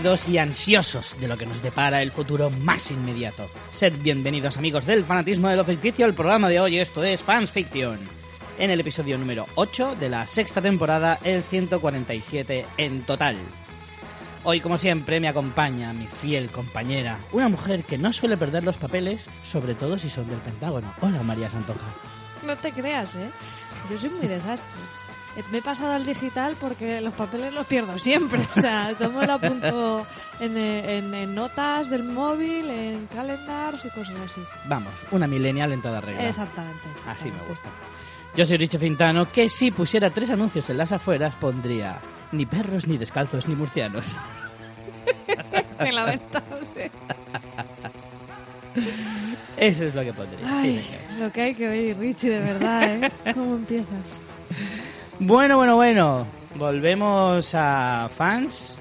ávidos y ansiosos de lo que nos depara el futuro más inmediato. Sed bienvenidos amigos del fanatismo de lo ficticio al programa de hoy, esto es Fans Fiction. En el episodio número 8 de la sexta temporada, el 147 en total. Hoy, como siempre, me acompaña mi fiel compañera, una mujer que no suele perder los papeles, sobre todo si son del Pentágono. Hola, María Santoja. No te creas, ¿eh? Yo soy muy desastre. Eh, Me he pasado al digital porque los papeles los pierdo siempre. O sea, todo me lo apunto en, eh, en- en notas del móvil, en calendars y cosas así. Vamos, una millennial en toda regla. Exactamente. Así me gusta. Yo soy Richo Fintano, que si pusiera tres anuncios en las afueras pondría ni perros, ni descalzos, ni murcianos. Qué lamentable. Eso es lo que pondría. Ay, lo que hay que oír, Richie, de verdad, ¿eh? ¿Cómo empiezas? Bueno, bueno, bueno. Volvemos a fans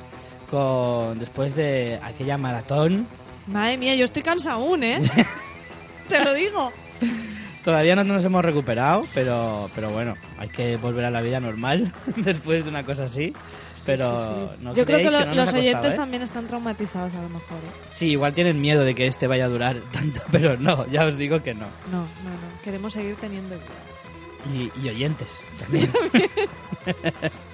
con después de aquella maratón. Madre mía, yo estoy cansado aún, ¿eh? Te lo digo. Todavía no nos hemos recuperado, pero, pero bueno, hay que volver a la vida normal después de una cosa así. Pero Sí, sí. ¿no Yo creo que, lo- no nos los costado, oyentes eh? también están traumatizados a lo mejor. ¿eh? Sí, igual tienen miedo de que este vaya a durar tanto, pero no, ya os digo que no. No, no, no. Queremos seguir teniendo vida. Y, y oyentes también.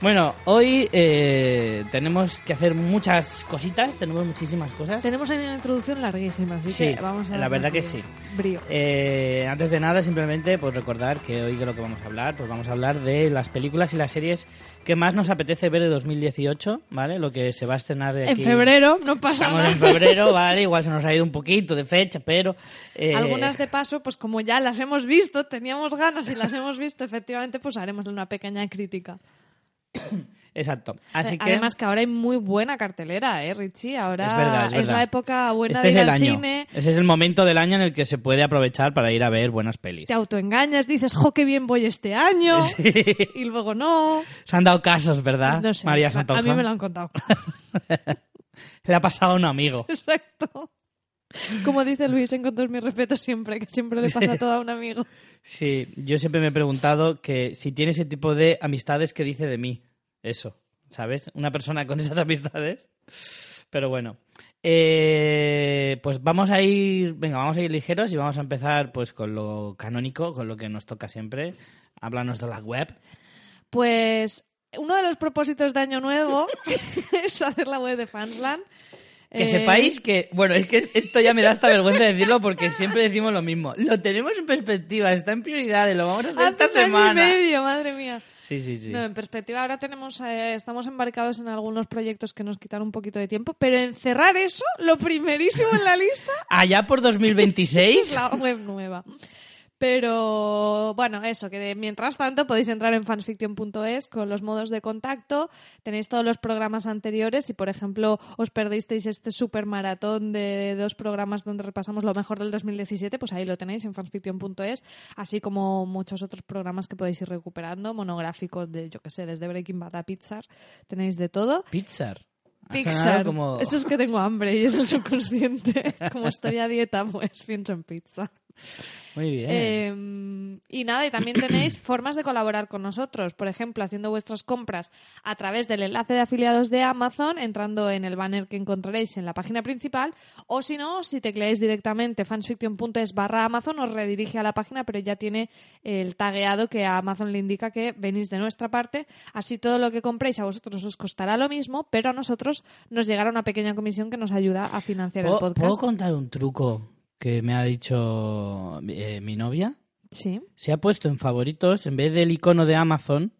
bueno, hoy eh, tenemos que hacer muchas cositas, tenemos muchísimas cosas. Tenemos una introducción larguísima, así Sí, que vamos a la verdad que sí. Brío. Eh, antes de nada, simplemente pues recordar que hoy de lo que vamos a hablar, pues vamos a hablar de las películas y las series que más nos apetece ver de 2018, ¿vale? Lo que se va a estrenar de En aquí. febrero, no pasa Estamos nada. en febrero, ¿vale? Igual se nos ha ido un poquito de fecha, pero... eh, Algunas de paso, pues como ya las hemos visto, teníamos ganas y las hemos visto, efectivamente, pues haremos una pequeña crítica. Exacto. Así que... Además que ahora hay muy buena cartelera, ¿eh, Richie? Ahora Es verdad, es verdad. la época buena este de es ir el al año. cine. Ese es el momento del año en el que se puede aprovechar para ir a ver buenas pelis. Te autoengañas, dices, jo, qué bien voy este año. Y luego no. Se han dado casos, ¿verdad? No sé. María a- Santoja. A mí me lo han contado. Le ha pasado a un amigo. Exacto. Como dice Luis, en con todos mis respetos siempre, que siempre le pasa todo a un amigo. Sí, yo siempre me he preguntado que si tiene ese tipo de amistades, ¿qué dice de mí? Eso, ¿sabes? Una persona con esas amistades. Pero bueno. Eh, pues vamos a ir, venga, vamos a ir ligeros y vamos a empezar pues con lo canónico, con lo que nos toca siempre. Háblanos de la web. Pues uno de los propósitos de Año Nuevo es hacer la web de Fansland. Que Eh, sepáis que, bueno, es que esto ya me da hasta vergüenza decirlo porque siempre decimos lo mismo. Lo tenemos en perspectiva, está en prioridades, lo vamos a hacer Hace esta año y semana. medio, madre mía. Sí, sí, sí. No, en perspectiva ahora tenemos, eh, estamos embarcados en algunos proyectos que nos quitan un poquito de tiempo, pero encerrar eso, lo primerísimo en la lista, Allá por es 2026. la web nueva. Pero bueno, eso, que de- mientras tanto podéis entrar en fansfiction.es con los modos de contacto, tenéis todos los programas anteriores y por ejemplo os perdisteis este super maratón de dos programas donde repasamos lo mejor del 2017, pues ahí lo tenéis en fansfiction.es, así como muchos otros programas que podéis ir recuperando, monográficos de, yo que sé, desde Breaking Bad a Pixar, tenéis de todo. Pixar. Sonado Pixar. Como... Eso es que tengo hambre y es el subconsciente. Como estoy a dieta, pues pienso en pizza. Muy bien. Eh, y nada, y también tenéis formas de colaborar con nosotros. Por ejemplo, haciendo vuestras compras a través del enlace de afiliados de Amazon, entrando en el banner que encontraréis en la página principal. O si no, si tecleáis directamente fansfiction.es barra Amazon, os redirige a la página, pero ya tiene el tagueado que a Amazon le indica que venís de nuestra parte. Así todo lo que compréis a vosotros os costará lo mismo, pero a nosotros nos llegará una pequeña comisión que nos ayuda a financiar el ¿Puedo, podcast. puedo contar un truco que me ha dicho eh, mi novia? Sí. Se ha puesto en favoritos, en vez del icono de Amazon,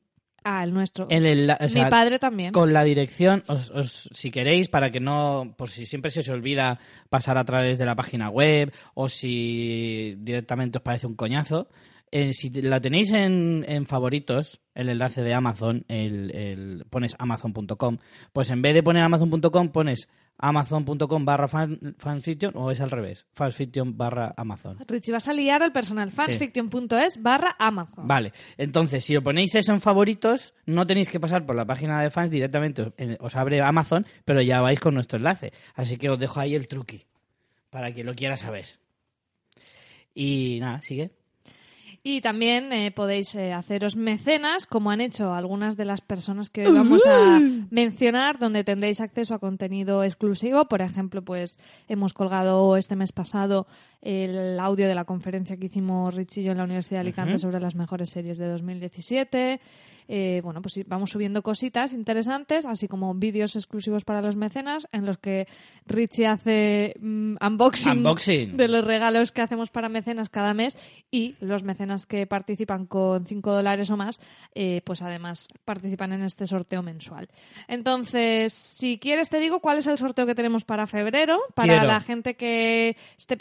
Ah, el nuestro. el o sea, Mi padre también. con la dirección, os- os- si queréis, para que no, por si siempre se os olvida pasar a través de la página web o si directamente os parece un coñazo, eh, si la tenéis en, en favoritos, el enlace de Amazon, el, el- pones amazon.com, pues en vez de poner amazon.com pones amazon.com barra fan- fanfiction o es al revés, fanfiction barra Amazon. Richie, vas a liar al personal. fansfiction.es barra Amazon. Vale, entonces si os ponéis eso en favoritos, no tenéis que pasar por la página de fans directamente, os- os abre Amazon, pero ya vais con nuestro enlace. Así que os dejo ahí el truqui, para quien lo quiera saber. Y nada, sigue. Y también eh, podéis eh, haceros mecenas, como han hecho algunas de las personas que hoy vamos a mencionar, donde tendréis acceso a contenido exclusivo. Por ejemplo, pues hemos colgado este mes pasado el audio de la conferencia que hicimos Rich y yo en la Universidad de Alicante sobre las mejores series de 2017. Eh, bueno, pues vamos subiendo cositas interesantes, así como vídeos exclusivos para los mecenas, en los que Richie hace mm, unboxing, Unboxing. de los regalos que hacemos para mecenas cada mes y los mecenas que participan con 5 dólares o más, eh, pues además participan en este sorteo mensual. Entonces, si quieres te digo cuál es el sorteo que tenemos para febrero, para Quiero. la gente que esté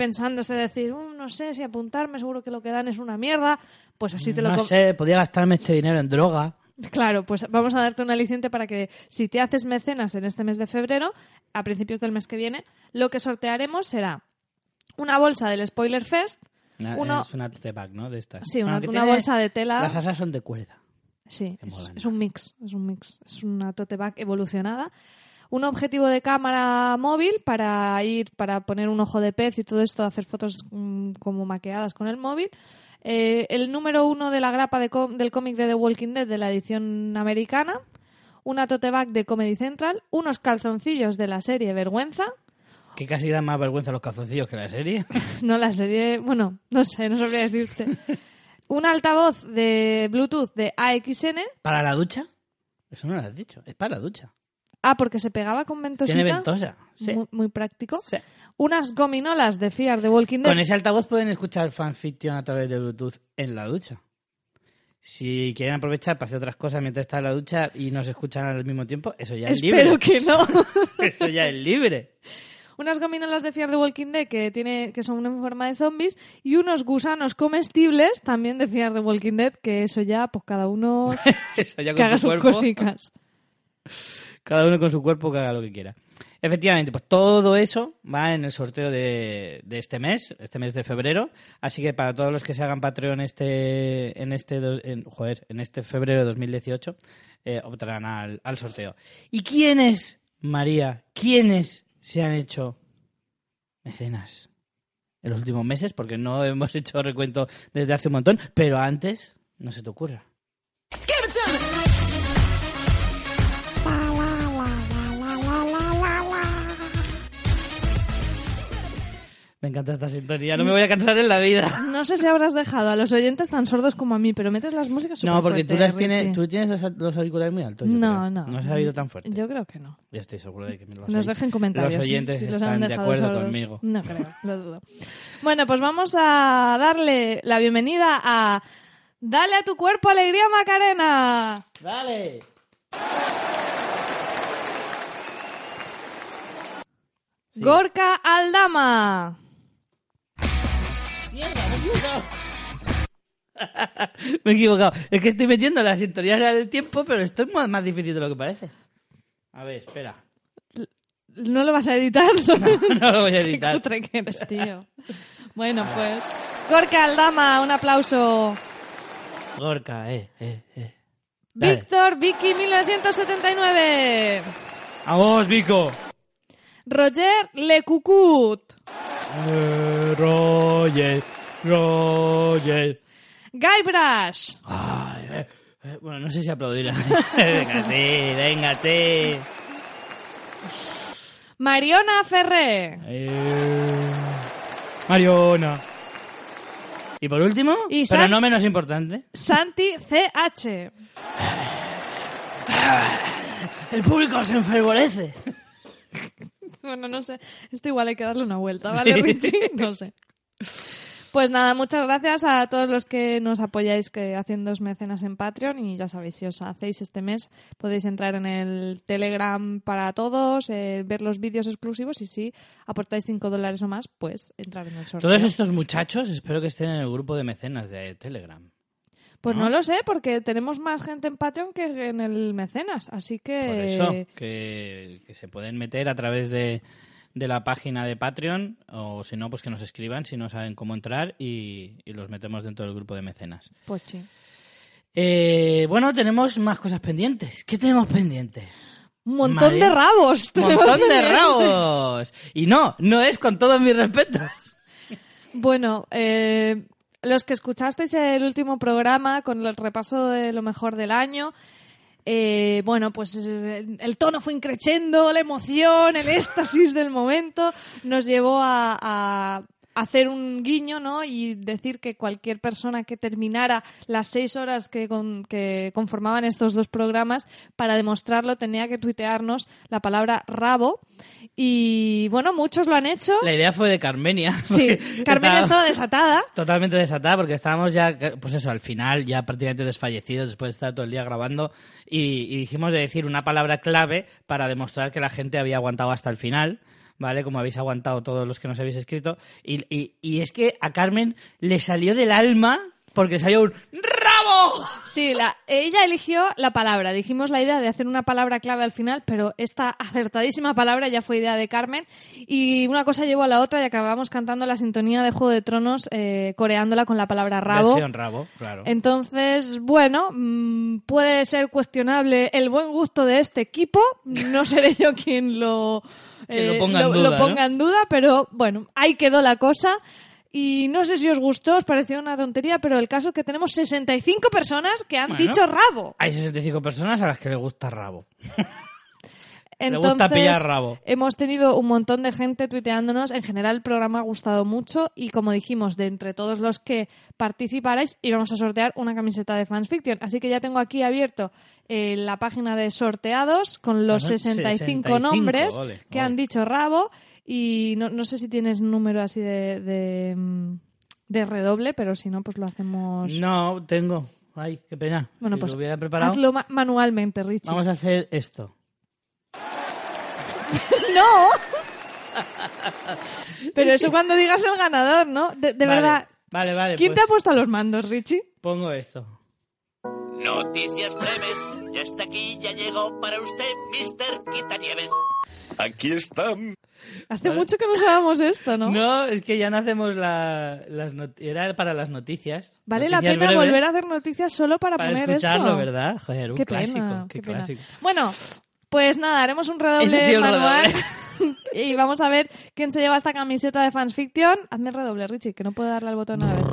decir, "Uh, no sé si apuntarme, seguro que lo que dan es una mierda, pues así te lo no sé, podía gastarme este dinero en droga. Claro, pues vamos a darte un aliciente para que si te haces mecenas en este mes de febrero, a principios del mes que viene, lo que sortearemos será una bolsa del Spoiler Fest, Una- Uno- Es una tote bag, ¿no? De estas. Sí, una- Bueno, bolsa de tela. Las asas son de cuerda. sí, es, es un mix, es un mix, es una tote bag evolucionada. Un objetivo de cámara móvil para ir, para poner un ojo de pez y todo esto, hacer fotos mm, como maqueadas con el móvil. Eh, el número uno de la grapa de del cómic de The Walking Dead de la edición americana. Una tote bag de Comedy Central. Unos calzoncillos de la serie Vergüenza. Que casi da más vergüenza los calzoncillos que la serie. No la serie, bueno, no sé, no sabría decirte. Un altavoz de Bluetooth de AXN. ¿Para la ducha? Eso no lo has dicho. Es para la ducha. Ah, porque se pegaba con ventosita. Tiene ventosa. Sí. Muy, muy práctico. Sí. Unas gominolas de Fear de Walking Dead. Con ese altavoz pueden escuchar fanfiction a través de Bluetooth en la ducha. Si quieren aprovechar para hacer otras cosas mientras está en la ducha y nos escuchan al mismo tiempo, eso ya es Espero libre. que no. Eso ya es libre. Unas gominolas de Fear de Walking Dead que, tiene, que son en forma de zombies. Y unos gusanos comestibles también de Fear de Walking Dead, que eso ya, pues cada uno Eso ya que con haga sus cositas. Cada uno con su cuerpo que haga lo que quiera. Efectivamente, pues todo eso va en el sorteo de, de este mes, este mes de febrero. Así que para todos los que se hagan Patreon este, en este, en, en este febrero de 2018, eh, optarán al, al sorteo. ¿Y quiénes, María, quiénes se han hecho mecenas en los últimos meses? Porque no hemos hecho recuento desde hace un montón, pero antes, no se te ocurra. Me encanta esta sintonía, no me voy a cansar en la vida. No sé si habrás dejado a los oyentes tan sordos como a mí, pero metes las músicas No, porque tú las Richie. tienes, tú tienes los, los auriculares muy altos. yo No, creo. no. No se ha oído tan fuerte. Yo creo que no. Yo estoy seguro de que me los Nos dejen comentarios. Los oyentes si están de acuerdo sordos. conmigo. No creo, lo dudo. Bueno, pues vamos a darle la bienvenida a Dale a tu cuerpo alegría Macarena. ¡Dale! Gorka Aldama. ¡Mierda, me he equivocado! me he equivocado. Es que estoy metiendo la sintonía del tiempo, pero esto es más, más difícil de lo que parece. A ver, espera. ¿No lo vas a editar? No lo voy a Qué editar. cutre que eres, tío. Bueno, pues. Gorka Aldama, un aplauso. Gorka, eh, eh, eh. Dale. Víctor Vicky 1979. ¡Vamos, Vico! Roger Lecucut. Eh, Roger, Roger. Guybrush. Ay, eh, eh, bueno, no sé si aplaudir. venga, sí, venga, sí. Mariona Ferré. Eh, Mariona. Y por último, Y pero San- no menos importante, Santi CH. el público se enfervorece. Bueno, no sé. Esto igual hay que darle una vuelta, ¿vale, Sí. Richie? No sé. Pues nada, muchas gracias a todos los que nos apoyáis que haciendo mecenas en Patreon y ya sabéis, si os hacéis este mes podéis entrar en el Telegram para todos, eh, ver los vídeos exclusivos y si aportáis 5 dólares o más, pues entrar en el sorteo. Todos estos muchachos espero que estén en el grupo de mecenas de Telegram. Pues ¿no? no lo sé, porque tenemos más gente en Patreon que en el mecenas, así que... Por eso, que, que se pueden meter a través de, de la página de Patreon o si no, pues que nos escriban si no saben cómo entrar y, y los metemos dentro del grupo de mecenas. Pues sí. Eh, bueno, tenemos más cosas pendientes. ¿Qué tenemos pendientes? Un montón de rabos. ¡Un montón de rabos! Y no, no es con todos mis respetos. Bueno, eh, los que escuchasteis el último programa con el repaso de lo mejor del año, eh, bueno, pues eh, el tono fue increciendo, la emoción, el éxtasis del momento nos llevó a, a hacer un guiño, ¿no? Y decir que cualquier persona que terminara las seis horas que, con- que conformaban estos dos programas, para demostrarlo tenía que tuitearnos la palabra rabo. Y bueno, muchos lo han hecho. La idea fue de Carmenia. Sí, porque Carmen estaba estaba desatada. Totalmente desatada porque estábamos ya, pues eso, al final, ya prácticamente desfallecidos después de estar todo el día grabando y, y dijimos de decir una palabra clave para demostrar que la gente había aguantado hasta el final. ¿Vale? Como habéis aguantado todos los que nos habéis escrito. Y, y- y es que a Carmen le salió del alma porque salió un ¡Rabo! Sí, la, ella eligió la palabra. Dijimos la idea de hacer una palabra clave al final, pero esta acertadísima palabra ya fue idea de Carmen. Y una cosa llevó a la otra y acabamos cantando la sintonía de Juego de Tronos, eh, coreándola con la palabra rabo. Versión rabo, claro. Entonces, bueno, mm, puede ser cuestionable el buen gusto de este equipo. No seré yo quien lo, Quien lo eh, ponga en duda, lo ponga en duda, pero bueno, ahí quedó la cosa. Y no sé si os gustó, os pareció una tontería, pero el caso es que tenemos 65 personas que han Bueno. dicho rabo. Hay 65 personas a las que le gusta rabo. Entonces, gusta pillar rabo. hemos tenido un montón de gente tuiteándonos. En general, el programa ha gustado mucho. Y como dijimos, de entre todos los que participarais, íbamos a sortear una camiseta de Fans Fiction. Así que ya tengo aquí abierto eh, la página de sorteados con los Ajá, 65, 65, nombres ole, que ole. han dicho rabo. Y no, no sé si tienes un número así de, de, de redoble, pero si no, pues lo hacemos. No, tengo. Ay, qué pena. Bueno, Si pues lo hubiera preparado. hazlo ma- manualmente, Richie. Vamos a hacer esto. ¡No! Pero eso cuando digas el ganador, ¿no? De, de Vale, verdad. Vale, vale. ¿Quién pues te ha puesto a los mandos, Richie? Pongo esto. Noticias breves. Ya está aquí, ya llegó para usted, Mr. Quitanieves. Aquí están. Hace Vale. mucho que no sabemos esto, ¿no? ¿No? es que ya no hacemos la, las era para las noticias. Vale la pena breves volver a hacer noticias solo para, para poner escucharlo, esto. ¿verdad? Joder, un Qué clásico, pena, qué, qué pena. clásico. Bueno, pues nada, haremos un redoble el manual y vamos a ver quién se lleva esta camiseta de Fans Fiction. Hazme el redoble, Richie, que no puedo darle al botón a la vez.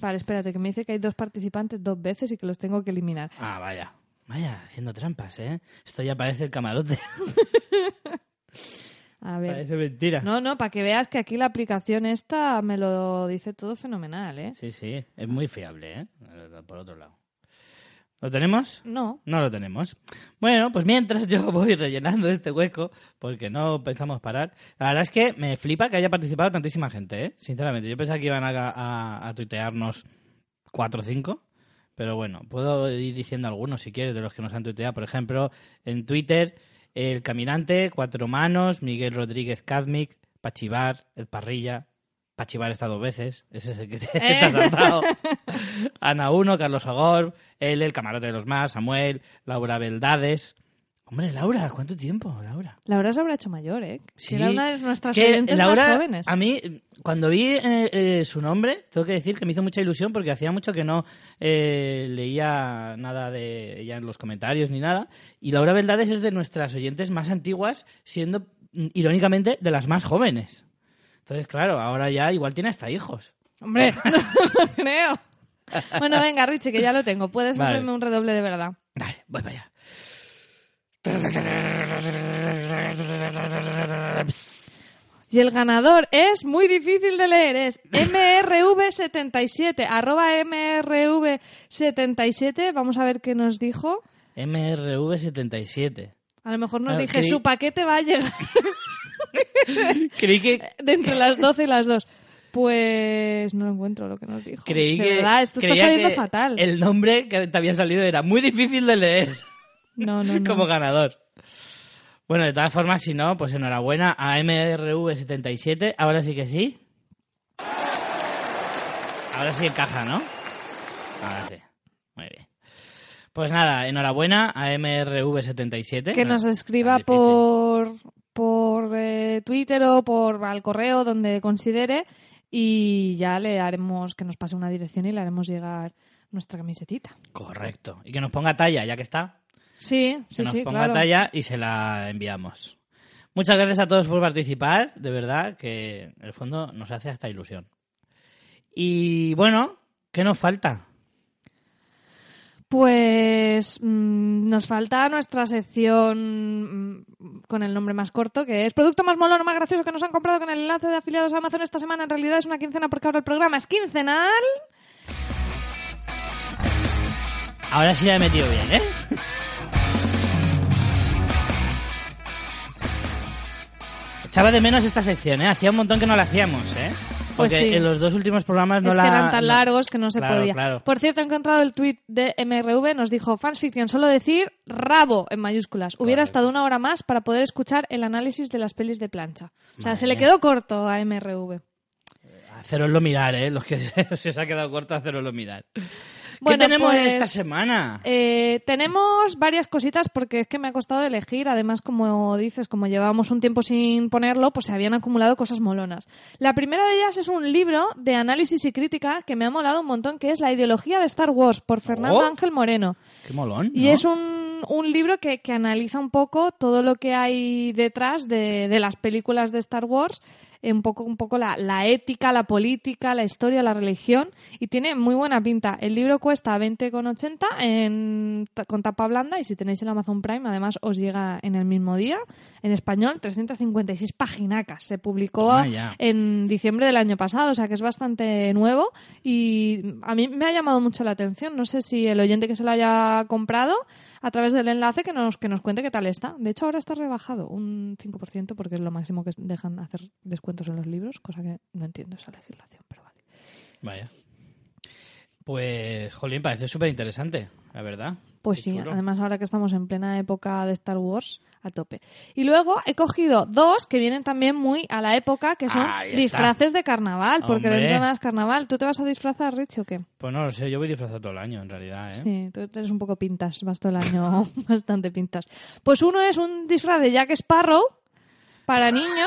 Vale, espérate, que me dice que hay dos participantes dos veces y que los tengo que eliminar. Ah, vaya. Vaya, haciendo trampas, ¿eh? Esto ya parece el camarote. A ver. parece mentira. No, no, para que veas que aquí la aplicación esta me lo dice todo fenomenal, ¿eh? Sí, sí, es muy fiable, ¿eh? Por otro lado. ¿Lo tenemos? No. No lo tenemos. Bueno, pues mientras yo voy rellenando este hueco, porque no pensamos parar, la verdad es que me flipa que haya participado tantísima gente, ¿eh? Sinceramente, yo pensaba que iban a, a, a tuitearnos cuatro o cinco, pero bueno, puedo ir diciendo algunos si quieres de los que nos han tuiteado. Por ejemplo, en Twitter, El Caminante, Cuatro Manos, Miguel Rodríguez Kazmic, Pachivar, Ed Parrilla, Pachivar está dos veces, ese es el que te, te has saltado. Ana 1, Carlos Agor, él, el camarote de los más, Samuel, Laura Beldades. Hombre, Laura, ¿cuánto tiempo, Laura? Laura se habrá hecho mayor, ¿eh? Sí. era una de nuestras Es que Laura, más jóvenes. A mí, cuando vi eh, eh, su nombre, tengo que decir que me hizo mucha ilusión porque hacía mucho que no eh, leía nada de ella en los comentarios ni nada. Y Laura Beldades es de nuestras oyentes más antiguas, siendo, mm, irónicamente, de las más jóvenes. Entonces, claro, ahora ya igual tiene hasta hijos. Hombre, no lo creo. Bueno, venga, Richie, que ya lo tengo. Puedes Vale. hacerme un redoble de verdad. Vale, voy para allá. Y el ganador es muy difícil de leer, es MRV77, arroba MRV77. Vamos a ver qué nos dijo. MRV77. A lo mejor nos dije, creí- su paquete va a llegar Creí que, de entre las 12 y las 2. Pues no encuentro lo que nos dijo. creí de que, verdad, esto está saliendo fatal. El nombre que te había salido era muy difícil de leer No, no, no. como ganador. Bueno, de todas formas, si no, pues enhorabuena a MRV77. Ahora sí que sí. Ahora sí encaja, ¿no? Ahora sí. Muy bien. Pues nada, enhorabuena a MRV77. que No nos es escriba por por eh, Twitter o por al correo donde considere y ya le haremos que nos pase una dirección y le haremos llegar nuestra camisetita. Correcto. Y que nos ponga talla, ya que está. Sí, Que sí, nos sí, ponga claro. talla y se la enviamos. Muchas gracias a todos por participar, de verdad, que en el fondo nos hace hasta ilusión. Y bueno, ¿qué nos falta? Pues mm, nos falta nuestra sección mm, con el nombre más corto, que es Producto más molón o más gracioso que nos han comprado con el enlace de afiliados a Amazon esta semana. En realidad es una quincena porque ahora el programa es quincenal. Ahora sí la he metido bien, ¿eh? Echaba de menos esta sección, ¿eh? Hacía un montón que no la hacíamos, ¿eh? Pues Porque sí. en los dos últimos programas no es la... que eran tan largos que no se Claro, podía. claro. Por cierto, he encontrado el tweet de MRV, nos dijo, fans fiction, solo decir rabo en mayúsculas. Hubiera estado una hora más para poder escuchar el análisis de las pelis de plancha. O sea, Madre se le quedó corto a MRV. Haceroslo mirar, ¿eh? Los que se, se os ha quedado corto, haceroslo mirar. Bueno, ¿Qué tenemos pues, esta semana? Eh, tenemos varias cositas porque es que me ha costado elegir. Además, como dices, como llevábamos un tiempo sin ponerlo, pues se habían acumulado cosas molonas. La primera de ellas es un libro de análisis y crítica que me ha molado un montón, que es La ideología de Star Wars, por Fernando Oh. Ángel Moreno. Qué molón, Y ¿no? es un, un libro que, que analiza un poco todo lo que hay detrás de, de las películas de Star Wars, un poco, un poco la, la ética, la política, la historia, la religión, y tiene muy buena pinta. El libro cuesta 20,80 en, con tapa blanda, y si tenéis el Amazon Prime, además os llega en el mismo día, en español, 356 paginacas. Se publicó en diciembre del año pasado, o sea que es bastante nuevo y a mí me ha llamado mucho la atención. No sé si el oyente que se lo haya comprado a través del enlace que nos, que nos cuente qué tal está. De hecho, ahora está rebajado un 5% porque es lo máximo que dejan hacer descuentos en los libros, cosa que no entiendo esa legislación, pero vale. Vaya. Pues, jolín, parece súper interesante, la verdad. Pues Qué sí, chulo. además ahora que estamos en plena época de Star Wars, a tope. Y luego he cogido dos que vienen también muy a la época, que son Ahí está. disfraces de carnaval, porque Hombre. dentro de nada es carnaval. ¿Tú te vas a disfrazar, Rich, o qué? Pues no lo sé, yo voy disfrazado todo el año, en realidad, ¿eh? Sí, tú eres un poco pintas, vas todo el año bastante pintas. Pues uno es un disfraz de Jack Sparrow para niño.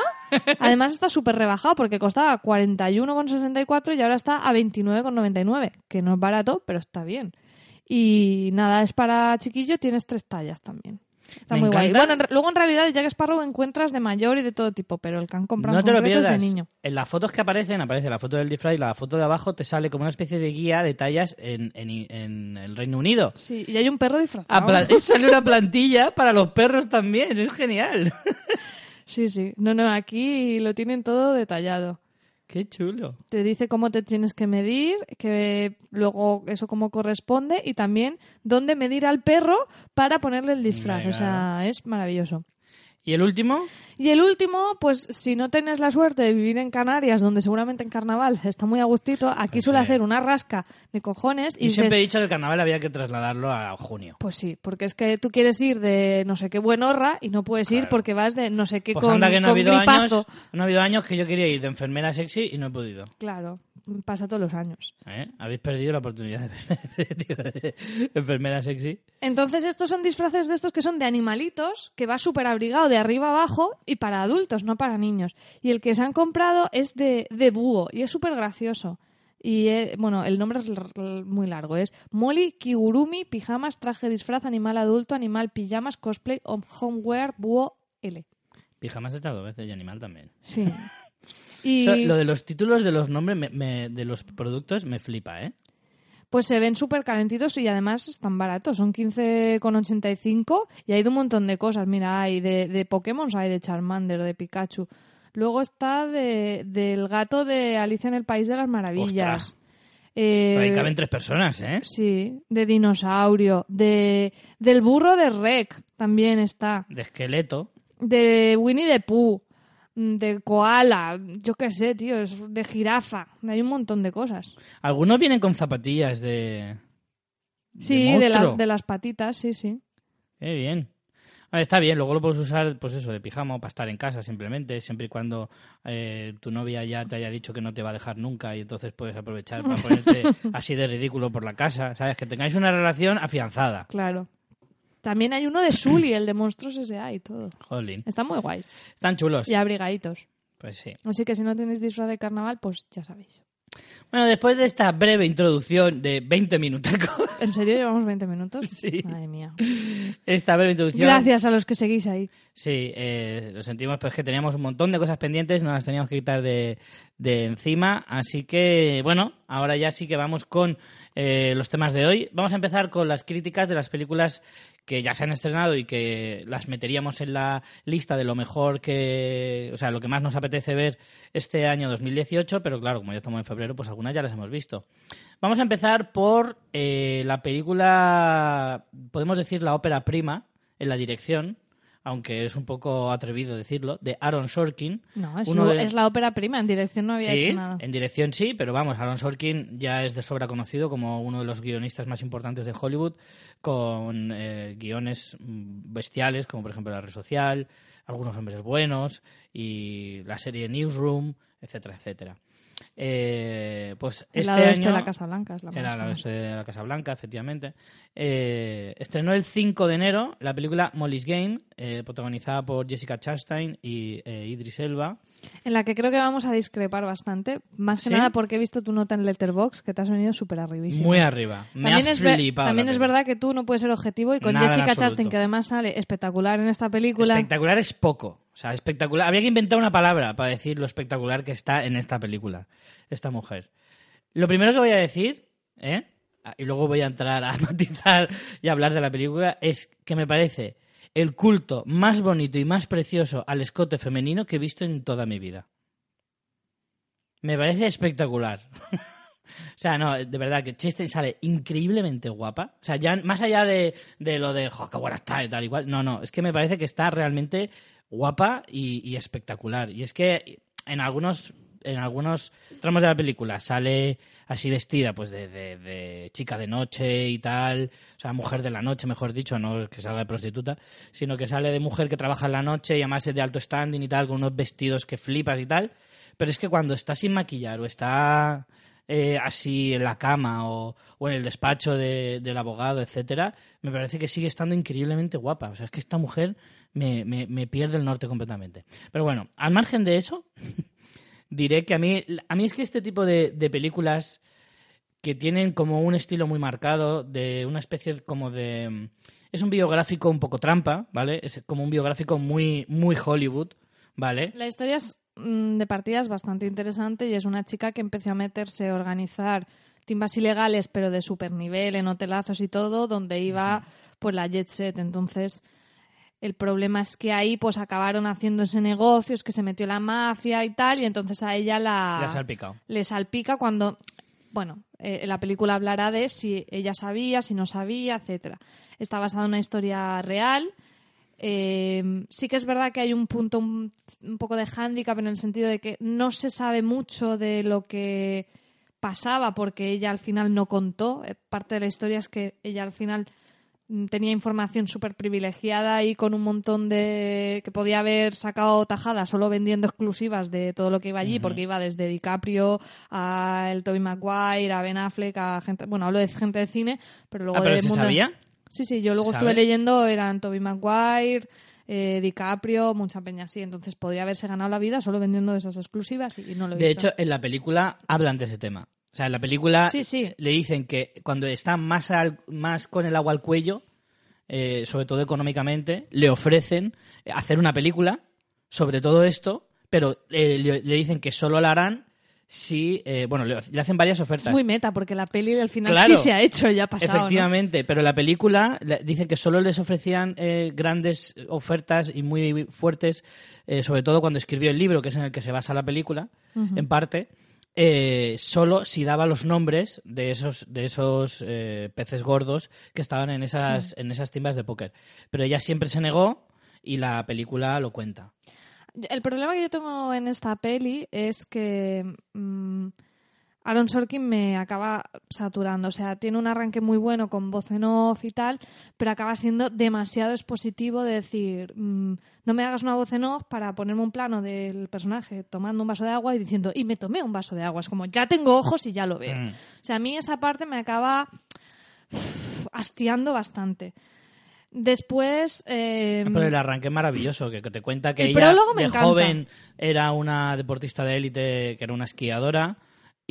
Además está súper rebajado porque costaba 41,64 y ahora está a 29,99, que no es barato, pero está bien. Y nada, es para chiquillo, tienes tres tallas también. Está Me muy guay. Bueno, en re- luego en realidad Jack Sparrow encuentras de mayor y de todo tipo, pero el que han comprado No en te lo concreto es pierdas. de niño. En las fotos que aparecen, aparece la foto del disfraz y la foto de abajo te sale como una especie de guía de tallas en, en- en el Reino Unido. Sí, y hay un perro Ah, disfrazado. pla- sale una plantilla para los perros también, es genial. Sí, sí. No, no, aquí lo tienen todo detallado. Qué chulo. te dice cómo te tienes que medir, que luego eso cómo corresponde y también dónde medir al perro para ponerle el disfraz. O sea, es maravilloso. ¿Y el último? Y el último, pues si no tienes la suerte de vivir en Canarias, donde seguramente en carnaval está muy a gustito, aquí Pues suele hacer una rasca de cojones y Y siempre he dicho que el carnaval había que trasladarlo a junio. pues sí, porque es que tú quieres ir de no sé qué buenorra y no puedes ir Claro. porque vas de no sé qué Pues con, anda que no ha con habido gripazo. años, no ha habido años que yo quería ir de enfermera sexy y no he podido. Claro, pasa todos los años. ¿eh? Habéis perdido la oportunidad de, tío, de enfermera sexy. Entonces estos son disfraces de estos que son de animalitos, que va súper abrigado de arriba abajo y para adultos, no para niños. Y el que se han comprado es de, de búho y es súper gracioso. Y eh, bueno, el nombre es muy largo. Es Molly Kigurumi, pijamas, traje disfraz, animal adulto, animal pijamas, cosplay, hom- homewear, búho L. Pijamas está dos veces y animal también. Sí. Y O sea, lo de los títulos de los nombres me- me- de los productos me flipa, ¿eh? pues se ven súper calentitos y además están baratos. Son 15,85 y hay de un montón de cosas. Mira, hay de, de Pokémon, hay de Charmander, de Pikachu. Luego está de, del gato de Alicia en el País de las Maravillas. Ostras. Eh, Pero ahí caben tres personas, ¿eh? Sí, de dinosaurio. De, del burro de Rec también está. De esqueleto. De Winnie the Pooh. De koala. Yo qué sé, tío. es De jirafa. Hay un montón de cosas. Algunos vienen con zapatillas de. Sí, de, las, de las patitas, sí, sí. Qué bien. A ver, está bien, luego lo puedes usar, pues eso, de pijama o para estar en casa simplemente, siempre y cuando eh, tu novia ya te haya dicho que no te va a dejar nunca y entonces puedes aprovechar para ponerte así de ridículo por la casa, ¿sabes? Que tengáis una relación afianzada. Claro. También hay uno de Sully, el de Monstruos S.A. y todo. Jolín. Están muy guays. Están chulos. Y abrigaditos. Pues sí. Así que si no tenéis disfraz de carnaval, pues ya sabéis. Bueno, después de esta breve introducción de 20 minutos, ¿En serio llevamos 20 minutos? Sí. Madre mía. esta breve introducción... Gracias a los que seguís ahí. Sí, eh, lo sentimos, pero es que teníamos un montón de cosas pendientes, no las teníamos que quitar de, de encima. Así que, bueno, ahora ya sí que vamos con eh, los temas de hoy. Vamos a empezar con las críticas de las películas que ya se han estrenado y que las meteríamos en la lista de lo mejor que, o sea, lo que más nos apetece ver este año 2018, pero claro, como ya estamos en febrero, pues algunas ya las hemos visto. Vamos a empezar por eh, la película, podemos decir la ópera prima en la dirección, aunque es un poco atrevido decirlo, de Aaron Sorkin. No, es, uno de- es la ópera prima. En dirección no había sí, hecho nada. en dirección sí, pero vamos, Aaron Sorkin ya es de sobra conocido como uno de los guionistas más importantes de Hollywood, con eh, guiones mm, bestiales, como por ejemplo La Red Social, Algunos Hombres Buenos y la serie Newsroom, etcétera, etcétera. Eh, pues El este año... de la Casa Blanca es la Era la de la Casa Blanca, efectivamente. Eh, estrenó el 5 de enero la película Molly's Game, eh, protagonizada por Jessica Chastain y eh, Idris Elba. En la que creo que vamos a discrepar bastante. Más que ¿Sí? nada porque he visto tu nota en Letterboxd que te has venido súper arribísima. Muy arriba. Me También, ha es, flipado también es verdad que tú no puedes ser objetivo y con Nada Jessica. Chastain, que además sale espectacular en esta película. Espectacular es poco. O sea, espectacular. Había que inventar una palabra para decir lo espectacular que está en esta película, esta mujer. Lo primero que voy a decir, ¿eh? Ah, y luego voy a entrar a matizar y a hablar de la película, es que me parece el culto más bonito y más precioso al escote femenino que he visto en toda mi vida. Me parece espectacular. O sea, no, de verdad que Chastain sale increíblemente guapa. O sea, ya más allá de, de lo de, jo, qué buena está y tal igual. No, no, es que me parece que está realmente guapa y, y espectacular. Y es que en algunos, en algunos tramos de la película sale así vestida, pues de, de- chica de noche y tal. O sea, mujer de la noche, mejor dicho, no que salga de prostituta, sino que sale de mujer que trabaja en la noche y además es de alto standing y tal, con unos vestidos que flipas y tal. Pero es que cuando está sin maquillar o está eh, así en la cama o, o en el despacho de- del abogado, etcétera, me parece que sigue estando increíblemente guapa. O sea, es que esta mujer me- me pierde el norte completamente. Pero bueno, al margen de eso, diré que a mí, a mí es que este tipo de, de películas que tienen como un estilo muy marcado, de una especie como de... Es un biográfico un poco trampa, ¿vale? Es como un biográfico muy, muy Hollywood, ¿vale? La historia es, mm, de partida es bastante interesante y es una chica que empezó a meterse a organizar timbas ilegales, pero de super nivel, en hotelazos y todo, donde iba pues la jet set. Entonces, el problema es que ahí pues acabaron haciéndose negocios, que se metió la mafia y tal, y entonces a ella la, has salpicado. le salpica cuando, bueno, eh, la película hablará de si ella sabía, si no sabía, etcétera. Está basada en una historia real. Eh, sí que es verdad que hay un punto un, un poco de hándicap en el sentido de que no se sabe mucho de lo que pasaba porque ella al final no contó. Eh, Parte de la historia es que ella al final tenía información súper privilegiada y con un montón de... que podía haber sacado tajada solo vendiendo exclusivas de todo lo que iba allí, porque iba desde DiCaprio a el Tobey Maguire, a Ben Affleck, a gente... Bueno, hablo de gente de cine, pero luego Ah, pero del ¿se mundo... sabía? Sí, sí, yo luego ¿Sabe? estuve leyendo, eran Tobey Maguire, eh, DiCaprio, mucha peña así, entonces podría haberse ganado la vida solo vendiendo esas exclusivas y no lo De hizo. hecho, en la película hablan de ese tema. O sea, en la película Sí, sí. le dicen que cuando está más, al- más con el agua al cuello, eh, sobre todo económicamente, le ofrecen hacer una película sobre todo esto, pero eh, le, le dicen que solo la harán si, eh, bueno, le, le hacen varias ofertas. es muy meta porque la peli al final Claro. sí se ha hecho, ya ha pasado. ¿no? Efectivamente, pero la película dicen que solo les ofrecían eh, grandes ofertas y muy fuertes, eh, sobre todo cuando escribió el libro, que es en el que se basa la película, en parte, eh, solo si daba los nombres de esos, de esos eh, peces gordos que estaban en esas, en esas timbas de póker. Pero ella siempre se negó y la película lo cuenta. El problema que yo tengo en esta peli es que mm, Aaron Sorkin me acaba saturando. O sea, tiene un arranque muy bueno con voz en off y tal, pero acaba siendo demasiado expositivo de decir, mm, no me hagas una voz en off para ponerme un plano del personaje tomando un vaso de agua y diciendo, y me tomé un vaso de agua. Es como, ya tengo ojos y ya lo veo. Mm. O sea, a mí esa parte me acaba hastiando bastante. Después... eh, Pero el arranque es maravilloso, que, te cuenta que El ella de encanta. joven era una deportista de élite, que era una esquiadora,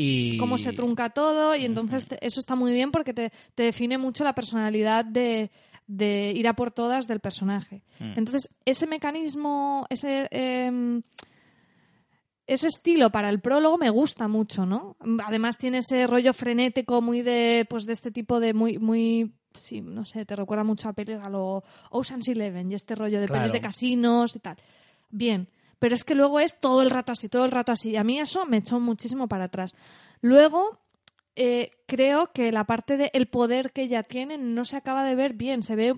y cómo se trunca todo y entonces te- eso está muy bien porque te, te define mucho la personalidad de, de ir a por todas del personaje. Mm. Entonces, ese mecanismo, ese... em, ese estilo para el prólogo me gusta mucho, ¿no? Además tiene ese rollo frenético muy de, pues de este tipo de muy, muy, sí, no sé, te recuerda mucho a pelis a lo Ocean's Eleven y este rollo de pelis Claro. de casinos y tal. Bien, pero es que luego es todo el rato así, todo el rato así. Y a mí eso me echó muchísimo para atrás. Luego, eh, creo que la parte del el poder que ella tiene no se acaba de ver bien. Se ve,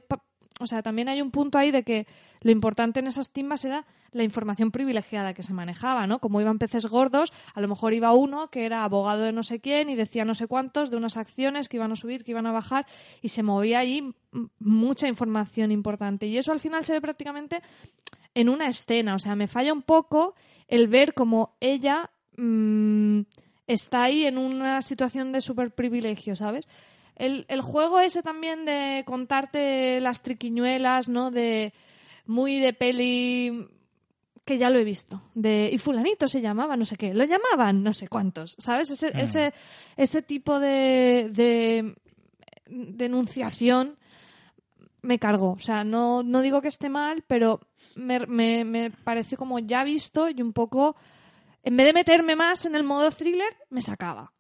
o sea, también hay un punto ahí de que lo importante en esas timbas era la información privilegiada que se manejaba, ¿no? Como iban peces gordos, a lo mejor iba uno que era abogado de no sé quién y decía no sé cuántos de unas acciones que iban a subir, que iban a bajar y se movía allí mucha información importante. Y eso al final se ve prácticamente en una escena. O sea, me falla un poco el ver como ella mm, está ahí en una situación de super privilegio, ¿sabes? El, el juego ese también de contarte las triquiñuelas, ¿no? De muy de peli que ya lo he visto. De, y fulanito se llamaba, no sé qué. Lo llamaban, no sé cuántos, ¿sabes? Ese, ese, ese tipo de, de denunciación me cargó. O sea, no, no digo que esté mal, pero me, me, me pareció como ya visto y un poco, en vez de meterme más en el modo thriller, me sacaba.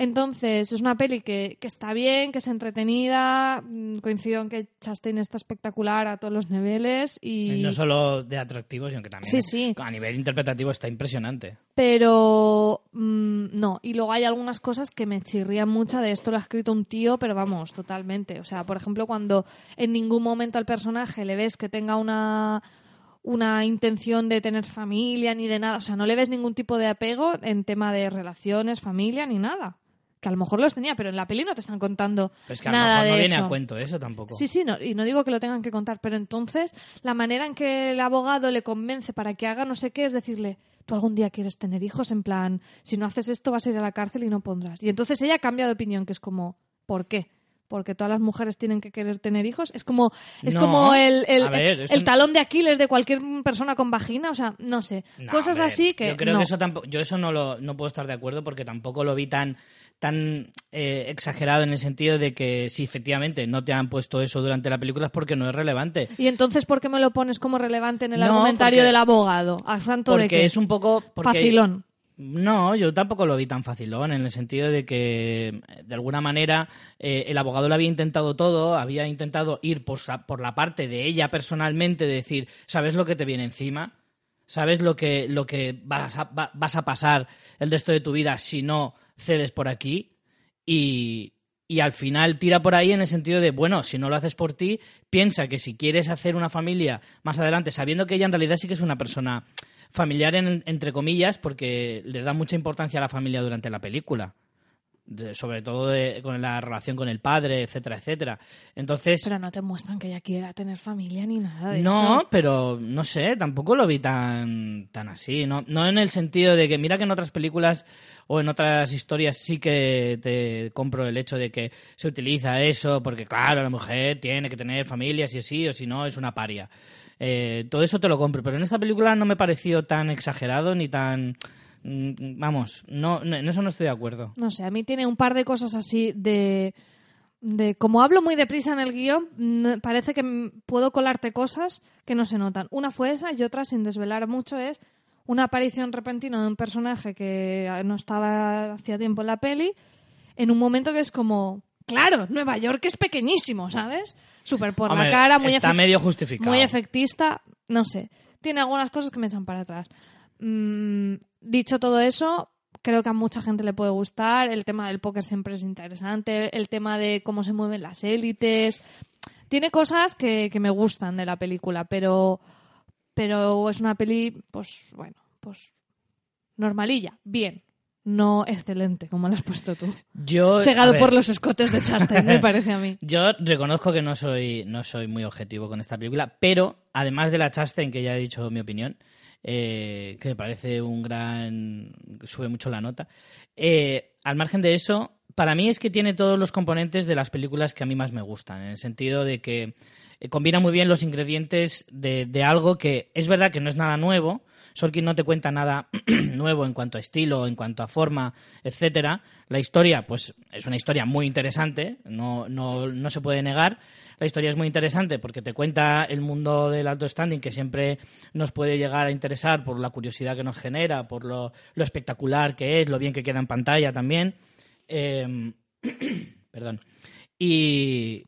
Entonces, es una peli que, que está bien, que es entretenida. mm, Coincido en que Chastain está espectacular a todos los niveles y... no solo de atractivo, sino que también Sí, sí. a nivel interpretativo está impresionante. Pero mm, no, y luego hay algunas cosas que me chirrían mucho de esto lo ha escrito un tío, pero vamos, totalmente. O sea, por ejemplo, cuando en ningún momento al personaje le ves que tenga una una intención de tener familia ni de nada, o sea, no le ves ningún tipo de apego en tema de relaciones, familia ni nada. Que a lo mejor los tenía, pero en la peli no te están contando Pero es que a nada lo mejor no de viene eso. a cuento eso tampoco. Sí, sí, no, y no digo que lo tengan que contar, pero entonces la manera en que el abogado le convence para que haga no sé qué es decirle, tú algún día quieres tener hijos, en plan, si no haces esto vas a ir a la cárcel y no pondrás. Y entonces ella cambia de opinión, que es como, ¿por qué? Porque todas las mujeres tienen que querer tener hijos. Es como, es No, como el, el, ver, el talón de Aquiles de cualquier persona con vagina. O sea, no sé. No, Cosas así que. Yo creo no. que eso tampoco. Yo eso no lo no puedo estar de acuerdo porque tampoco lo vi tan tan eh, exagerado en el sentido de que si efectivamente no te han puesto eso durante la película es porque no es relevante. Y entonces, ¿por qué me lo pones como relevante en el argumentario porque- del abogado? ¿A santo de Porque qué? es un poco porque Facilón. No, yo tampoco lo vi tan facilón, en el sentido de que, de alguna manera, eh, el abogado lo había intentado todo, había intentado ir por, por la parte de ella personalmente, de decir, ¿sabes lo que te viene encima? ¿Sabes lo que, lo que vas, a, va- vas a pasar el resto de tu vida si no cedes por aquí? Y, y al final tira por ahí en el sentido de, bueno, si no lo haces por ti, piensa que si quieres hacer una familia más adelante, sabiendo que ella en realidad sí que es una persona familiar en- entre comillas, porque le da mucha importancia a la familia durante la película. De- sobre todo de- con la relación con el padre, etcétera, etcétera. Entonces, Pero no te muestran que ella quiera tener familia ni nada de no, eso. pero no sé, tampoco lo vi tan, tan así. No, no en el sentido de que, mira que en otras películas o en otras historias sí que te compro el hecho de que se utiliza eso, porque claro, la mujer tiene que tener familia, si sí o si no, es una paria. Eh, todo eso te lo compro, pero en esta película no me pareció tan exagerado ni tan... mm, Vamos, no, no- en eso no estoy de acuerdo. No sé, a mí tiene un par de cosas así de... de como hablo muy deprisa en el guion, mm, parece que puedo colarte cosas que no se notan. Una fue esa y otra, sin desvelar mucho, es una aparición repentina de un personaje que no estaba hacía tiempo en la peli, en un momento que es como... Claro, Nueva York es pequeñísimo, ¿sabes? Súper por Hombre, la cara, muy está medio justificado. muy efectista, no sé. Tiene algunas cosas que me echan para atrás. Mm, dicho todo eso, creo que a mucha gente le puede gustar. El tema del póker siempre es interesante. El tema de cómo se mueven las élites. Tiene cosas que, que me gustan de la película, pero, pero es una peli, pues bueno, pues normalilla, bien. No excelente, como la has puesto tú. Yo, ver, por los escotes de Chastain, me parece a mí. Yo reconozco que no soy, no soy muy objetivo con esta película, pero además de la Chastain, que ya he dicho mi opinión, eh, que me parece un gran. sube mucho la nota, eh, al margen de eso, para mí es que tiene todos los componentes de las películas que a mí más me gustan, en el sentido de que eh, combina muy bien los ingredientes de, de algo que es verdad que no es nada nuevo. Sorkin no te cuenta nada nuevo en cuanto a estilo, en cuanto a forma, etcétera. La historia, pues, es una historia muy interesante, no, no, no se puede negar. La historia es muy interesante porque te cuenta el mundo del alto standing que siempre nos puede llegar a interesar por la curiosidad que nos genera, por lo, lo espectacular que es, lo bien que queda en pantalla también. Eh, perdón. Y,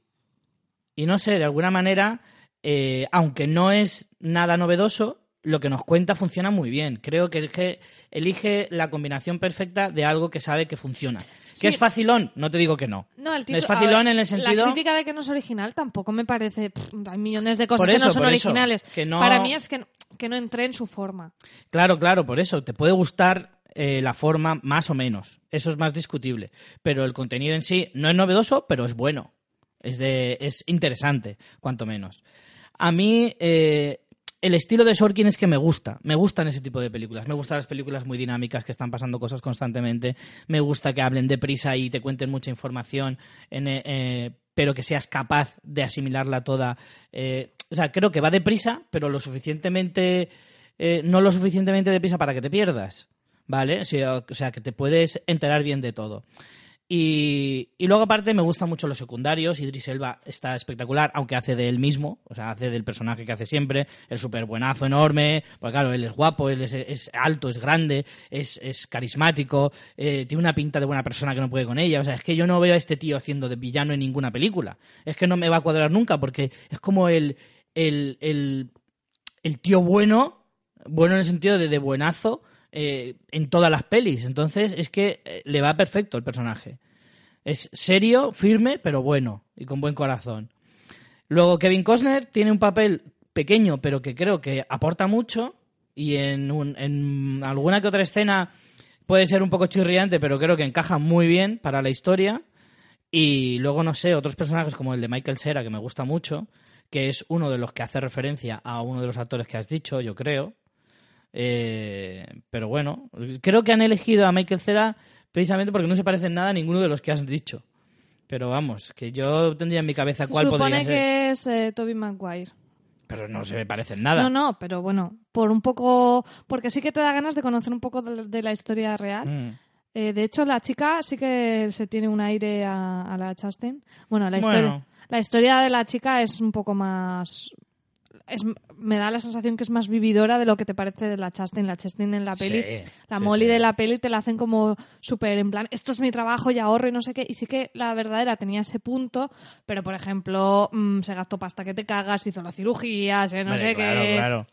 y no sé, de alguna manera, eh, aunque no es nada novedoso, lo que nos cuenta funciona muy bien. Creo que es que elige la combinación perfecta de algo que sabe que funciona. Sí. ¿Que es facilón? No te digo que no. No, el es título- facilón ver, en el sentido... La crítica de que no es original tampoco me parece. pff, hay millones de cosas que no son eso, originales. que no- Para mí es que, que no entré en su forma. Claro, claro, por eso. Te puede gustar eh, la forma más o menos. Eso es más discutible. Pero el contenido en sí no es novedoso, pero es bueno. Es, de, es interesante, cuanto menos. A mí, eh, el estilo de Sorkin es que me gusta. Me gustan ese tipo de películas. Me gustan las películas muy dinámicas que están pasando cosas constantemente. Me gusta que hablen deprisa y te cuenten mucha información, en, eh, eh, pero que seas capaz de asimilarla toda. eh, o sea, creo que va deprisa, pero lo suficientemente. eh, no lo suficientemente deprisa para que te pierdas. ¿Vale? O sea, o sea, que te puedes enterar bien de todo. Y, luego aparte me gustan mucho los secundarios. Idris Elba está espectacular, aunque hace de él mismo, o sea, hace del personaje que hace siempre, el súper buenazo enorme, porque claro, él es guapo, él es, es alto, es grande, es, es carismático, eh, tiene una pinta de buena persona que no puede con ella. O sea, es que yo no veo a este tío haciendo de villano en ninguna película. Es que no me va a cuadrar nunca, porque es como el, el, el, el tío bueno, bueno en el sentido de, de buenazo, eh, en todas las pelis. Entonces es que eh, le va perfecto el personaje. Es serio, firme, pero bueno y con buen corazón. Luego Kevin Costner tiene un papel pequeño, pero que creo que aporta mucho y en, un- en alguna que otra escena puede ser un poco chirriante, pero creo que encaja muy bien para la historia. Y luego, no sé, otros personajes como el de Michael Cera, que me gusta mucho, que es uno de los que hace referencia a uno de los actores que has dicho, yo creo. Eh, pero bueno, creo que han elegido a Michael Cera precisamente porque no se parece en nada a ninguno de los que has dicho. Pero vamos, que yo tendría en mi cabeza Se cuál podría supone ser. que es eh, Toby Maguire. Pero no se me parece en nada. No, no, pero bueno, por un poco. Porque sí que te da ganas de conocer un poco de, de la historia real. Mm. Eh, de hecho, la chica sí que se tiene un aire a, a la Chastain. Bueno, la historia, Bueno. la historia de la chica es un poco más. Es, me da la sensación que es más vividora de lo que te parece de la Chastain. La Chastain en la Sí, peli, la sí, Molly sí. de la peli te la hacen como súper en plan, esto es mi trabajo y ahorro y no sé qué. Y sí que la verdadera tenía ese punto, pero por ejemplo, mm, se gastó pasta que te cagas, hizo las cirugías, eh, no sé claro, qué. claro.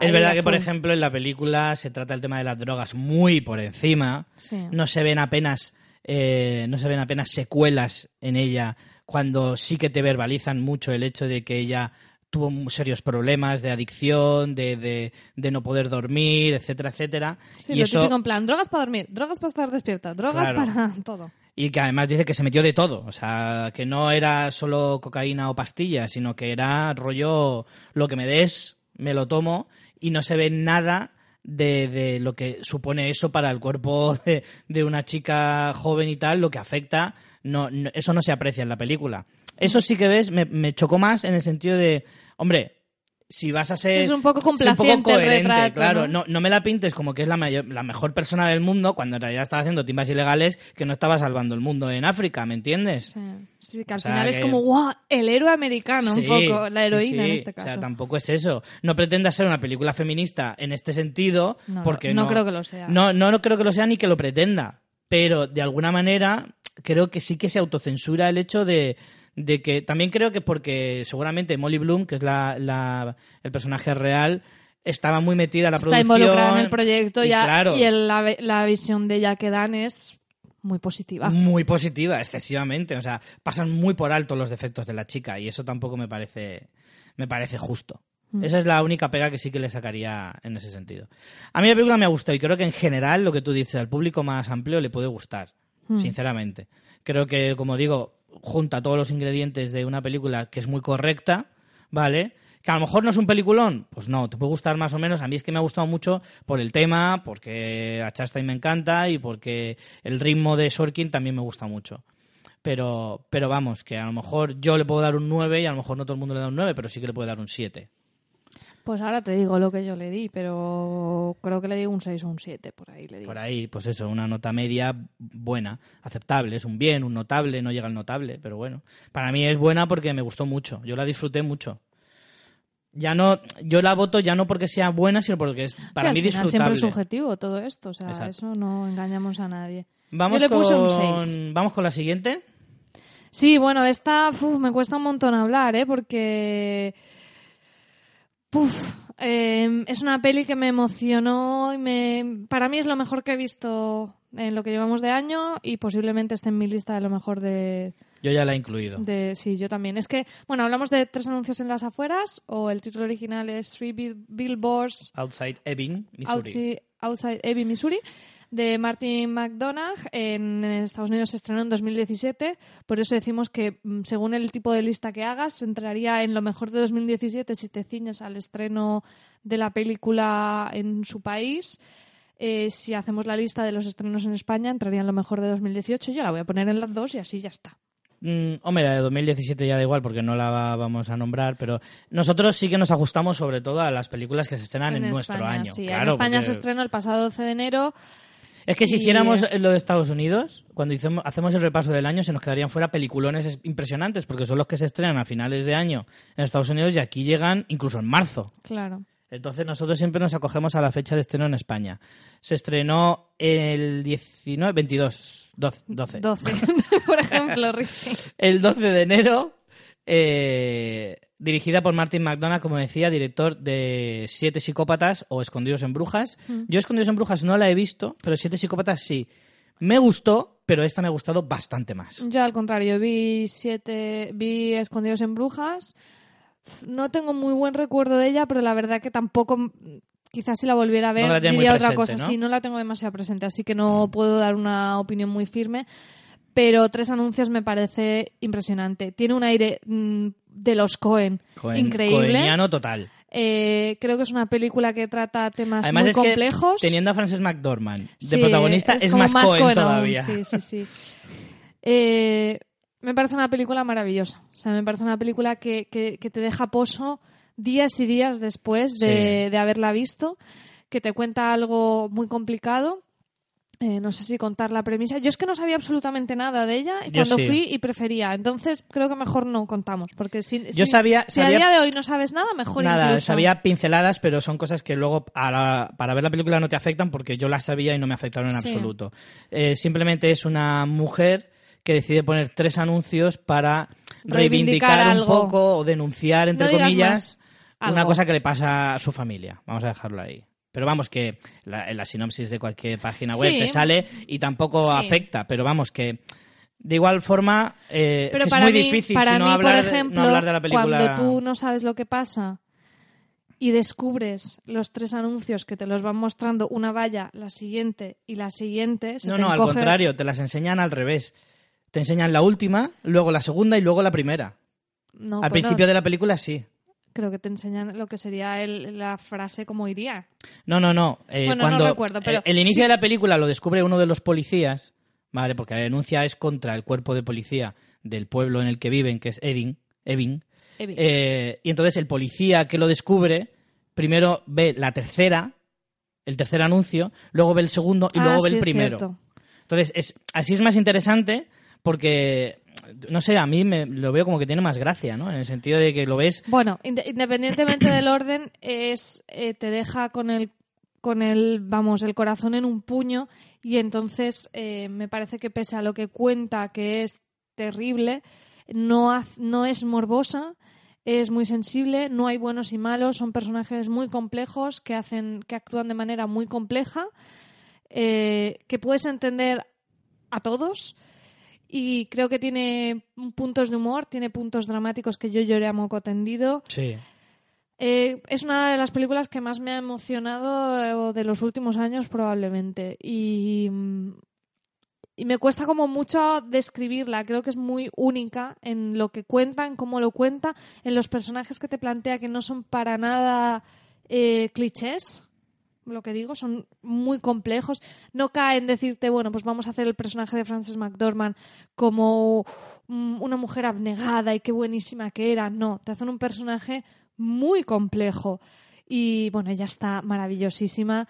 Es verdad que, por ejemplo, en la película se trata el tema de las drogas muy por encima. No se ven apenas, eh, no se ven apenas secuelas en ella cuando sí que te verbalizan mucho el hecho de que ella tuvo serios problemas de adicción, de, de, de no poder dormir, etcétera, etcétera. Sí, y lo eso, típico en plan, drogas para dormir, drogas para estar despierta, drogas Claro. para todo. y que además dice que se metió de todo, o sea, que no era solo cocaína o pastillas, sino que era rollo lo que me des, me lo tomo y no se ve nada de, de lo que supone eso para el cuerpo de, de una chica joven y tal, lo que afecta, no, no- eso no se aprecia en la película. Eso sí que ves, me, me chocó más en el sentido de, hombre, si vas a ser Es un poco ser un poco complaciente coherente, retrato, claro, ¿no? no, no me la pintes como que es la, mayor- la mejor persona del mundo cuando en realidad estaba haciendo timbas ilegales que no estaba salvando el mundo en África, ¿me entiendes? Sí, sí, que al O sea, final es como, wow, el héroe americano, Sí, un poco, la heroína sí. en este O sea, caso. tampoco es eso. No pretenda ser una película feminista en este sentido, No, porque no no, creo que lo sea. No, no, no creo que lo sea ni que lo pretenda. Pero de alguna manera creo que sí que se autocensura el hecho de, de que. También creo que porque seguramente Molly Bloom, que es la, la- el personaje real, estaba muy metida en la Está producción. involucrada en el proyecto y ya, claro, y el- la, la visión de ella que dan es muy positiva. muy positiva, excesivamente. O sea, pasan muy por alto los defectos de la chica y eso tampoco me parece, me parece justo. Mm. Esa es la única pega que sí que le sacaría en ese sentido. A mí la película me ha gustado y creo que en general lo que tú dices al público más amplio le puede gustar, Mm. sinceramente. Creo que, como digo, junta todos los ingredientes de una película que es muy correcta, ¿vale? Que a lo mejor no es un peliculón, pues no, te puede gustar más o menos. A mí es que me ha gustado mucho por el tema, porque a Chastain me encanta y porque el ritmo de Sorkin también me gusta mucho. Pero, pero vamos, que a lo mejor yo le puedo dar un 9 y a lo mejor no todo el mundo le da un 9, pero sí que le puede dar un 7. Pues ahora te digo lo que yo le di, pero creo que le di un 6 o un 7, por ahí le di. Por ahí, pues eso, una nota media buena, aceptable, es un bien, un notable, no llega al notable, pero bueno. Para mí es buena porque me gustó mucho, yo la disfruté mucho. Ya no, yo la voto ya no porque sea buena, sino porque es para Sí, mí al final disfrutable. siempre es subjetivo todo esto, o sea, Exacto. eso no engañamos a nadie. Vamos Yo le puse un con, 6. vamos con la siguiente. Sí, bueno, de esta uf, me cuesta un montón hablar, ¿eh? Porque... Puf, eh, es una peli que me emocionó y me... Para mí es lo mejor que he visto en lo que llevamos de año y posiblemente esté en mi lista de lo mejor de... Yo ya la he incluido. de sí, yo también. Es que, bueno, hablamos de tres anuncios en las afueras o el título original es Three Bill- Billboards Outside Ebbing, Missouri. Outside, Outside Ebbing, Missouri, de Martin McDonagh. En, Estados Unidos se estrenó en 2017. Por eso decimos que, mm, según el tipo de lista que hagas, entraría en lo mejor de 2017 si te ciñes al estreno de la película en su país. Eh, si hacemos la lista de los estrenos en España, entraría en lo mejor de 2018. Yo la voy a poner en las dos y así ya está. Mm, hombre, la de 2017 ya da igual porque no la va- vamos a nombrar, pero nosotros sí que nos ajustamos sobre todo a las películas que se estrenan en, nuestro España, año. sí. Claro, en España porque- se estrenó el pasado 12 de enero. Es que si y- hiciéramos lo de Estados Unidos, cuando hacemos el repaso del año, se nos quedarían fuera peliculones es- impresionantes, porque son los que se estrenan a finales de año en Estados Unidos y aquí llegan incluso en marzo. Claro. Entonces nosotros siempre nos acogemos a la fecha de estreno en España. Se estrenó el 19, 22, 12. 12. 12, por ejemplo, Richie. El 12 de enero, eh, dirigida por Martin McDonagh, como decía, director de Siete Psicópatas o Escondidos en Brujas. Yo Escondidos en Brujas no la he visto, pero Siete Psicópatas sí. Me gustó, pero esta me ha gustado bastante más. Yo al contrario, vi siete, vi Escondidos en Brujas. No tengo muy buen recuerdo de ella, pero la verdad que tampoco, quizás si la volviera a ver, No diría otra cosa. ¿no? Sí, no la tengo demasiado presente, así que no puedo dar una opinión muy firme. Pero tres anuncios me parece impresionante. Tiene un aire mm, de los Cohen Cohen- increíble. coheniano total. Eh, creo que es una película que trata temas Además muy es complejos. que teniendo a Frances McDormand de Sí, protagonista es, como más, Cohen aún, todavía. Sí, sí, sí. Eh, me parece una película maravillosa. O sea, me parece una película que, que- que te deja pozo días y días después de, Sí. de haberla visto, que te cuenta algo muy complicado. Eh, no sé si contar la premisa. Yo es que no sabía absolutamente nada de ella Yo cuando sí. fui y prefería. Entonces creo que mejor no contamos. Porque si, Yo si- sabía- si sabía- a día de hoy no sabes nada, mejor Nada, incluso. sabía pinceladas, pero son cosas que luego a la- para ver la película no te afectan porque yo las sabía y no me afectaron en Sí. absoluto. Eh, simplemente es una mujer que decide poner tres anuncios para reivindicar, Reivindicar un algo. poco o denunciar, entre No comillas, una Algo. cosa que le pasa a su familia. Vamos a dejarlo ahí. Pero vamos, que la, en la sinopsis de cualquier página web Sí. te sale y tampoco Sí. afecta, pero vamos, que de igual forma eh, es que para es muy mí, difícil para si no mí, hablar, por no ejemplo, hablar de la película. cuando tú no sabes lo que pasa y descubres los tres anuncios que te los van mostrando una valla, la siguiente y la siguiente, se No, te no, al contrario, te las enseñan al revés. Te enseñan la última, luego la segunda y luego la primera. No, al pues no, principio de la película sí. Creo que te enseñan lo que sería el- la frase como iría. No, no, no. eh, Bueno, no recuerdo, pero eh, el inicio sí. de la película lo descubre uno de los policías, ¿vale? Porque la denuncia es contra el cuerpo de policía del pueblo en el que viven, que es Edin, Evin. Evi. Eh, y entonces el policía que lo descubre, primero ve la tercera, el tercer anuncio, luego ve el segundo y Ah, luego ve sí, el primero. Entonces, es, así es más interesante porque, no sé, a mí me, lo veo como que tiene más gracia, ¿no? En el sentido de que lo ves... Bueno, inde- independientemente del orden, es eh, te deja con el con el vamos el corazón en un puño y entonces eh, me parece que pese a lo que cuenta que es terrible no haz- no es morbosa es muy sensible no hay buenos y malos son personajes muy complejos que hacen que actúan de manera muy compleja eh, que puedes entender a todos y creo que tiene puntos de humor, tiene puntos dramáticos que yo lloré a moco tendido. Sí. Eh, es una de las películas que más me ha emocionado eh, de los últimos años probablemente y, y me cuesta como mucho describirla, creo que es muy única en lo que cuenta, en cómo lo cuenta, en los personajes que te plantea que no son para nada eh, clichés. Lo que digo, son muy complejos. No cae en decirte, bueno, pues vamos a hacer el personaje de Frances McDormand como mm, una mujer abnegada y qué buenísima que era. No, te hacen un personaje muy complejo. Y bueno, ella está maravillosísima.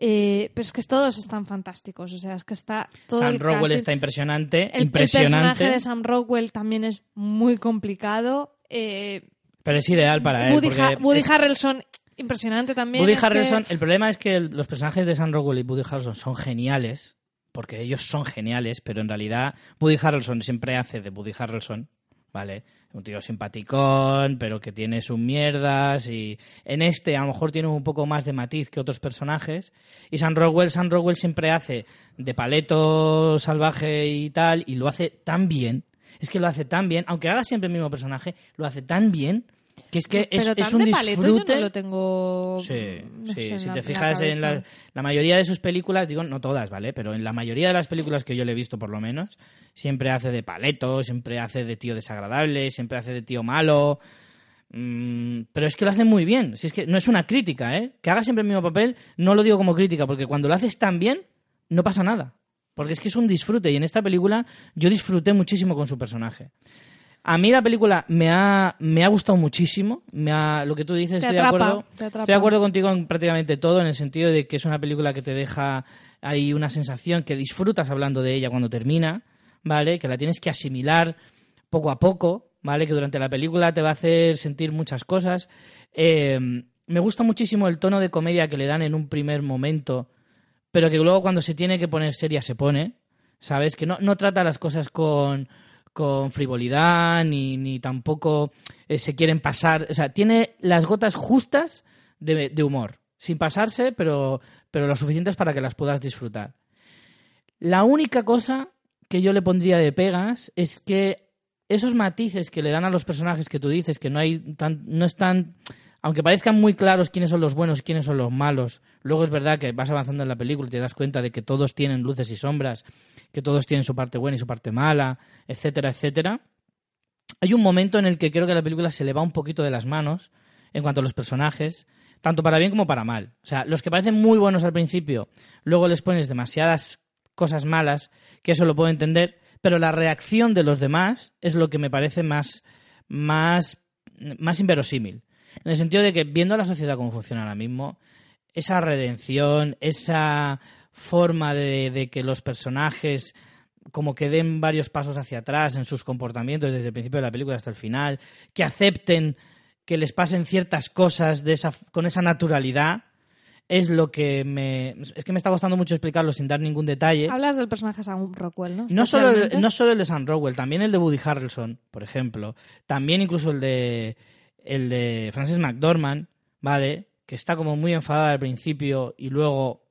Eh, pero es que todos están fantásticos. O sea, es que está todo Sam el Rockwell casting. está impresionante, El- El impresionante, personaje de Sam Rockwell también es muy complicado. Eh, pero es ideal para él. Woody, es- Harrelson, impresionante también. Woody que- Harrelson, el problema es que el- los personajes de Sam Rockwell y Woody Harrelson son geniales, porque ellos son geniales, pero en realidad Woody Harrelson siempre hace de Woody Harrelson, ¿vale? Un tío simpaticón, pero que tiene sus mierdas y en este a lo mejor tiene un poco más de matiz que otros personajes. Y Sam Rockwell, Sam Rockwell siempre hace de paleto salvaje y tal, y lo hace tan bien. Es que lo hace tan bien, aunque haga siempre el mismo personaje, lo hace tan bien que es que es, pero es un de paleto disfrute. yo no lo tengo. Sí, no sí. sé, si la- te la fijas en la, la mayoría de sus películas, digo, no todas, ¿vale? Pero en la mayoría de las películas que yo le he visto, por lo menos, siempre hace de paleto, siempre hace de tío desagradable, siempre hace de tío malo. Mm, pero es que lo hace muy bien. Si es que no es una crítica, ¿eh? Que haga siempre el mismo papel, no lo digo como crítica, porque cuando lo haces tan bien, no pasa nada. Porque es que es un disfrute. Y en esta película yo disfruté muchísimo con su personaje. A mí la película me ha, me ha gustado muchísimo. Me ha, lo que tú dices, Te estoy atrapa, de acuerdo. te. Estoy de acuerdo contigo en prácticamente todo, en el sentido de que es una película que te deja ahí una sensación que disfrutas hablando de ella cuando termina, ¿vale? Que la tienes que asimilar poco a poco, ¿vale? Que durante la película te va a hacer sentir muchas cosas. Eh, me gusta muchísimo el tono de comedia que le dan en un primer momento, pero que luego cuando se tiene que poner seria se pone, ¿sabes? Que no, no trata las cosas con, con frivolidad ni, ni tampoco eh, se quieren pasar. O sea, tiene las gotas justas de, de humor, sin pasarse, pero, pero lo suficientes para que las puedas disfrutar. La única cosa que yo le pondría de pegas es que esos matices que le dan a los personajes que tú dices, que no hay tan, no están, aunque parezcan muy claros quiénes son los buenos y quiénes son los malos, luego es verdad que vas avanzando en la película y te das cuenta de que todos tienen luces y sombras, que todos tienen su parte buena y su parte mala, etcétera, etcétera. Hay un momento en el que creo que la película se le va un poquito de las manos en cuanto a los personajes, tanto para bien como para mal. O sea, los que parecen muy buenos al principio, luego les pones demasiadas cosas malas, que eso lo puedo entender, pero la reacción de los demás es lo que me parece más, más, más inverosímil. En el sentido de que viendo la sociedad como funciona ahora mismo, esa redención, esa forma de, de que los personajes como que den varios pasos hacia atrás en sus comportamientos desde el principio de la película hasta el final, que acepten que les pasen ciertas cosas de esa, con esa naturalidad, es lo que me... Es que me está costando mucho explicarlo sin dar ningún detalle. Hablas del personaje Sam Rockwell, ¿no? No solo, el, no solo el de Sam Rockwell, también el de Woody Harrelson, por ejemplo. También incluso el de, el de Frances McDormand, ¿vale? Que está como muy enfadada al principio y luego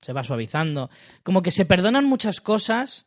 se va suavizando. Como que se perdonan muchas cosas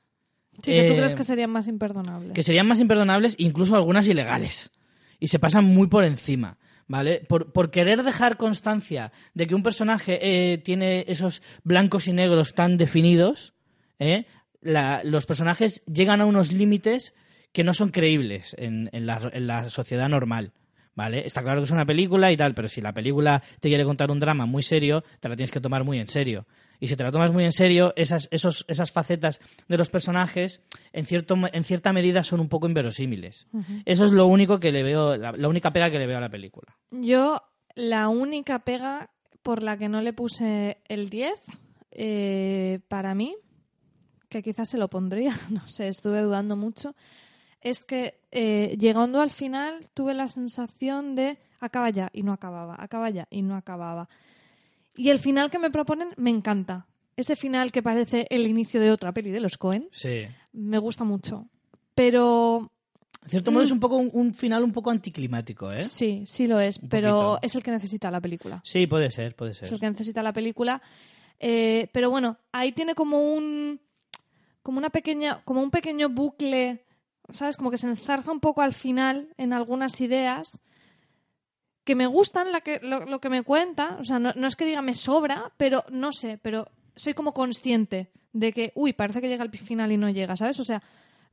Sí, que tú eh, crees que serían más imperdonables. que serían más imperdonables, incluso algunas ilegales. Y se pasan muy por encima, ¿vale? Por, por querer dejar constancia de que un personaje eh, tiene esos blancos y negros tan definidos, ¿eh? La- los personajes llegan a unos límites que no son creíbles en, en la, en la sociedad normal. ¿Vale? Está claro que es una película y tal, pero si la película te quiere contar un drama muy serio, te la tienes que tomar muy en serio. Y si te la tomas muy en serio, esas, esos, esas facetas de los personajes, en, cierto, en cierta medida, son un poco inverosímiles. Eso es lo único que le veo, la, la única pega que le veo a la película. Yo, la única pega por la que no le puse el 10, eh, para mí, que quizás se lo pondría, no sé, estuve dudando mucho, es que eh, llegando al final tuve la sensación de acaba ya y no acababa, acaba ya y no acababa. Y el final que me proponen me encanta. Ese final que parece el inicio de otra peli de los Cohen, Sí. me gusta mucho. Pero En cierto modo es un poco un, un final un poco anticlimático, ¿eh? sí, sí lo es, Un pero poquito. es el que necesita la película. Sí, puede ser, puede es ser. el que necesita la película. Eh, pero bueno, ahí tiene como un como una pequeña, como un pequeño bucle, ¿sabes? Como que se enzarza un poco al final en algunas ideas que me gustan la que, lo, lo que me cuenta. O sea, no, no es que diga me sobra, pero no sé, pero soy como consciente de que, uy, parece que llega al final y no llega, ¿sabes? O sea,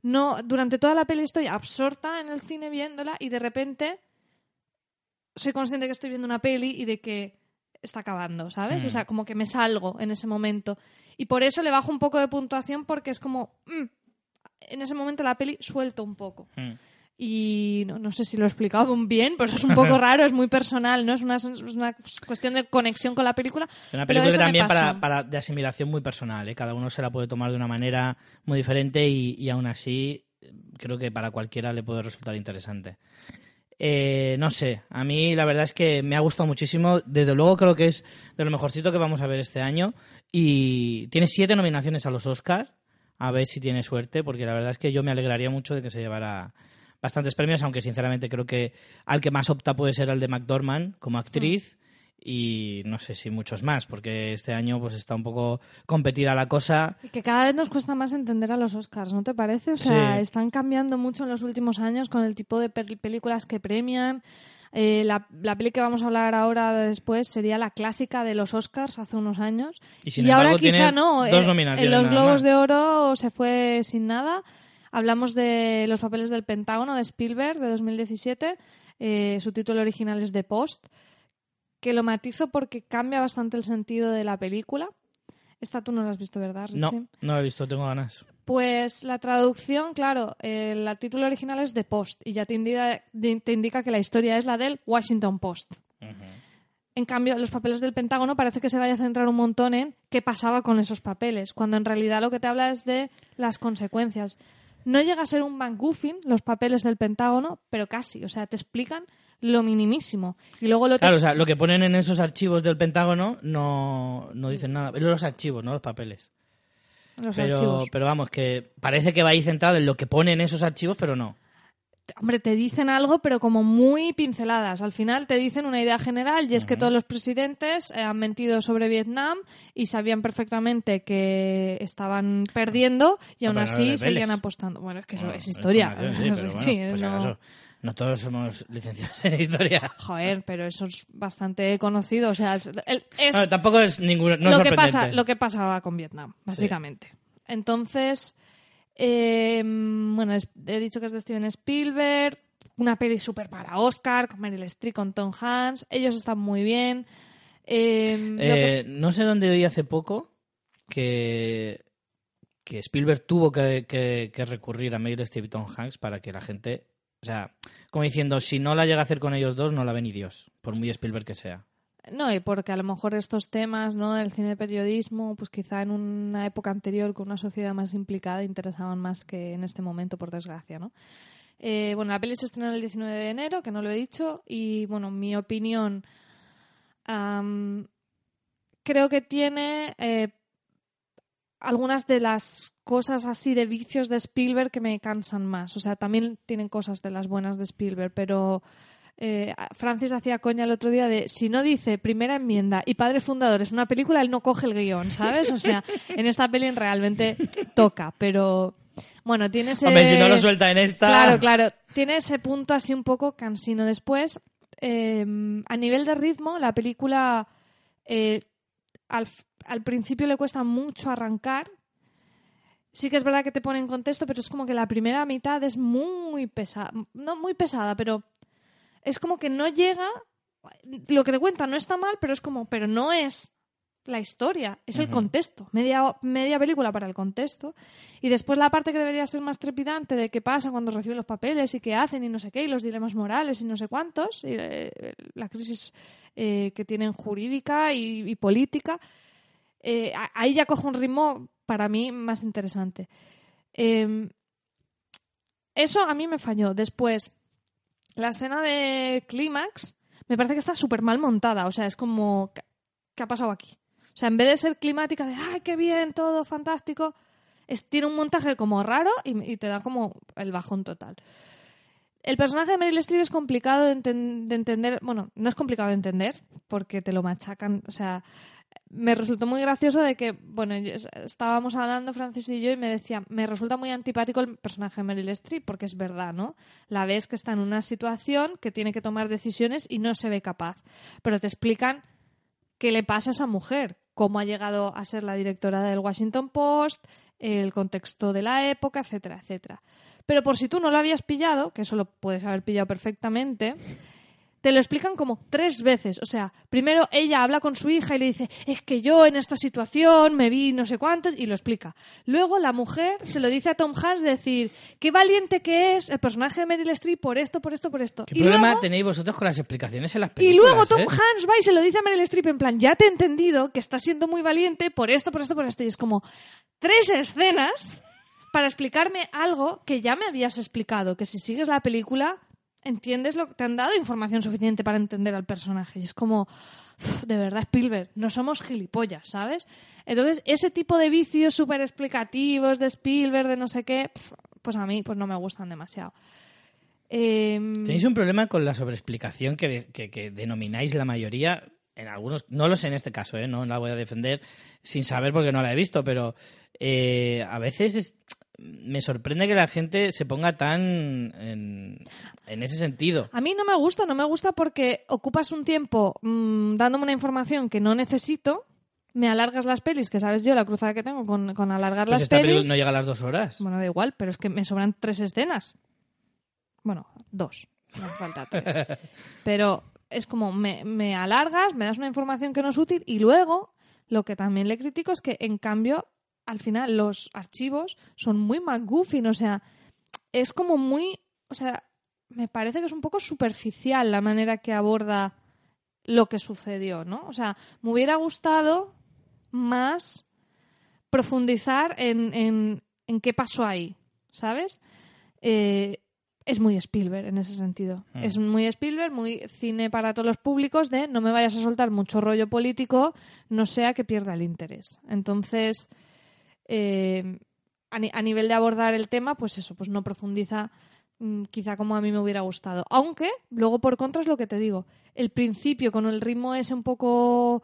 no, durante toda la peli estoy absorta en el cine viéndola y de repente soy consciente que estoy viendo una peli y de que está acabando, ¿sabes? Mm. O sea, como que me salgo en ese momento. Y por eso le bajo un poco de puntuación porque es como, mm, en ese momento la peli suelto un poco. Mm. Y no, no sé si lo he explicado bien, pero es un poco raro, es muy personal, ¿no? Es una, es una cuestión de conexión con la película. Es una película también para, para- de asimilación muy personal, ¿eh? Cada uno se la puede tomar de una manera muy diferente y, y aún así creo que para cualquiera le puede resultar interesante. Eh, no sé, a mí la verdad es que me ha gustado muchísimo. Desde luego creo que es de lo mejorcito que vamos a ver este año. Y tiene siete nominaciones a los Oscars. A ver si tiene suerte, porque la verdad es que yo me alegraría mucho de que se llevara bastantes premios, aunque sinceramente creo que al que más opta puede ser el de McDormand como actriz. Y no sé si muchos más, porque este año pues está un poco competida la cosa. Y que cada vez nos cuesta más entender a los Oscars, ¿no te parece? O sea, Sí. están cambiando mucho en los últimos años con el tipo de pel- películas que premian. Eh, la, la peli que vamos a hablar ahora después sería la clásica de los Oscars hace unos años. Y sin ahora embargo, tiene quizá no. en los Globos de Oro se fue sin nada. Hablamos de Los papeles del Pentágono de Spielberg de 2017. Eh, su título original es The Post. Que lo matizo porque cambia bastante el sentido de la película. Esta tú no la has visto, ¿verdad, Richie? No, no lo he visto, tengo ganas. Pues la traducción, claro, el título original es The Post y ya te indica, te indica que la historia es la del Washington Post. En cambio, los papeles del Pentágono parece que se vaya a centrar un montón en qué pasaba con esos papeles, cuando en realidad lo que te habla es de las consecuencias. No llega a ser un McGuffin los papeles del Pentágono, pero casi. O sea, te explican lo minimísimo. Y luego lo Claro, o sea, lo que ponen en esos archivos del Pentágono no, no dicen nada. Los archivos, no los papeles. los Pero, archivos. pero vamos, que parece que va ahí centrado en lo que ponen esos archivos, pero no. hombre, te dicen algo, pero como muy pinceladas. Al final te dicen una idea general y es que todos los presidentes eh, han mentido sobre Vietnam y sabían perfectamente que estaban perdiendo y No, aún no así seguían apostando. Bueno, es que eso Bueno, es historia. sí, pero bueno, Sí, pues no- acaso, no todos somos licenciados en historia. Joder, pero eso es bastante conocido. O sea, es, el- es- Bueno, tampoco es ninguna. No lo, que pasa, lo que pasaba con Vietnam, básicamente. Entonces, eh, bueno, es- he dicho que es de Steven Spielberg, una peli súper para Oscar, con Meryl Streep, con Tom Hanks, ellos están muy bien. Eh, que- Eh, no sé dónde oí hace poco que, que Spielberg tuvo que, que- que recurrir a Meryl Streep y Tom Hanks para que la gente. O sea, como diciendo, si no la llega a hacer con ellos dos, no la ve ni Dios, por muy Spielberg que sea. No, y porque a lo mejor estos temas ¿no? del cine de periodismo, pues quizá en una época anterior con una sociedad más implicada interesaban más que en este momento, por desgracia, ¿no? Eh, bueno, la peli se estrenó el 19 de enero, que no lo he dicho, y bueno, mi opinión, creo que tiene eh, algunas de las cosas así de vicios de Spielberg que me cansan más. O sea, también tienen cosas de las buenas de Spielberg, pero eh, Francis hacía coña el otro día de si no dice primera enmienda y padres fundadores una película, él no coge el guion, ¿sabes? O sea, en esta peli realmente toca, pero bueno, tiene ese... Hombre, si no lo suelta en esta. Claro, claro. Tiene ese punto así un poco cansino. Después, eh, a nivel de ritmo, la película eh, al, al principio le cuesta mucho arrancar. Sí que es verdad que te pone en contexto, pero es como que la primera mitad es muy pesada. No muy pesada, pero es como que no llega. Lo que te cuenta no está mal, pero es como, pero no es la historia, es el contexto. Media, media película para el contexto. Y después la parte que debería ser más trepidante de qué pasa cuando reciben los papeles y qué hacen y no sé qué, y los dilemas morales y no sé cuántos, y, eh, la crisis eh, que tienen jurídica y, y política, eh, ahí ya cojo un ritmo para mí más interesante. Eh, eso a mí me falló. Después, la escena de clímax me parece que está súper mal montada. O sea, es como, ¿qué- ¿qué ha pasado aquí? O sea, en vez de ser climática de, ¡ay, qué bien, todo fantástico! Tiene un montaje como raro y, te da como el bajón total. El personaje de Meryl Streep es complicado de entender. Bueno, no es complicado de entender porque te lo machacan. O sea, me resultó muy gracioso de que, bueno, estábamos hablando Francis y yo y me decía, me resulta muy antipático el personaje de Meryl Streep porque es verdad, ¿no? La ves que está en una situación que tiene que tomar decisiones y no se ve capaz. Pero te explican qué le pasa a esa mujer, cómo ha llegado a ser la directora del Washington Post, el contexto de la época, etcétera, etcétera. Pero por si tú no lo habías pillado, que eso lo puedes haber pillado perfectamente, te lo explican como tres veces. O sea, primero ella habla con su hija y le dice, es que yo en esta situación me vi no sé cuántos, y lo explica. Luego la mujer se lo dice a Tom Hanks decir, qué valiente que es el personaje de Meryl Streep por esto, por esto, por esto. ¿Qué y problema luego, tenéis vosotros con las explicaciones en las y películas? luego Tom eh? Hanks va y se lo dice a Meryl Streep en plan, ya te he entendido que estás siendo muy valiente por esto, por esto, por esto. Y es como tres escenas para explicarme algo que ya me habías explicado, que si sigues la película entiendes lo que te han dado información suficiente para entender al personaje. Y es como, de verdad, Spielberg, no somos gilipollas, ¿sabes? Entonces, ese tipo de vicios súper explicativos de Spielberg, de no sé qué, pues a mí pues no me gustan demasiado. Em, Tenéis un problema con la sobreexplicación que, que- denomináis la mayoría, en algunos, no lo sé en este caso, ¿eh? no la voy a defender sin saber porque no la he visto, pero eh, a veces es- me sorprende que la gente se ponga tan en, en ese sentido. A mí no me gusta, no me gusta porque ocupas un tiempo mm, dándome una información que no necesito, me alargas las pelis, que sabes yo la cruzada que tengo con, con alargar Pues las esta película pelis. no llega a las dos horas. Bueno, da igual, pero es que me sobran tres escenas. Bueno, dos. Me falta tres. Pero es como me, me alargas, me das una información que no es útil y luego lo que también le critico es que en cambio al final los archivos son muy McGuffin, o sea, es como muy, o sea, me parece que es un poco superficial la manera que aborda lo que sucedió, ¿no? O sea, me hubiera gustado más profundizar en, en, en qué pasó ahí, ¿sabes? Eh, es muy Spielberg en ese sentido. Mm. Es muy Spielberg, muy cine para todos los públicos de no me vayas a soltar mucho rollo político, no sea que pierda el interés. Entonces, eh, a, ni- a nivel de abordar el tema, pues eso, pues no profundiza mm, quizá como a mí me hubiera gustado. Aunque, luego por contra es lo que te digo, el principio con el ritmo ese un poco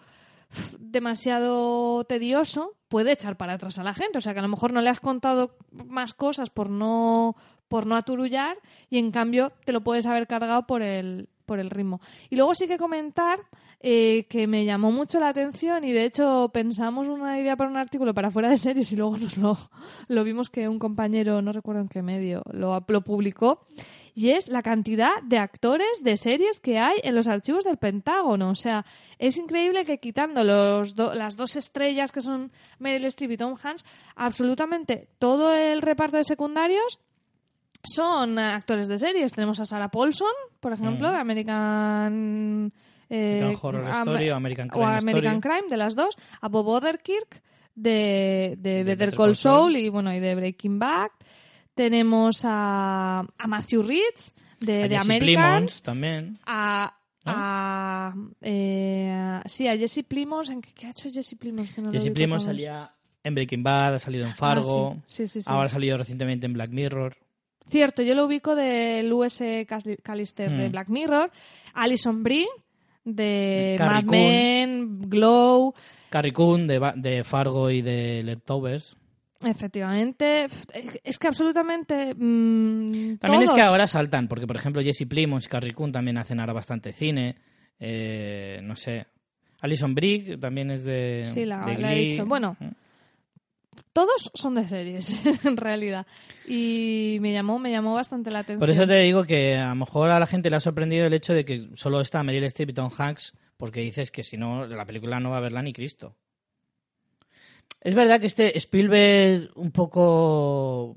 demasiado tedioso puede echar para atrás a la gente. O sea que a lo mejor no le has contado más cosas por no, por no aturullar y en cambio te lo puedes haber cargado por el, por el ritmo. Y luego sí que comentar eh, que me llamó mucho la atención y de hecho pensamos una idea para un artículo para fuera de series y luego nos lo, lo vimos que un compañero, no recuerdo en qué medio, lo, lo publicó. Y es la cantidad de actores de series que hay en los archivos del Pentágono. O sea, es increíble que quitando los do- las dos estrellas que son Meryl Streep y Tom Hanks, absolutamente todo el reparto de secundarios son actores de series. Tenemos a Sarah Paulson, por ejemplo, Mm. de American... eh, American Horror Am- Story o American Crime o American Story. Crime, de las dos. A Bob Odenkirk, de, de Better, Better Call Saul y, bueno, y de Breaking Bad. Tenemos a, a Matthew Rhys, de, A de Jesse American. Plemons también. A... ¿No? a eh, sí, a Jesse Plimos. ¿En qué, qué ha hecho Jesse Plimos? Que no Jesse jamás. salía en Breaking Bad, ha salido en Fargo, Ah, sí. Sí, sí, sí. ahora ha salido recientemente en Black Mirror. Cierto, yo lo ubico del US Callister de Mm. Black Mirror, Alison Brie de Carrie Mad Coon. Men, Glow, Carrie Coon de, Ba- de Fargo y de Leftovers. efectivamente. Es que absolutamente mm, También es todos. que ahora saltan, porque por ejemplo Jesse Plemons y Carrie Coon también hacen ahora bastante cine. Eh, no sé. Alison Brie también es de. Sí, la- de la he Glee. dicho. Bueno, todos son de series, en realidad. Y me llamó, me llamó bastante la atención. Por eso te digo que a lo mejor a la gente le ha sorprendido el hecho de que solo está Meryl Streep y Tom Hanks, porque dices que si no, la película no va a verla ni Cristo. Es verdad que este Spielberg un poco...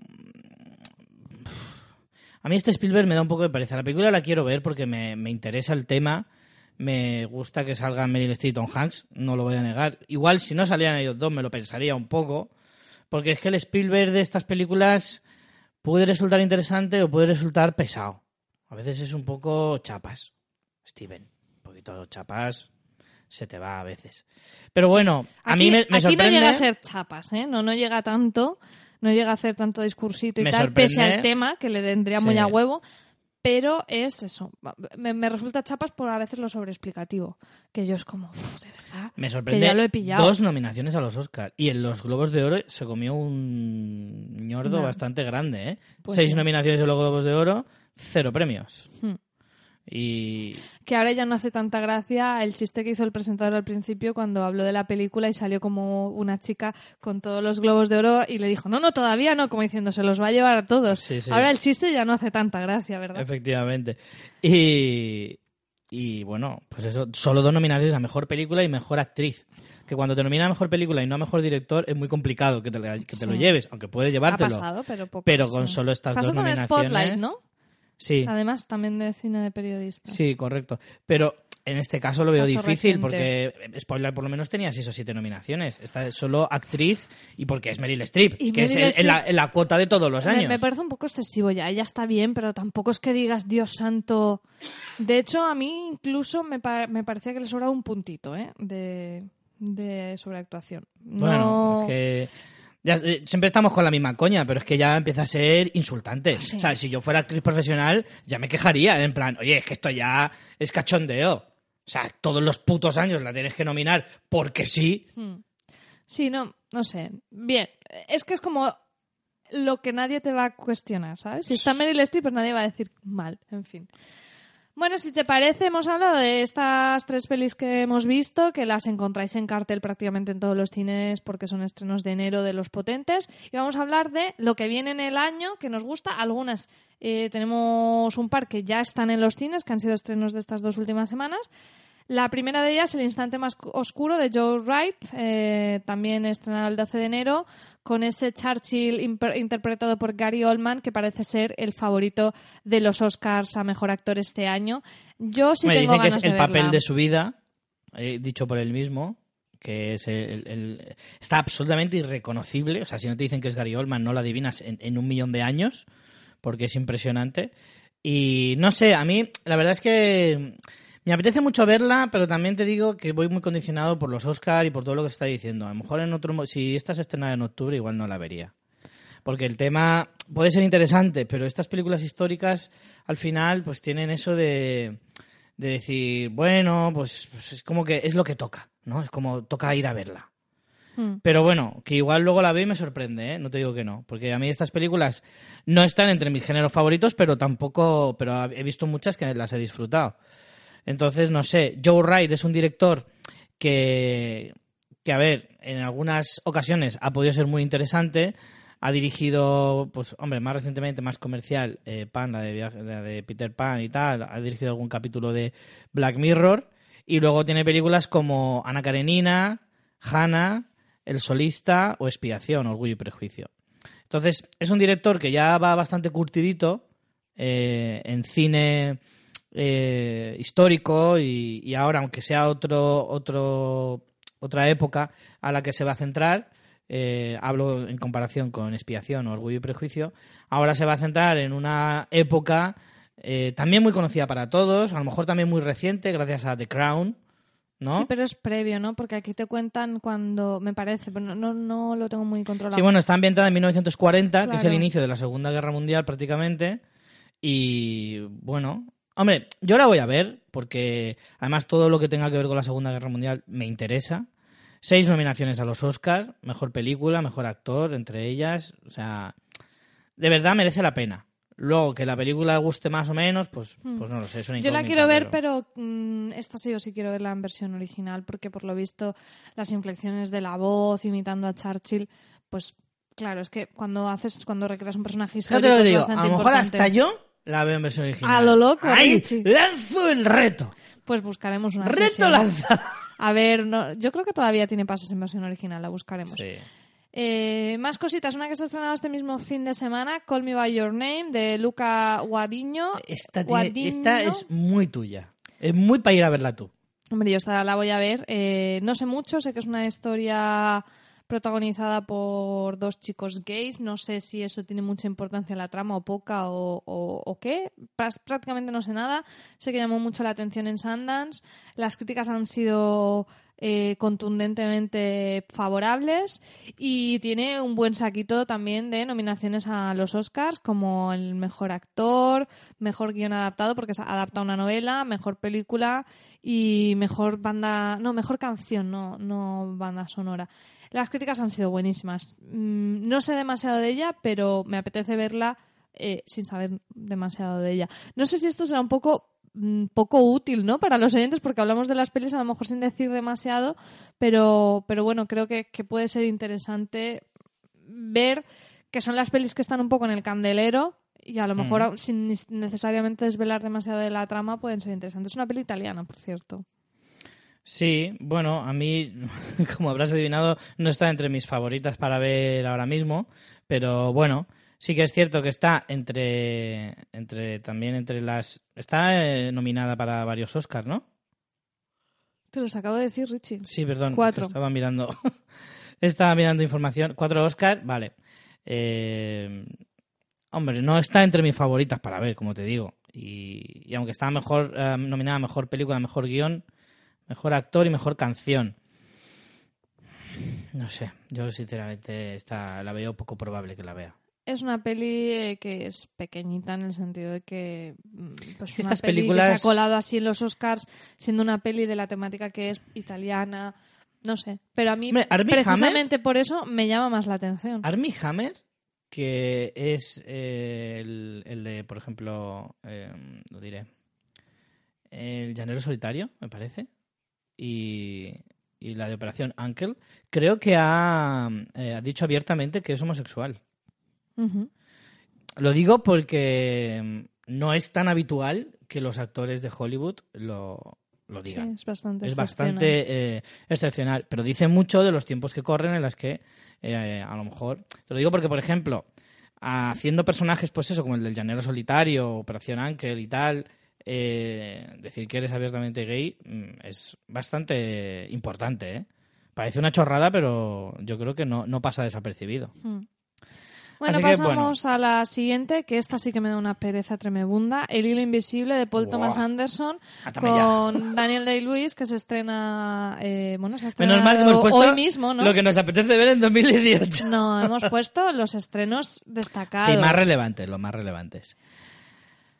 A mí este Spielberg me da un poco de pereza. La película la quiero ver porque me, me interesa el tema. Me gusta que salgan Meryl Streep y Tom Hanks, no lo voy a negar. Igual si no salían ellos dos me lo pensaría un poco. Porque es que el Spielberg de estas películas puede resultar interesante o puede resultar pesado. A veces es un poco chapas, Steven. Un poquito chapas se te va a veces. Pero bueno, a Aquí, mí me, me aquí sorprende... no llega a ser chapas, ¿eh? No, no llega tanto, no llega a hacer tanto discursito y Me tal, pese al tema, que le tendría Sí. muy a huevo. Pero es eso. Me, me resulta chapas por a veces lo sobreexplicativo. Que yo es como, "Uf, de verdad. Me que sorprende ya lo he pillado. dos nominaciones a los Oscars. Y en los Globos de Oro se comió un ñordo bastante grande, ¿eh? Pues Seis sí. nominaciones en los Globos de Oro, cero premios. Hmm. Y Que ahora ya no hace tanta gracia el chiste que hizo el presentador al principio cuando habló de la película y salió como una chica con todos los globos de oro y le dijo, no, no, todavía no, como diciendo, se los va a llevar a todos. Sí, sí. Ahora el chiste ya no hace tanta gracia, ¿verdad? Efectivamente. Y, Y bueno, pues eso, solo dos nominaciones a mejor película y mejor actriz. Que cuando te nominan a mejor película y no a mejor director es muy complicado que te, lo- que te lo lleves, aunque puedes Ha llevártelo. pasado, pero poco. Pero con sí. solo estas Pasó dos con. Spotlight, ¿no? Sí, Además, también de cine de periodistas. sí, correcto. Pero en este caso lo veo Caso difícil reciente. porque Spoiler por lo menos tenía seis o siete nominaciones. Esta es solo actriz y porque es Meryl Streep, Y que es Meryl la, Streep- la cuota de todos los años. me parece un poco excesivo ya, ya está bien, pero tampoco es que digas Dios santo. De hecho, a mí incluso me, me parecía que le sobraba un puntito ¿eh? de, de sobreactuación. Bueno, No- es que ya, eh, siempre estamos con la misma coña, pero es que ya empieza a ser insultante. Sí. O sea, si yo fuera actriz profesional, ya me quejaría, en plan, oye, es que esto ya es cachondeo. O sea, todos los putos años la tienes que nominar porque sí. Hmm. Sí, no, no sé. Bien, es que es como lo que nadie te va a cuestionar, ¿sabes? Si está Meryl Streep, pues nadie va a decir mal, en fin. Bueno, si te parece, hemos hablado de estas tres pelis que hemos visto, que las encontráis en cartel prácticamente en todos los cines porque son estrenos de enero de los potentes. Y vamos a hablar de lo que viene en el año, que nos gusta. Algunas eh, tenemos un par que ya están en los cines, que han sido estrenos de estas dos últimas semanas. La primera de ellas, El instante más oscuro de Joe Wright, eh, también estrenado el 12 de enero, con ese Churchill interpretado por Gary Oldman, que parece ser el favorito de los Oscars a mejor actor este año. Yo sí me tengo dicen que ganas es el de papel verla. de su vida, eh, dicho por él mismo, que es el, el- está absolutamente irreconocible. O sea, si no te dicen que es Gary Oldman, no lo adivinas en, en un millón de años, porque es impresionante. Y no sé, a mí la verdad es que me apetece mucho verla, pero también te digo que voy muy condicionado por los Oscars y por todo lo que se está diciendo. A lo mejor en otro, si esta se estrenara en octubre, igual no la vería. Porque el tema puede ser interesante, pero estas películas históricas al final pues tienen eso de, de decir, bueno, pues, pues es como que es lo que toca, ¿no? Es como toca ir a verla. Hmm. Pero bueno, que igual luego la veo y me sorprende, ¿eh? No te digo que no. Porque a mí estas películas no están entre mis géneros favoritos, pero tampoco. Pero he visto muchas que las he disfrutado. Entonces, no sé. Joe Wright es un director que. que, a ver, en algunas ocasiones ha podido ser muy interesante. Ha dirigido, pues, hombre, más recientemente, más comercial, eh, la de, la de Peter Pan y tal. Ha dirigido algún capítulo de Black Mirror. Y luego tiene películas como Ana Karenina, Hannah, El solista o Expiación, Orgullo y Prejuicio. Entonces, es un director que ya va bastante curtidito eh, en cine eh, histórico y, y ahora, aunque sea otro, otro, otra época a la que se va a centrar, eh, hablo en comparación con Expiación o Orgullo y Prejuicio, ahora se va a centrar en una época eh, también muy conocida para todos, a lo mejor también muy reciente, gracias a The Crown, ¿no? Sí, pero es previo, ¿no? Porque aquí te cuentan cuando, me parece, pero no, no, lo tengo muy controlado. Sí, bueno, está ambientada en 1940, que es el Claro. inicio de la Segunda Guerra Mundial prácticamente. Y bueno, hombre, yo la voy a ver porque además todo lo que tenga que ver con la Segunda Guerra Mundial me interesa. Seis nominaciones a los Oscars, mejor película, mejor actor, entre ellas. O sea, de verdad merece la pena. Luego, que la película guste más o menos, pues, pues no lo sé. es una Hmm. Yo la quiero ver, pero mm, esta sí o sí quiero verla en versión original, porque por lo visto las inflexiones de la voz imitando a Churchill, pues claro, es que cuando haces, cuando recreas un personaje histórico lo es bastante a lo mejor importante. hasta yo la veo en versión original. A lo loco, ¡Ay! Richie. ¡Lanzo el reto! Pues buscaremos una ¡Reto sesión. lanzado! A ver, no, yo creo que todavía tiene pasos en versión original, la buscaremos. Sí. Eh, más cositas, una que se ha estrenado este mismo fin de semana, Call Me By Your Name, de Luca Guadiño. Esta, tiene- Guadiño. esta es muy tuya. Es muy para ir a verla tú. Hombre, yo esta la voy a ver. Eh, no sé mucho, sé que es una historia protagonizada por dos chicos gays. No sé si eso tiene mucha importancia en la trama o poca o, o- qué. Prácticamente no sé nada. Sé que llamó mucho la atención en Sundance. Las críticas han sido eh, contundentemente favorables y tiene un buen saquito también de nominaciones a los Oscars como el mejor actor, mejor guion adaptado porque se adapta una novela, mejor película y mejor banda, no, mejor canción, no, no banda sonora. Las críticas han sido buenísimas. Mm, No sé demasiado de ella, pero me apetece verla eh, sin saber demasiado de ella. No sé si esto será un poco poco útil, ¿no? Para los oyentes, porque hablamos de las pelis a lo mejor sin decir demasiado, pero, pero bueno, creo que, que puede ser interesante ver que son las pelis que están un poco en el candelero y a lo mejor, aun sin necesariamente desvelar demasiado de la trama, pueden ser interesantes. Es una peli italiana, por cierto. Sí, bueno, a mí, como habrás adivinado, no está entre mis favoritas para ver ahora mismo, pero bueno, sí que es cierto que está entre, entre también entre las, está eh, nominada para varios Oscars, ¿no? Te los acabo de decir, Richie. Sí, perdón. Cuatro. Estaba mirando, estaba mirando información. Cuatro Oscars, vale. Eh, hombre, no está entre mis favoritas para ver, como te digo. Y, y aunque está mejor eh, nominada a mejor película, mejor guion, mejor actor y mejor canción. No sé, yo sinceramente esta la veo poco probable que la vea. Es una peli eh, que es pequeñita en el sentido de que mm, pues una estas peli que películas- se ha colado así en los Oscars siendo una peli de la temática que es italiana, no sé. Pero a mí Armie precisamente por eso me llama más la atención. Armie Hammer, que es eh, el, el de, por ejemplo, eh, lo diré, el llanero solitario, me parece, y, y la de Operación Uncle, creo que ha, eh, ha dicho abiertamente que es homosexual. Lo digo porque mm, no es tan habitual que los actores de Hollywood lo, lo Sí, digan. es bastante es excepcional. bastante eh, excepcional, pero dice mucho de los tiempos que corren en las que eh, a lo mejor, te lo digo porque, por ejemplo, haciendo personajes, pues eso, como el del llanero solitario, Operación Ángel y tal, eh, decir que eres abiertamente gay mm, es bastante importante, ¿eh? Parece una chorrada, pero yo creo que no, no pasa desapercibido. Mm. Bueno, Así que, pasamos a la siguiente, que esta sí que me da una pereza tremebunda. El hilo invisible de Paul. Thomas Anderson Átame ya. con Daniel Day-Lewis, que se estrena, eh, bueno, se ha estrenado Menos mal que hemos puesto hoy mismo, ¿no? lo que nos apetece ver en 2018. No, hemos puesto los estrenos destacados. Sí, más relevantes, los más relevantes.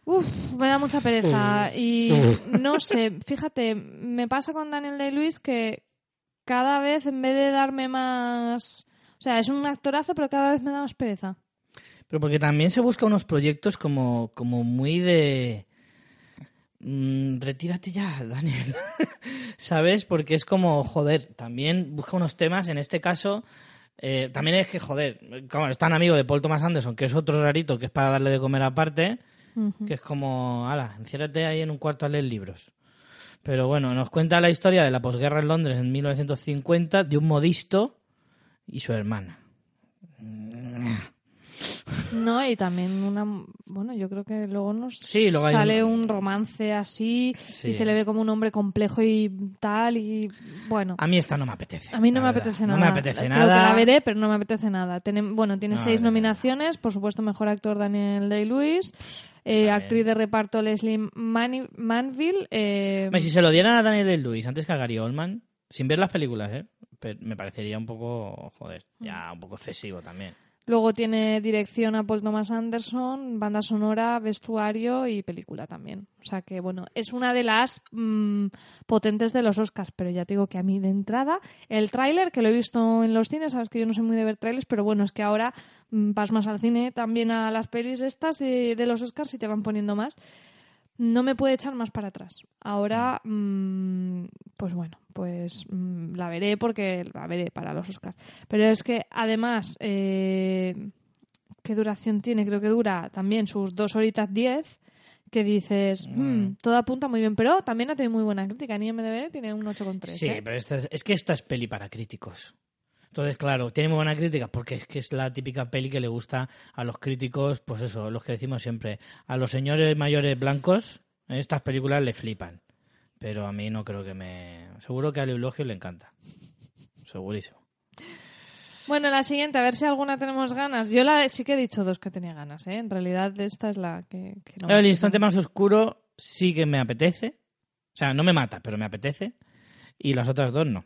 Uf, me da mucha pereza. Y no sé, fíjate, me pasa con Daniel Day-Lewis que cada vez en vez de darme más... O sea, es un actorazo, pero cada vez me da más pereza. Pero porque también se busca unos proyectos como, como muy de... mm, retírate ya, Daniel. ¿Sabes? Porque es como, joder, también busca unos temas, en este caso... eh, también es que, joder, como es tan amigo de Paul Thomas Anderson, que es otro rarito, que es para darle de comer aparte, Ujú. que es como, ala, enciérrate ahí en un cuarto a leer libros. Pero bueno, nos cuenta la historia de la posguerra en Londres en 1950 de un modisto y su hermana. No, y también una... Bueno, yo creo que luego nos Sí, luego sale un- un... romance así Sí. y se le ve como un hombre complejo y tal y... Bueno, A mí esta no me apetece. a mí no me verdad. apetece No nada. me apetece Creo nada. que la veré, pero no me apetece nada. Tiene, bueno, tiene No, seis no, no. nominaciones, por supuesto, mejor actor Daniel Day-Lewis, eh, A actriz de reparto Leslie Manville, eh, si se lo dieran a Daniel Day-Lewis antes que a Gary Oldman, sin ver las películas, ¿eh? Pero me parecería un poco, joder, ya un poco excesivo también. luego tiene dirección a Paul Thomas Anderson, banda sonora, vestuario y película también. O sea que, bueno, es una de las mm, potentes de los Oscars, pero ya te digo que a mí de entrada, el tráiler, que lo he visto en los cines, sabes que yo no soy muy de ver trailers, pero bueno, es que ahora mm, vas más al cine, también a las pelis estas de, de los Oscars y te van poniendo más. No me puede echar más para atrás. Ahora, mm, pues bueno, pues mm, la veré porque la veré para los Oscars. Pero es que además, eh, ¿qué duración tiene? Creo que dura también sus dos horitas diez. Que dices, mm, todo apunta muy bien, pero también ha tenido muy buena crítica. En IMDb tiene un 8,3. Sí, ¿eh? pero esta es, es que esta es peli para críticos. Entonces, claro, tiene muy buena crítica porque es que es la típica peli que le gusta a los críticos, pues eso, los que decimos siempre, a los señores mayores blancos, en estas películas le flipan. Pero a mí no creo que me... Seguro que a Eulogio le encanta. Segurísimo. Bueno, la siguiente, a ver si alguna tenemos ganas. Yo la sí que he dicho dos que tenía ganas, ¿eh? En realidad esta es la que, que no me el instante más oscuro sí que me apetece. O sea, no me mata, pero me apetece. Y las otras dos no.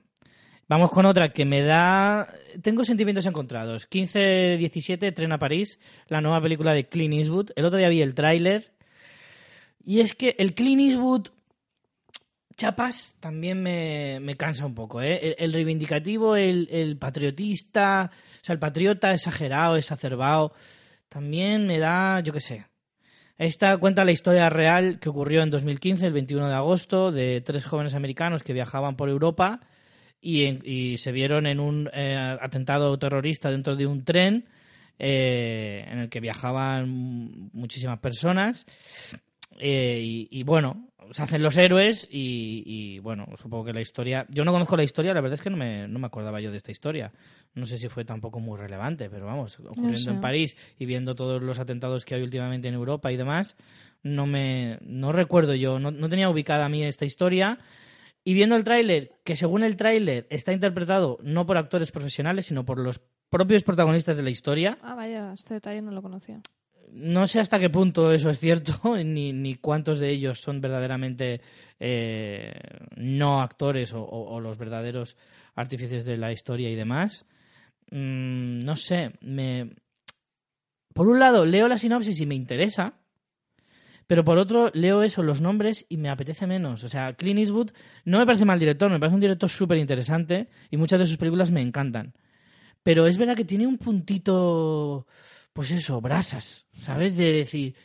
Vamos con otra que me da... Tengo sentimientos encontrados. 15-17, Tren a París, la nueva película de Clint Eastwood. El otro día vi el tráiler. Y es que el Clint Eastwood chapas también me, me cansa un poco, ¿eh? El, el reivindicativo, el, el patriotista, o sea, el patriota exagerado, exacerbado, también me da, yo qué sé. Esta cuenta la historia real que ocurrió en 2015, el 21 de agosto, de tres jóvenes americanos que viajaban por Europa y, en- y se vieron en un eh, atentado terrorista dentro de un tren eh, en el que viajaban muchísimas personas. Eh, y, y, bueno, se hacen los héroes y, y, bueno, supongo que la historia... Yo no conozco la historia, la verdad es que no me, no me acordaba yo de esta historia. No sé si fue tampoco muy relevante, pero vamos, ocurriendo sé. en París y viendo todos los atentados que hay últimamente en Europa y demás, no me no recuerdo yo, no, no tenía ubicada a mí esta historia. Y viendo el tráiler, que según el tráiler está interpretado no por actores profesionales, sino por los propios protagonistas de la historia, Ah, vaya, este detalle no lo conocía. no sé hasta qué punto eso es cierto, ni, ni cuántos de ellos son verdaderamente eh, no actores o, o- o los verdaderos artífices de la historia y demás. Mm, no sé, me... Por un lado, leo la sinopsis y me interesa, pero por otro, leo eso, los nombres, y me apetece menos. O sea, Clint Eastwood no me parece mal director, me parece un director súper interesante y muchas de sus películas me encantan. Pero es verdad que tiene un puntito, pues eso, brasas, ¿sabes? De decir,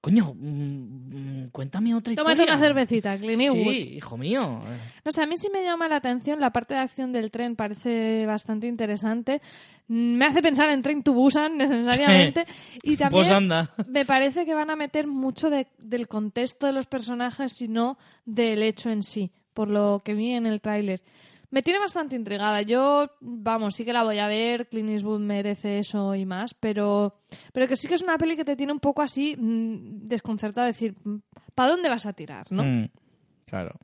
coño, mm, mm, cuéntame otra Tómate historia. una cervecita, Clint Eastwood. Sí, hijo mío. No sé, a mí sí me llama la atención la parte de acción del tren, parece bastante interesante. Mm, Me hace pensar en Train to Busan necesariamente. y también Pues anda. me parece que van a meter mucho de- del contexto de los personajes y no del hecho en sí, por lo que vi en el tráiler. Me tiene bastante intrigada. Yo, vamos, sí que la voy a ver. Clint Eastwood merece eso y más, pero, pero que sí que es una peli que te tiene un poco así mm, desconcertado, decir, ¿para dónde vas a tirar? ¿no? Mm, claro,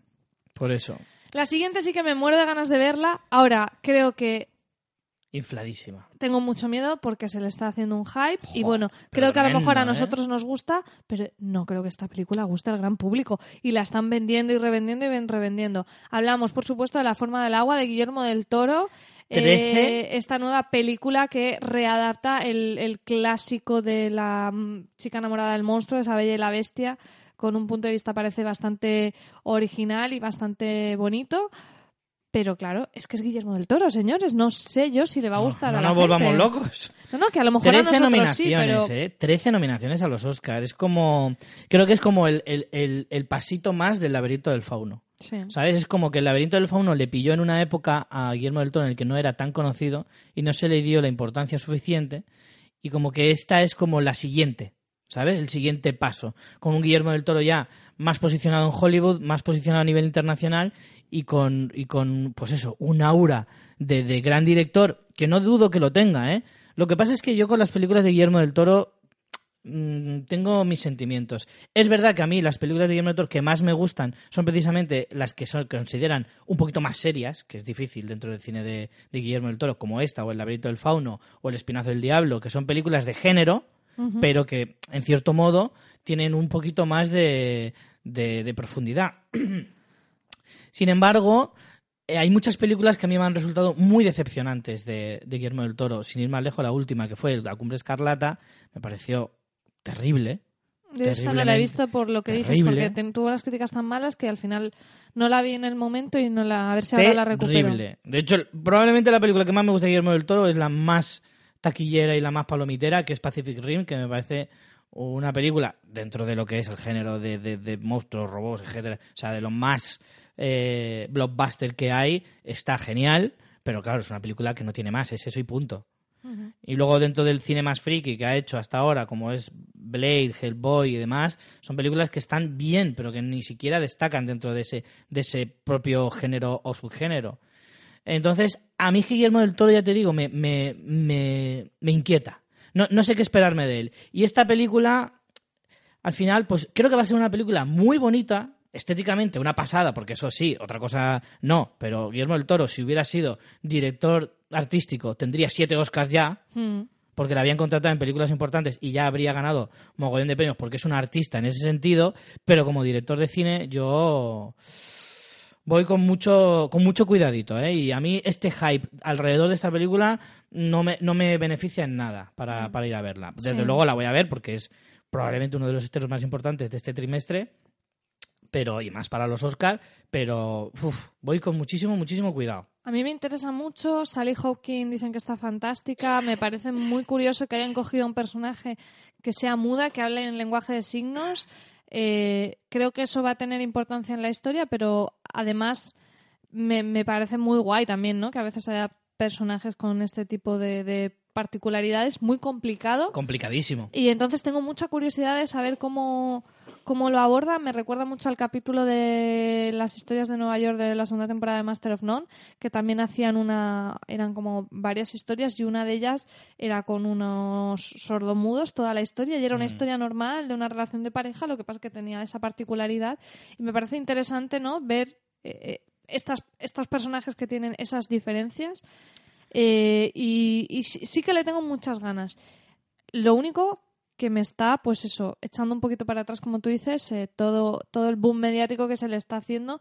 por eso, La siguiente sí que me muero de ganas de verla. Ahora, creo que infladísima. tengo mucho miedo porque se le está haciendo un hype. y bueno, creo que a lo mejor a ¿eh? nosotros nos gusta, pero no creo que esta película guste al gran público. Y la están vendiendo y revendiendo y ven- revendiendo. Hablamos, por supuesto, de La forma del agua de Guillermo del Toro. Eh, esta nueva película que readapta el, el clásico de la mm, chica enamorada del monstruo, esa bella y la bestia, con un punto de vista parece bastante original y bastante bonito. Pero claro, es que es Guillermo del Toro, señores. No sé yo si le va a gustar no a la nos gente. volvamos locos. No, no, que a lo mejor a 13 nosotros sí, nominaciones, pero... ¿eh? 13 nominaciones a los Oscars. Es como. Creo que es como el, el- el- el pasito más del laberinto del fauno. Sí. ¿Sabes? Es como que el laberinto del fauno le pilló en una época a Guillermo del Toro en el que no era tan conocido y no se le dio la importancia suficiente. Y como que esta es como la siguiente. ¿Sabes? El siguiente paso. Con un Guillermo del Toro ya más posicionado en Hollywood, más posicionado a nivel internacional y con, y con pues eso, un aura de, de gran director que no dudo que lo tenga, ¿eh? Lo que pasa es que yo con las películas de Guillermo del Toro mm, tengo mis sentimientos. Es verdad que a mí las películas de Guillermo del Toro que más me gustan son precisamente las que son consideran un poquito más serias, que es difícil dentro del cine de, de Guillermo del Toro, como esta, o El laberinto del fauno, o El espinazo del diablo, que son películas de género, pero que en cierto modo tienen un poquito más de, de- de profundidad. Sin embargo, eh, hay muchas películas que a mí me han resultado muy decepcionantes de, de Guillermo del Toro. Sin ir más lejos, la última, que fue La Cumbre Escarlata, me pareció terrible. Yo esta no la he visto por lo que dices, terrible. porque ten- tuvo unas críticas tan malas que al final no la vi en el momento y no la... A ver si ahora la recupero. Terrible. De hecho, probablemente la película que más me gusta de Guillermo del Toro es la más taquillera y la más palomitera, que es Pacific Rim, que me parece una película dentro de lo que es el género de, de- de monstruos, robots, etcétera, o sea, de lo más eh, blockbuster que hay, está genial, pero claro, es una película que no tiene más, es eso y punto. Y luego dentro del cine más friki que ha hecho hasta ahora, como es Blade, Hellboy y demás, son películas que están bien, pero que ni siquiera destacan dentro de ese, de ese propio género o subgénero. Entonces, a mí Guillermo del Toro, ya te digo, me, me, me, me inquieta. No, no sé qué esperarme de él. Y esta película, al final, pues creo que va a ser una película muy bonita, estéticamente una pasada, porque eso sí, otra cosa no, pero Guillermo del Toro, si hubiera sido director artístico, tendría siete Oscars ya, Mm. porque la habían contratado en películas importantes y ya habría ganado mogollón de premios porque es un artista en ese sentido, pero como director de cine yo voy con mucho con mucho cuidadito, ¿eh? Y a mí este hype alrededor de esta película no me, no me beneficia en nada para, para ir a verla. Desde Sí. luego la voy a ver porque es probablemente uno de los estrenos más importantes de este trimestre, pero y más para los Oscar, pero voy con muchísimo muchísimo cuidado. A mí me interesa mucho. Sally Hawkins dicen que está fantástica. Me parece muy curioso que hayan cogido un personaje que sea muda, que hable en lenguaje de signos. Eh, creo que eso va a tener importancia en la historia, pero además me, me parece muy guay también, ¿no? Que a veces haya personajes con este tipo de particularidades, muy complicado. Complicadísimo. Y entonces tengo mucha curiosidad de saber cómo, cómo lo aborda. Me recuerda mucho al capítulo de las historias de Nueva York de la segunda temporada de Master of None, que también hacían una, eran como varias historias y una de ellas era con unos sordomudos, toda la historia, y era una Mm. historia normal de una relación de pareja, lo que pasa es que tenía esa particularidad. Y me parece interesante, ¿no? Ver eh, eh, estas, estos personajes que tienen esas diferencias. Eh, y, y sí, sí que le tengo muchas ganas. Lo único que me está, pues eso, echando un poquito para atrás, como tú dices, eh, todo, todo el boom mediático que se le está haciendo,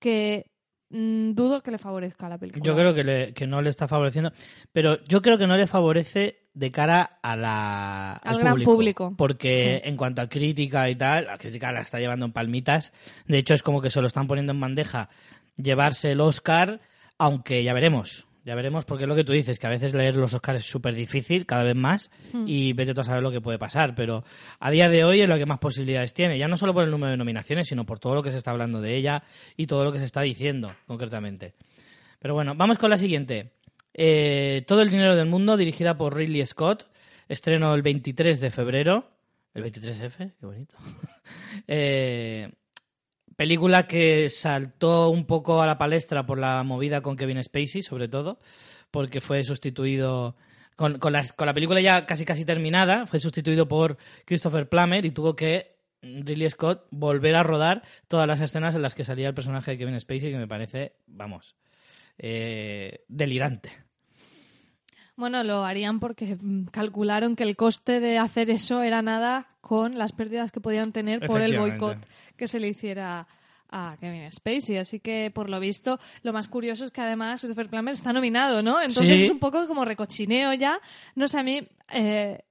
que mm, dudo que le favorezca a la película. Yo creo que, le- que no le está favoreciendo, pero yo creo que no le favorece de cara a la, Al gran público. Porque Sí. en cuanto a crítica y tal, la crítica la está llevando en palmitas. De hecho, es como que se lo están poniendo en bandeja llevarse el Oscar, aunque ya veremos. Ya veremos, porque es lo que tú dices, que a veces leer los Oscars es súper difícil, cada vez más, Hmm. y vete tú a saber lo que puede pasar. Pero a día de hoy es lo que más posibilidades tiene, ya no solo por el número de nominaciones, sino por todo lo que se está hablando de ella y todo lo que se está diciendo, concretamente. Pero bueno, vamos con la siguiente. Eh, Todo el dinero del mundo, dirigida por Ridley Scott. Estreno el 23 de febrero. El 23F, qué bonito. Eh, película que saltó un poco a la palestra por la movida con Kevin Spacey, sobre todo, porque fue sustituido. Con, con, las- con la película ya casi casi terminada, fue sustituido por Christopher Plummer y tuvo que Ridley Scott volver a rodar todas las escenas en las que salía el personaje de Kevin Spacey, que me parece, vamos, eh, delirante. Bueno, lo harían porque mm, calcularon que el coste de hacer eso era nada con las pérdidas que podían tener por el boicot que se le hiciera a Kevin Spacey. Así que, por lo visto, lo más curioso es que además Christopher Plummer está nominado, ¿no? Entonces Sí. es un poco como recochineo ya. No sé, a mí... eh,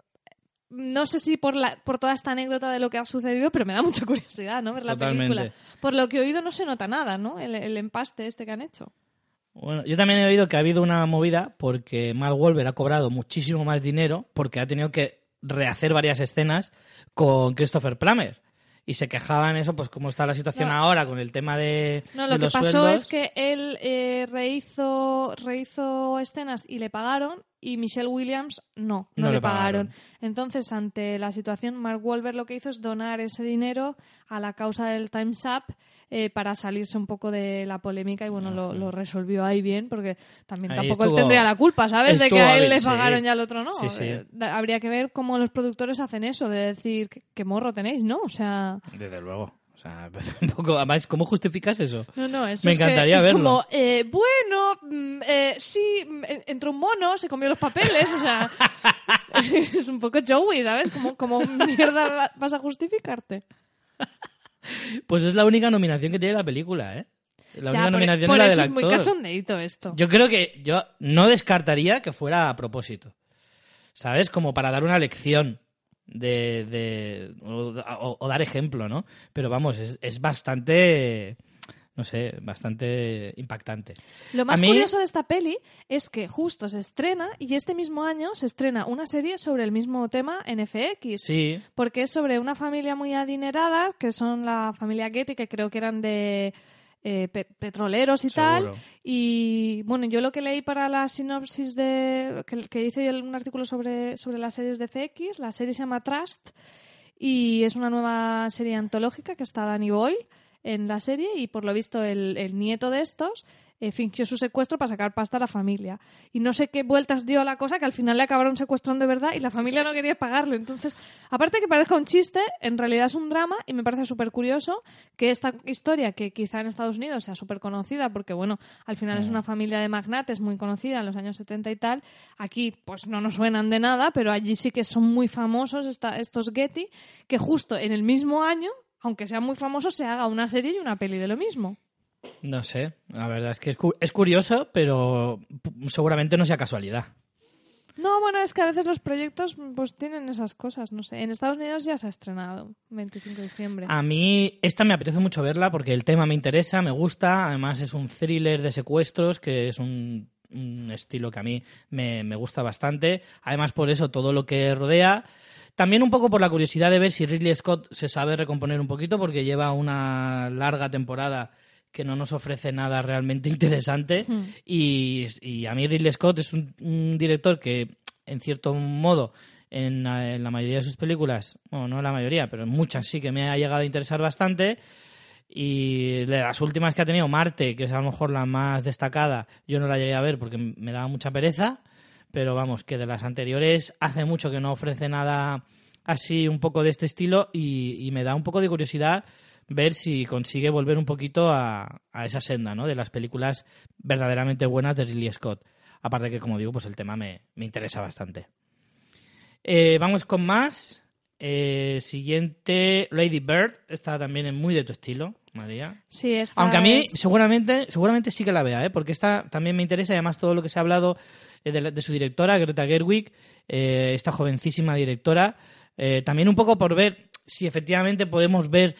no sé si por, la, por toda esta anécdota de lo que ha sucedido, pero me da mucha curiosidad, ¿no? Ver la Totalmente. película. Por lo que he oído no se nota nada, ¿no? El, el empaste este que han hecho. Bueno, yo también he oído que ha habido una movida porque Mark Wahlberg ha cobrado muchísimo más dinero porque ha tenido que rehacer varias escenas con Christopher Plummer. Y se quejaban eso, pues cómo está la situación No. ahora con el tema de, No, de lo que los pasó sueldos. es que él eh, rehizo, rehizo escenas y le pagaron y Michelle Williams no, no, No le le pagaron. pagaron. Entonces, ante la situación, Mark Wahlberg lo que hizo es donar ese dinero a la causa del Time's Up eh, para salirse un poco de la polémica y bueno, lo, lo resolvió ahí bien porque también Ahí tampoco estuvo- él tendría la culpa, ¿sabes? De que a él le sí. pagaron y al otro no. Sí, sí. Eh, habría que ver cómo los productores hacen eso, de decir qué morro tenéis, ¿no? O sea... Desde luego. O sea, un poco, además, ¿cómo justificas eso? No, no, eso Me es que es verlo. como, eh, bueno, mm, eh, sí, mm, eh, entró un mono, se comió los papeles, o sea, es, un poco Joey, ¿sabes? Como, como mierda va- vas a justificarte. Pues es la única nominación que tiene la película, ¿eh? La Ya, única por, nominación por es la eso del es muy cachondeito esto. Yo creo que yo no descartaría que fuera a propósito. ¿Sabes? Como para dar una lección de, de- o, o- o dar ejemplo, ¿no? Pero vamos, es, es bastante, no sé, bastante impactante. Lo más mí- curioso de esta peli es que justo se estrena y este mismo año se estrena una serie sobre el mismo tema en FX. Sí, porque es sobre una familia muy adinerada, que son la familia Getty, que creo que eran de eh, pe- petroleros y tal. Y bueno, yo lo que leí para la sinopsis de. que, que hice yo un artículo sobre, sobre las series de FX, la serie se llama Trust y es una nueva serie antológica que está Danny Boyle en la serie y por lo visto el, el nieto de estos eh, fingió su secuestro para sacar pasta a la familia. Y no sé qué vueltas dio la cosa que al final le acabaron secuestrando de verdad y la familia no quería pagarle. Entonces, aparte de que parezca un chiste, en realidad es un drama y me parece súper curioso que esta historia, que quizá en Estados Unidos sea súper conocida, porque bueno, al final es una familia de magnates muy conocida en los años 70 y tal, aquí pues no nos suenan de nada, pero allí sí que son muy famosos esta- estos Getty, que justo en el mismo año, aunque sean muy famosos, se haga una serie y una peli de lo mismo. No sé. La verdad es que es, cu- es curioso, pero seguramente no sea casualidad. No, bueno, es que a veces los proyectos pues tienen esas cosas, no sé. En Estados Unidos ya se ha estrenado, 25 de diciembre. A mí esta me apetece mucho verla porque el tema me interesa, me gusta. Además es un thriller de secuestros que es un, un estilo que a mí me, me gusta bastante. Además por eso todo lo que rodea. También un poco por la curiosidad de ver si Ridley Scott se sabe recomponer un poquito porque lleva una larga temporada que no nos ofrece nada realmente interesante. Y, y a mí Ridley Scott es un, un director que en cierto modo, en la, en la mayoría de sus películas, bueno, no en la mayoría, pero en muchas sí que me ha llegado a interesar bastante. Y de las últimas que ha tenido, Marte, que es a lo mejor la más destacada, yo no la llegué a ver porque me daba mucha pereza, pero vamos, que de las anteriores hace mucho que no ofrece nada así un poco de este estilo y, y me da un poco de curiosidad ver si consigue volver un poquito a, a esa senda, ¿no? De las películas verdaderamente buenas de Ridley Scott. Aparte que, como digo, pues el tema me, me interesa bastante. Eh, vamos con más. Eh, siguiente, Lady Bird. Está también en muy de tu estilo, María. Sí, esta Aunque a mí es- seguramente, seguramente sí que la vea, ¿eh? porque esta también me interesa y además todo lo que se ha hablado eh, de, la- de su directora, Greta Gerwig, eh, esta jovencísima directora, también un poco por ver si efectivamente podemos ver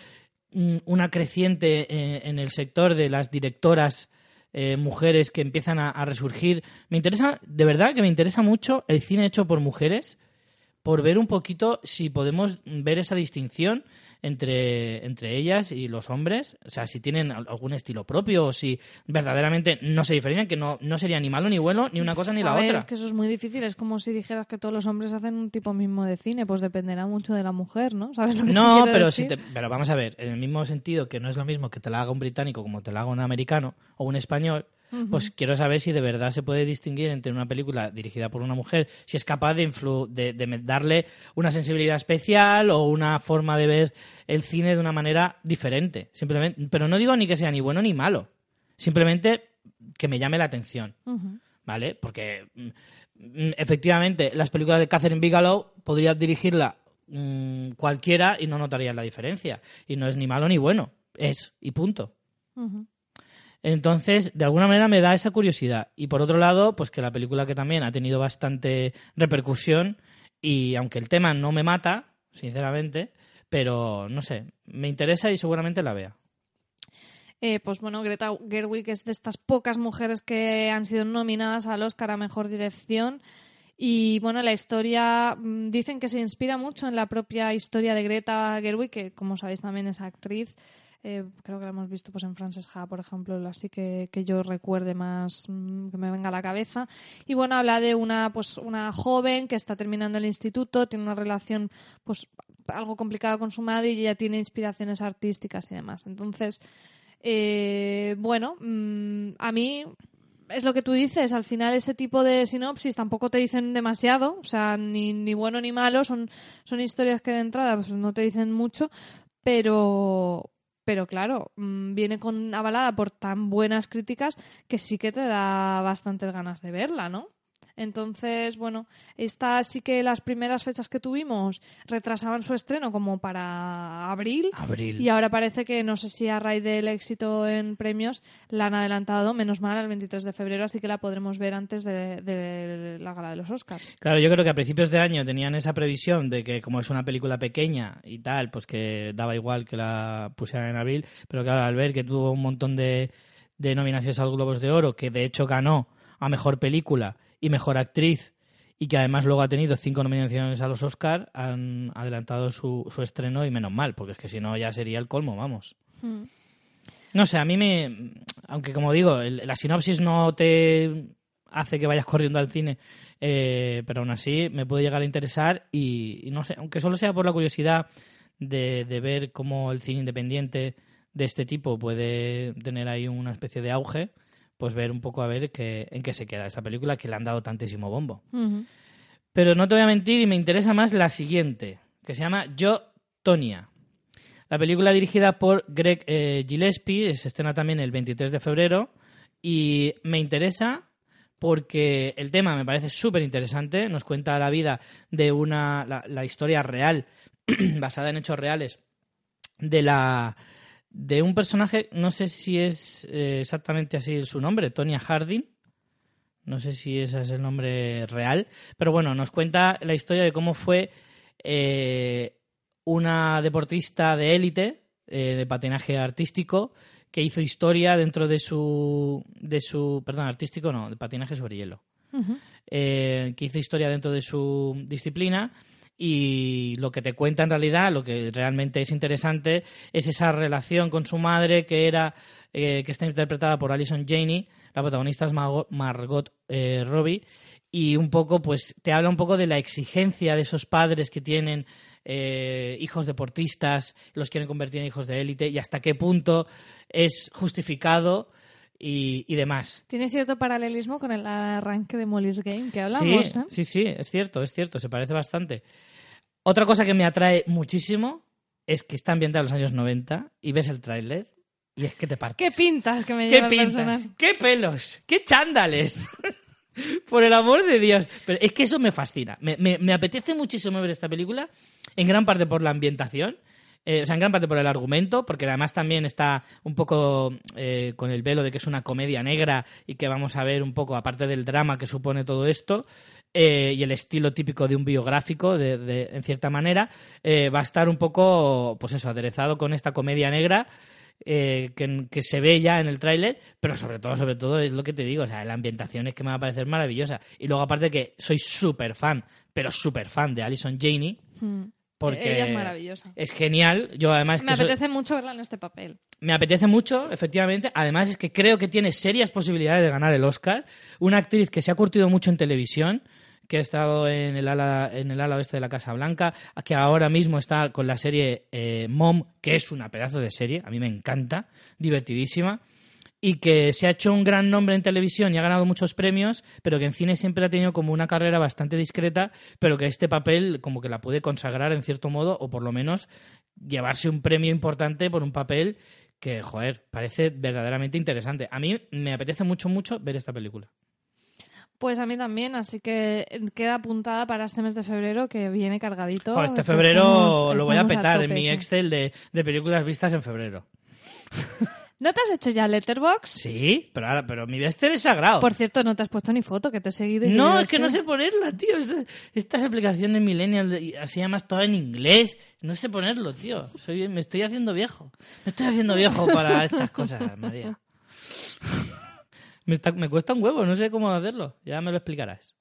una creciente eh, en el sector de las directoras eh, mujeres que empiezan a, a resurgir. Me interesa, de verdad que me interesa mucho el cine hecho por mujeres por ver un poquito si podemos ver esa distinción entre, entre ellas y los hombres, o sea, si tienen al- algún estilo propio o si verdaderamente no se diferencian, que no, no sería ni malo ni bueno, ni una cosa ni la ver, otra. es que eso es muy difícil. Es como si dijeras que todos los hombres hacen un tipo mismo de cine. Pues dependerá mucho de la mujer, ¿no? ¿Sabes lo que te No, quiero pero, decir? si te- pero vamos a ver, en el mismo sentido que no es lo mismo que te la haga un británico como te la haga un americano o un español, pues quiero saber si de verdad se puede distinguir entre una película dirigida por una mujer, si es capaz de, influ- de, de me- darle una sensibilidad especial o una forma de ver el cine de una manera diferente. Simplemente, pero no digo ni que sea ni bueno ni malo, simplemente que me llame la atención. ¿vale? Porque mm, mm, efectivamente las películas de Catherine Bigelow podrías dirigirla mm, cualquiera y no notarías la diferencia. Y no es ni malo ni bueno, es y punto. Entonces, de alguna manera me da esa curiosidad. Y por otro lado, pues que la película que también ha tenido bastante repercusión y aunque el tema no me mata, sinceramente, pero no sé, me interesa y seguramente la vea. Eh, pues bueno, Greta Gerwig es de estas pocas mujeres que han sido nominadas al Oscar a Mejor Dirección. Y bueno, la historia mm, dicen que se inspira mucho en la propia historia de Greta Gerwig, que como sabéis también es actriz. Eh, creo que la hemos visto pues en Frances Ha, por ejemplo, así que, que yo recuerde más mm, que me venga a la cabeza. Y bueno, habla de una pues una joven que está terminando el instituto, tiene una relación pues algo complicada con su madre y ella tiene inspiraciones artísticas y demás. Entonces, eh, bueno, mm, a mí es lo que tú dices, al final ese tipo de sinopsis tampoco te dicen demasiado, o sea, ni, ni bueno ni malo, son, son historias que de entrada pues, no te dicen mucho, pero, pero claro, mm, viene con avalada por tan buenas críticas que sí que te da bastantes ganas de verla, ¿no? Entonces, bueno, esta sí que las primeras fechas que tuvimos retrasaban su estreno como para abril. Abril. Y ahora parece que, no sé si a raíz del éxito en premios, la han adelantado, menos mal, al 23 de febrero, así que la podremos ver antes de, de la gala de los Oscars. Claro, yo creo que a principios de año tenían esa previsión de que como es una película pequeña y tal, pues que daba igual que la pusieran en abril, pero claro, al ver que tuvo un montón de, de nominaciones al Globos de Oro, que de hecho ganó a Mejor Película y Mejor Actriz, y que además luego ha tenido cinco nominaciones a los Oscar, han adelantado su, su estreno y menos mal, porque es que si no ya sería el colmo, vamos. No sé, a mí me. Aunque como digo, el- la sinopsis no te hace que vayas corriendo al cine, eh, pero aún así me puede llegar a interesar y, y no sé, aunque solo sea por la curiosidad de, de ver cómo el cine independiente de este tipo puede tener ahí una especie de auge, pues ver un poco a ver qué, en qué se queda esta película que le han dado tantísimo bombo. Pero no te voy a mentir y me interesa más la siguiente, que se llama Yo, Tonia. La película dirigida por Greg eh, Gillespie se estrena también el 23 de febrero y me interesa porque el tema me parece súper interesante. Nos cuenta la vida de una. la, la historia real, basada en hechos reales, de la. De un personaje, no sé si es eh, exactamente así su nombre, Tonya Harding. No sé si ese es el nombre real. Pero bueno, nos cuenta la historia de cómo fue eh, una deportista de élite eh, de patinaje artístico que hizo historia dentro de su de su perdón artístico no de patinaje sobre hielo eh, que hizo historia dentro de su disciplina y lo que te cuenta en realidad, lo que realmente es interesante, es esa relación con su madre que era eh, que está interpretada por Alison Janey, la protagonista es Margot, eh, Robbie y un poco, pues, te habla un poco de la exigencia de esos padres que tienen eh, hijos deportistas, los quieren convertir en hijos de élite y hasta qué punto es justificado y, y demás. Tiene cierto paralelismo con el arranque de Molly's Game que hablamos, sí, ¿eh? sí, sí, es cierto, es cierto, se parece bastante. Otra cosa que me atrae muchísimo es que está ambientada en los años 90 y ves el tráiler y es que te partes. ¿Qué pintas que me ¿Qué el pintas? ¿Qué pelos? ¿Qué chándales? Por el amor de Dios. Pero es que eso me fascina. Me, me- me apetece muchísimo ver esta película, en gran parte por la ambientación, eh, o sea, en gran parte por el argumento, porque además también está un poco eh, con el velo de que es una comedia negra y que vamos a ver un poco, aparte del drama que supone todo esto, eh, y el estilo típico de un biográfico, de, de- en cierta manera, eh, va a estar un poco, pues eso, aderezado con esta comedia negra eh, que, se ve ya en el tráiler, pero sobre todo, sobre todo es lo que te digo, o sea, la ambientación es que me va a parecer maravillosa. Y luego aparte que soy súper fan, pero súper fan de Alison Janey, Mm. Porque Ella es maravillosa. es genial. Yo además Me que soy- apetece mucho verla en este papel. me apetece mucho, efectivamente. Además es que creo que tiene serias posibilidades de ganar el Oscar. Una actriz que se ha curtido mucho en televisión, que ha estado en el ala, en el ala oeste de la Casa Blanca, que ahora mismo está con la serie eh, Mom, que es una pedazo de serie, a mí me encanta, divertidísima, y que se ha hecho un gran nombre en televisión y ha ganado muchos premios, pero que en cine siempre ha tenido como una carrera bastante discreta, pero que este papel como que la puede consagrar en cierto modo, o por lo menos llevarse un premio importante por un papel que, joder, parece verdaderamente interesante. A mí me apetece mucho, mucho ver esta película. Pues a mí también, así que queda apuntada para este mes de febrero que viene cargadito. Joder, este Estamos- febrero lo voy a petar en tope, mi. Excel de, de películas vistas en febrero. ¿No te has hecho ya Letterbox? Sí, pero, ahora, pero mi Excel es sagrado. Por cierto, no te has puesto ni foto, que te he seguido. y No, es que no sé ponerla, tío. Estas, estas aplicaciones millennial, así además todo en inglés. No sé ponerlo, tío. Soy, me estoy haciendo viejo. Me estoy haciendo viejo para estas cosas, María. Me, está- me cuesta un huevo, no sé cómo hacerlo. Ya me lo explicarás.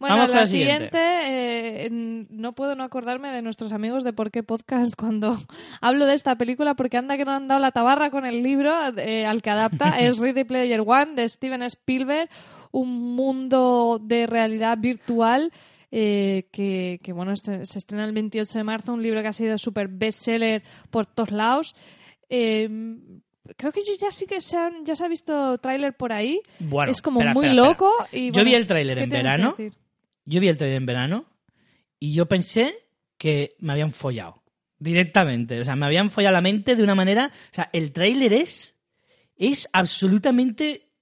Bueno, Vamos la siguiente. siguiente, eh, no puedo no acordarme de nuestros amigos de Por qué Podcast cuando hablo de esta película, porque anda que no han dado la tabarra con el libro eh, al que adapta. es Ready Player One de Steven Spielberg, un mundo de realidad virtual. eh, que, que, bueno, este- se estrena el 28 de marzo, un libro que ha sido súper bestseller por todos lados. Eh, creo que ya sí que se han, ya se ha visto tráiler por ahí. Bueno, es como espera, muy espera, loco. Y, Yo vi el tráiler ¿qué en verano. Yo vi el trailer en verano y yo pensé que me habían follado directamente. O sea, me habían follado la mente de una manera. O sea, el tráiler es, es absolutamente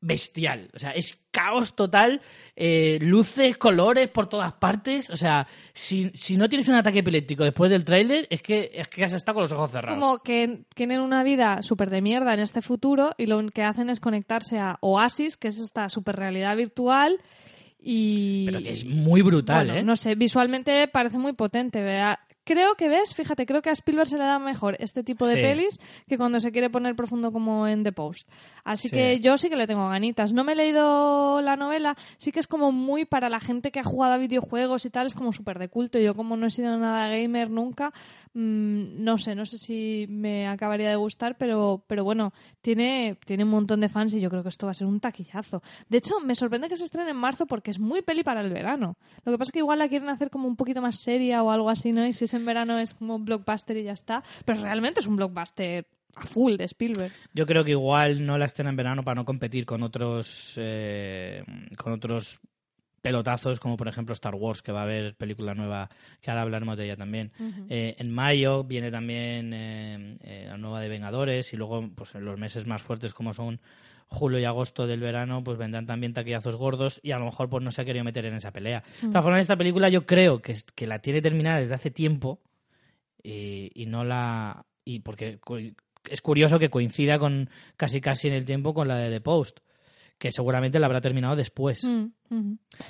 bestial. O sea, es caos total, eh, luces, colores por todas partes. O sea, si, si no tienes un ataque epiléptico después del tráiler, es que, es que has estado con los ojos cerrados. Como que tienen una vida súper de mierda en este futuro y lo que hacen es conectarse a Oasis, que es esta super realidad virtual. Y. Pero que es muy brutal, Bueno, ¿eh? No sé, visualmente parece muy potente. ¿verdad? Creo que ves, fíjate, creo que a Spielberg se le da mejor este tipo de Sí. pelis que cuando se quiere poner profundo como en The Post. Así Sí. que yo sí que le tengo ganitas. No me he leído la novela, sí que es como muy para la gente que ha jugado a videojuegos y tal, es como súper de culto. Yo como no he sido nada gamer nunca, mm, no sé, no sé si me acabaría de gustar, pero, pero bueno, tiene, tiene un montón de fans y yo creo que esto va a ser un taquillazo. De hecho, me sorprende que se estrene en marzo porque es muy peli para el verano. Lo que pasa es que igual la quieren hacer como un poquito más seria o algo así, ¿no? Y si es en verano es como un blockbuster y ya está. Pero realmente es un blockbuster a full de Spielberg. Yo creo que igual no la estén en verano para no competir con otros eh, con otros pelotazos como por ejemplo Star Wars que va a haber película nueva que ahora hablaremos de ella también. Eh, en mayo viene también eh, eh, la nueva de Vengadores y luego pues en los meses más fuertes como son julio y agosto del verano pues vendrán también taquillazos gordos y a lo mejor pues no se ha querido meter en esa pelea. De todas formas esta película yo creo que, que la tiene terminada desde hace tiempo y, y no la y porque es curioso que coincida con casi casi en el tiempo con la de The Post que seguramente la habrá terminado después. Mm,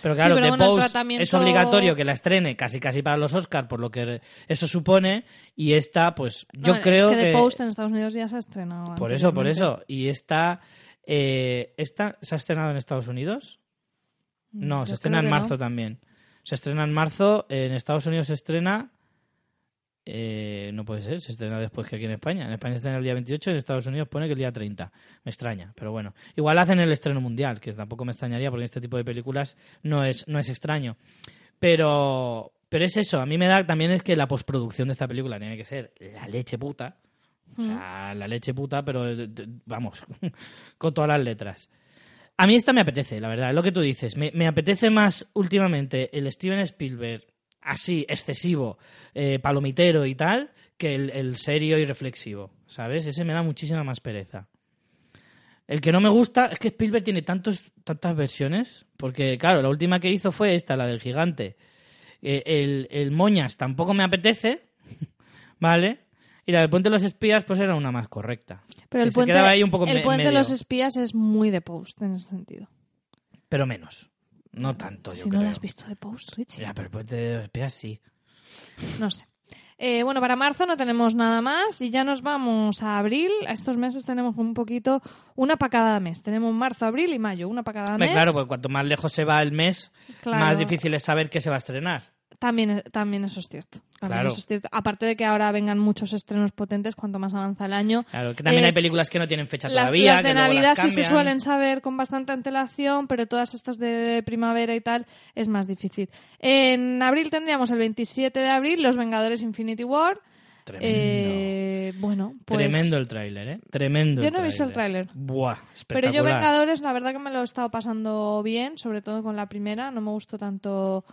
pero claro pero The bueno, Post tratamiento- es obligatorio que la estrene casi casi para los Oscars por lo que eso supone y esta pues yo No, creo es que, que The Post en Estados Unidos ya se ha estrenado. por eso por eso. Y esta eh, esta se ha estrenado en Estados Unidos no Yo se estrena en marzo no. también. Se estrena en marzo en Estados Unidos se estrena Eh, no puede ser, se estrena después que aquí en España. En España se estrena el día 28, en Estados Unidos pone que el día 30. Me extraña, pero bueno. Igual hacen el estreno mundial, que tampoco me extrañaría porque este tipo de películas no es, no es extraño. Pero, pero es eso, a mí me da también es que la postproducción de esta película tiene que ser la leche puta. O sea, la leche puta, pero eh, vamos, con todas las letras. A mí esta me apetece, la verdad, es lo que tú dices. Me, me apetece más últimamente el Steven Spielberg así, excesivo, eh, palomitero y tal, que el, el serio y reflexivo, ¿sabes? Ese me da muchísima más pereza. El que no me gusta es que Spielberg tiene tantos, tantas versiones, porque claro, la última que hizo fue esta, la del gigante. Eh, el, el Moñas tampoco me apetece, ¿vale? Y la del Puente de los Espías pues era una más correcta. Pero el puente, quedaba ahí un poco el puente de los espías es muy de post en ese sentido. Pero menos. No tanto, yo si creo. no lo has visto de post, Richie. Ya, pero el Puente de sí. No sé. Eh, bueno, para marzo no tenemos nada más y ya nos vamos a abril. A estos meses tenemos un poquito, una para cada mes. Tenemos marzo, abril y mayo, una para cada mes. Claro, porque cuanto más lejos se va el mes, Claro. más difícil es saber qué se va a estrenar. También, también eso es cierto. También Claro. eso es cierto. Aparte de que ahora vengan muchos estrenos potentes cuanto más avanza el año. Claro, que también Eh, hay películas que no tienen fecha Las, todavía. las de que Navidad las sí se suelen saber con bastante antelación, pero todas estas de primavera y tal es más difícil. En abril tendríamos el 27 de abril Los Vengadores Infinity War. Tremendo. Eh, bueno, pues... Tremendo el tráiler, ¿eh? Tremendo. Yo no he visto el tráiler. Buah, Pero espectacular. yo Vengadores, la verdad que me lo he estado pasando bien, sobre todo con la primera. No me gustó tanto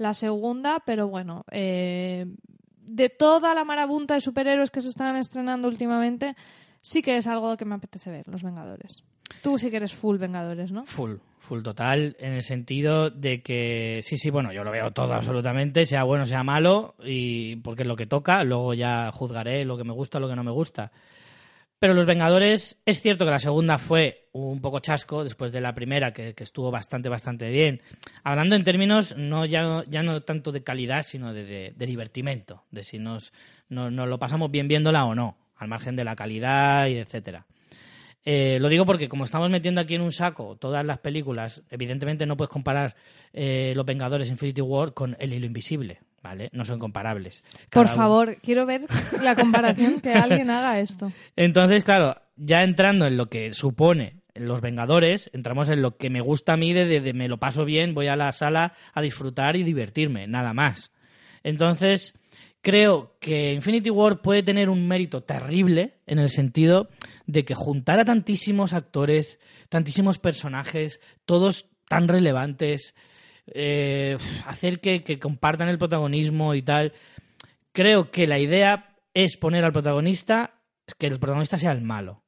la segunda, pero bueno, eh, de toda la marabunta de superhéroes que se están estrenando últimamente, sí que es algo que me apetece ver, Los Vengadores. Tú sí que eres full Vengadores, ¿no? Full, full total, en el sentido de que sí, sí, bueno, yo lo veo todo absolutamente, sea bueno, sea malo, y porque es lo que toca, luego ya juzgaré lo que me gusta, lo que no me gusta. Pero Los Vengadores, es cierto que la segunda fue un poco chasco después de la primera, que, que estuvo bastante, bastante bien. Hablando en términos no ya, ya no tanto de calidad, sino de, de, de divertimento, de si nos, nos lo pasamos bien viéndola o no, al margen de la calidad y etcétera. Eh, lo digo porque como estamos metiendo aquí en un saco todas las películas, evidentemente no puedes comparar eh, Los Vengadores Infinity War con El Hilo Invisible, ¿vale? No son comparables. Por uno- favor, quiero ver la comparación que alguien haga esto. Entonces, claro, ya entrando en lo que supone Los Vengadores, entramos en lo que me gusta a mí de, de- me lo paso bien, voy a la sala a disfrutar y divertirme, nada más. Entonces, creo que Infinity War puede tener un mérito terrible en el sentido de que juntar a tantísimos actores, tantísimos personajes, todos tan relevantes, eh, hacer que, que compartan el protagonismo y tal. Creo que la idea es poner al protagonista, que el protagonista sea el malo.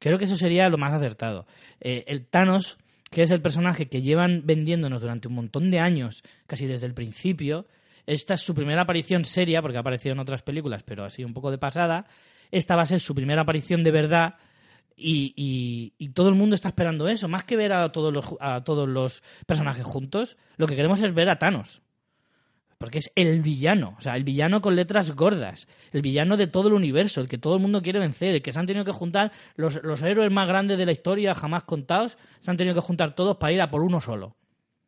Creo que eso sería lo más acertado. Eh, el Thanos, que es el personaje que llevan vendiéndonos durante un montón de años, casi desde el principio, esta es su primera aparición seria, porque ha aparecido en otras películas, pero así un poco de pasada. Esta va a ser su primera aparición de verdad y, y- y todo el mundo está esperando eso. Más que ver a todos, los, a todos los personajes juntos, lo que queremos es ver a Thanos. Porque es el villano, o sea, el villano con letras gordas, el villano de todo el universo, el que todo el mundo quiere vencer, el que se han tenido que juntar los, los héroes más grandes de la historia jamás contados, se han tenido que juntar todos para ir a por uno solo.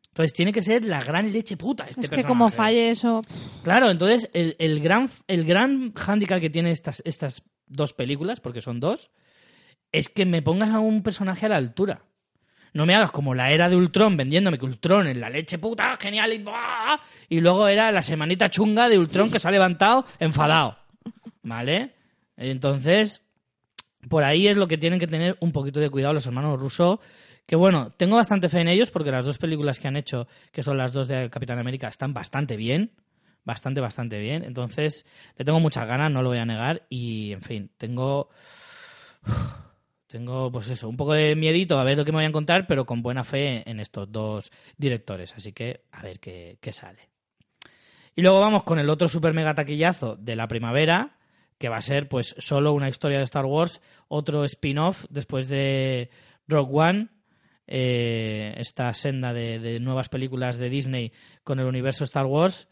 Entonces tiene que ser la gran leche puta este es que personaje. como falle eso, Claro, entonces el, el gran, el gran hándicap que tiene estas, estas dos películas, porque son dos, es que me pongas a un personaje a la altura. No me hagas como la era de Ultron vendiéndome que Ultron es la leche puta, genial y y luego era la semanita chunga de Ultron que se ha levantado enfadado. ¿Vale? Entonces, por ahí es lo que tienen que tener un poquito de cuidado los hermanos Russo. Que bueno, tengo bastante fe en ellos porque las dos películas que han hecho, que son las dos de Capitán América, están bastante bien. Bastante, bastante bien. Entonces, le tengo muchas ganas, no lo voy a negar. Y, en fin, tengo. Tengo, pues eso, un poco de miedito a ver lo que me vayan a contar, pero con buena fe en estos dos directores. Así que, a ver qué, qué sale. Y luego vamos con el otro super mega taquillazo de la primavera, que va a ser pues solo una historia de Star Wars, otro spin-off después de Rogue One, eh, esta senda de, nuevas películas de Disney con el universo Star Wars,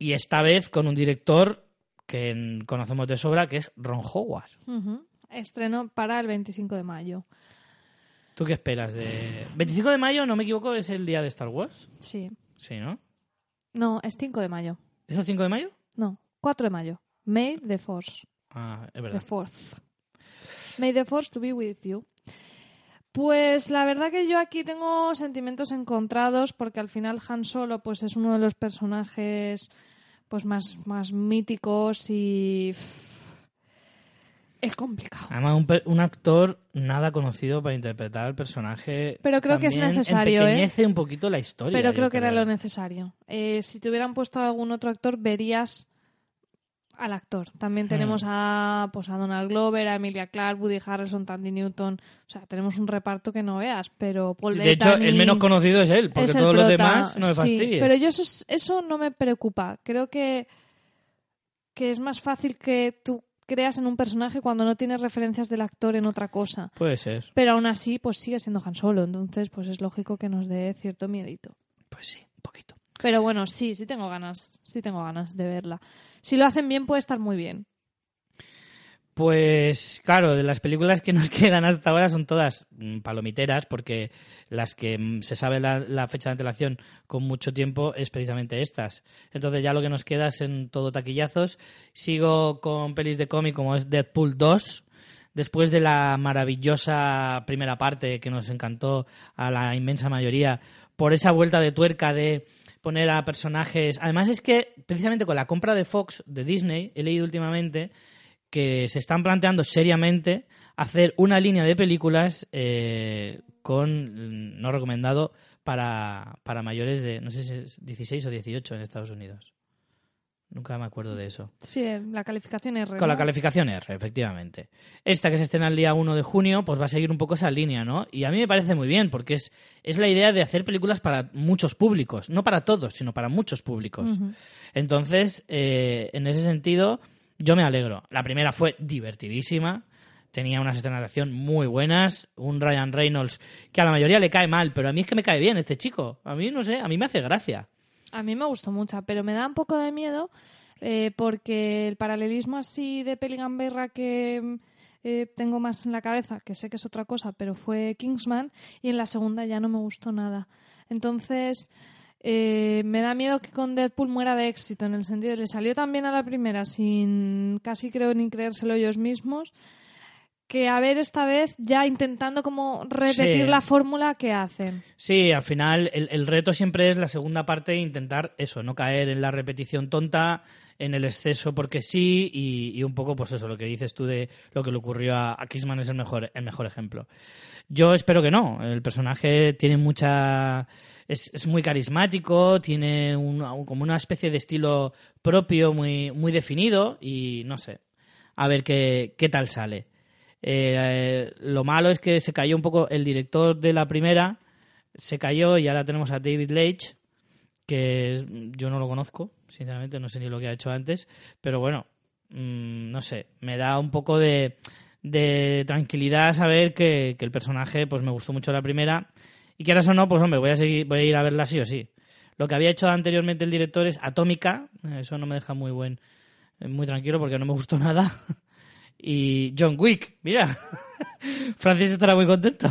y esta vez con un director que conocemos de sobra, que es Ron Howard. Estreno para el 25 de mayo. ¿Tú qué esperas de...? 25 de mayo, no me equivoco, es el día de Star Wars. Sí. Sí, ¿no? No, es 5 de mayo. ¿Es el 5 de mayo? No, 4 de mayo. May the Force. Ah, es The verdad. Fourth. May the Force to be with you. Pues la verdad que yo aquí tengo sentimientos encontrados porque al final Han Solo pues es uno de los personajes pues más, más míticos y es complicado. Además, un, actor nada conocido para interpretar al personaje. Pero creo que es necesario, ¿eh? empequeñece un poquito la historia. Pero creo que era lo necesario. Eh, si te hubieran puesto a algún otro actor, verías al actor. También tenemos a, pues, a Donald Glover, a Emilia Clarke, Woody Harrelson, Tandy Newton. O sea, tenemos un reparto que no veas, pero Paul De hecho, el menos conocido es él, porque es todos los demás no me Sí, fastidies. pero yo eso, es- eso no me preocupa. Creo que, que es más fácil que tú creas en un personaje cuando no tienes referencias del actor en otra cosa. Puede ser. Pero aún así, pues sigue siendo Han Solo. Entonces, pues es lógico que nos dé cierto miedito. Pues sí, un poquito. Pero bueno, sí, sí tengo ganas, sí tengo ganas de verla. Si lo hacen bien, puede estar muy bien. Pues claro, de las películas que nos quedan hasta ahora son todas mm, palomiteras, porque las que mm, se sabe la, la fecha de antelación con mucho tiempo es precisamente estas. Entonces ya lo que nos queda es en todo taquillazos. Sigo con pelis de cómic como es Deadpool 2. Después de la maravillosa primera parte que nos encantó a la inmensa mayoría, por esa vuelta de tuerca de poner a personajes. Además, es que precisamente con la compra de Fox, de Disney, he leído últimamente que se están planteando seriamente hacer una línea de películas eh, con mm, no recomendado para, para mayores de, no sé si es 16 o 18 en Estados Unidos. Nunca me acuerdo de eso. Sí, la calificación es Con la calificación R, efectivamente. Esta que se estrena el día 1 de junio, pues va a seguir un poco esa línea, ¿no? Y a mí me parece muy bien, porque es, es la idea de hacer películas para muchos públicos. No para todos, sino para muchos públicos. Entonces, eh, en ese sentido, yo me alegro. La primera fue divertidísima. Tenía unas escenas de acción muy buenas. Un Ryan Reynolds que a la mayoría le cae mal, pero a mí es que me cae bien este chico. A mí, no sé, a mí me hace gracia. A mí me gustó mucho, pero me da un poco de miedo eh, porque el paralelismo así de peli gamberra que mm, eh, tengo más en la cabeza, que sé que es otra cosa, pero fue Kingsman y en la segunda ya no me gustó nada. Entonces, eh, me da miedo que con Deadpool muera de éxito, en el sentido de le salió tan bien a la primera sin casi creo ni creérselo ellos mismos, que a ver esta vez ya intentando como repetir Sí. la fórmula que hacen. Sí, al final el, el reto siempre es la segunda parte intentar eso, no caer en la repetición tonta, en el exceso porque sí y, y un poco pues eso, lo que dices tú de lo que le ocurrió a, a Kissman es el mejor, el mejor ejemplo. Yo espero que no, el personaje tiene mucha... Es, es muy carismático, tiene un- como una especie de estilo propio muy, muy definido y no sé, a ver qué, qué tal sale. Eh, lo malo es que se cayó un poco el director de la primera, se cayó y ahora tenemos a David Leitch, que yo no lo conozco, sinceramente, no sé ni lo que ha hecho antes, pero bueno, mm, no sé, me da un poco de, de tranquilidad saber que, que el personaje pues me gustó mucho la primera y ahora o no, pues hombre, voy a, seguir, voy a ir a verla sí o sí. Lo que había hecho anteriormente el director es Atómica, eso no me deja muy buen, muy tranquilo porque no me gustó nada. Y John Wick, mira, Francis estará muy contento.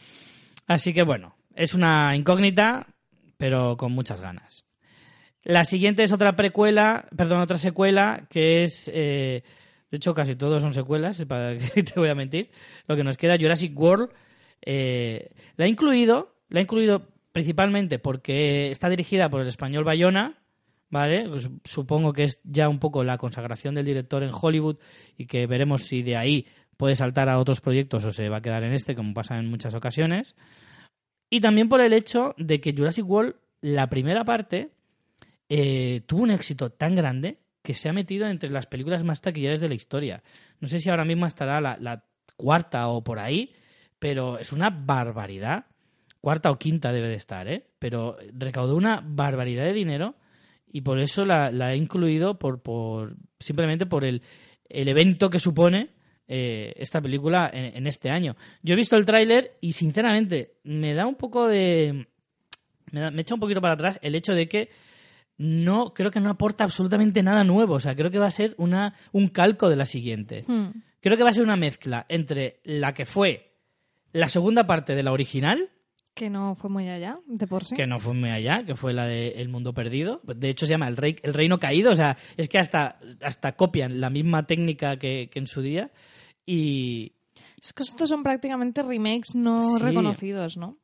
Así que bueno, es una incógnita, pero con muchas ganas. La siguiente es otra precuela, perdón, otra secuela, que es, eh, de hecho casi todos son secuelas, para que te voy a mentir. Lo que nos queda, Jurassic World, eh, la ha incluido, la ha incluido principalmente porque está dirigida por el español Bayona, ¿vale? Pues supongo que es ya un poco la consagración del director en Hollywood y que veremos si de ahí puede saltar a otros proyectos o se va a quedar en este, como pasa en muchas ocasiones. Y también por el hecho de que Jurassic World, la primera parte, eh, tuvo un éxito tan grande que se ha metido entre las películas más taquilleras de la historia. No sé si ahora mismo estará la cuarta o por ahí, pero es una barbaridad. Cuarta o quinta debe de estar, ¿eh? Pero recaudó una barbaridad de dinero y por eso la, la he incluido por, por simplemente por el, el evento que supone eh, esta película en, en este año. Yo he visto el tráiler y sinceramente me da un poco de me, da- me echa un poquito para atrás el hecho de que no creo que no aporta absolutamente nada nuevo, o sea, creo que va a ser una un calco de la siguiente. Hmm. Creo que va a ser una mezcla entre la que fue la segunda parte de la original Que no fue muy allá, de por sí. que no fue muy allá, que fue la de El Mundo Perdido. De hecho, se llama El, Rey, el Reino Caído. O sea, es que hasta, hasta copian la misma técnica que, que en su día. Y Es que estos son prácticamente remakes no Sí. reconocidos, ¿no?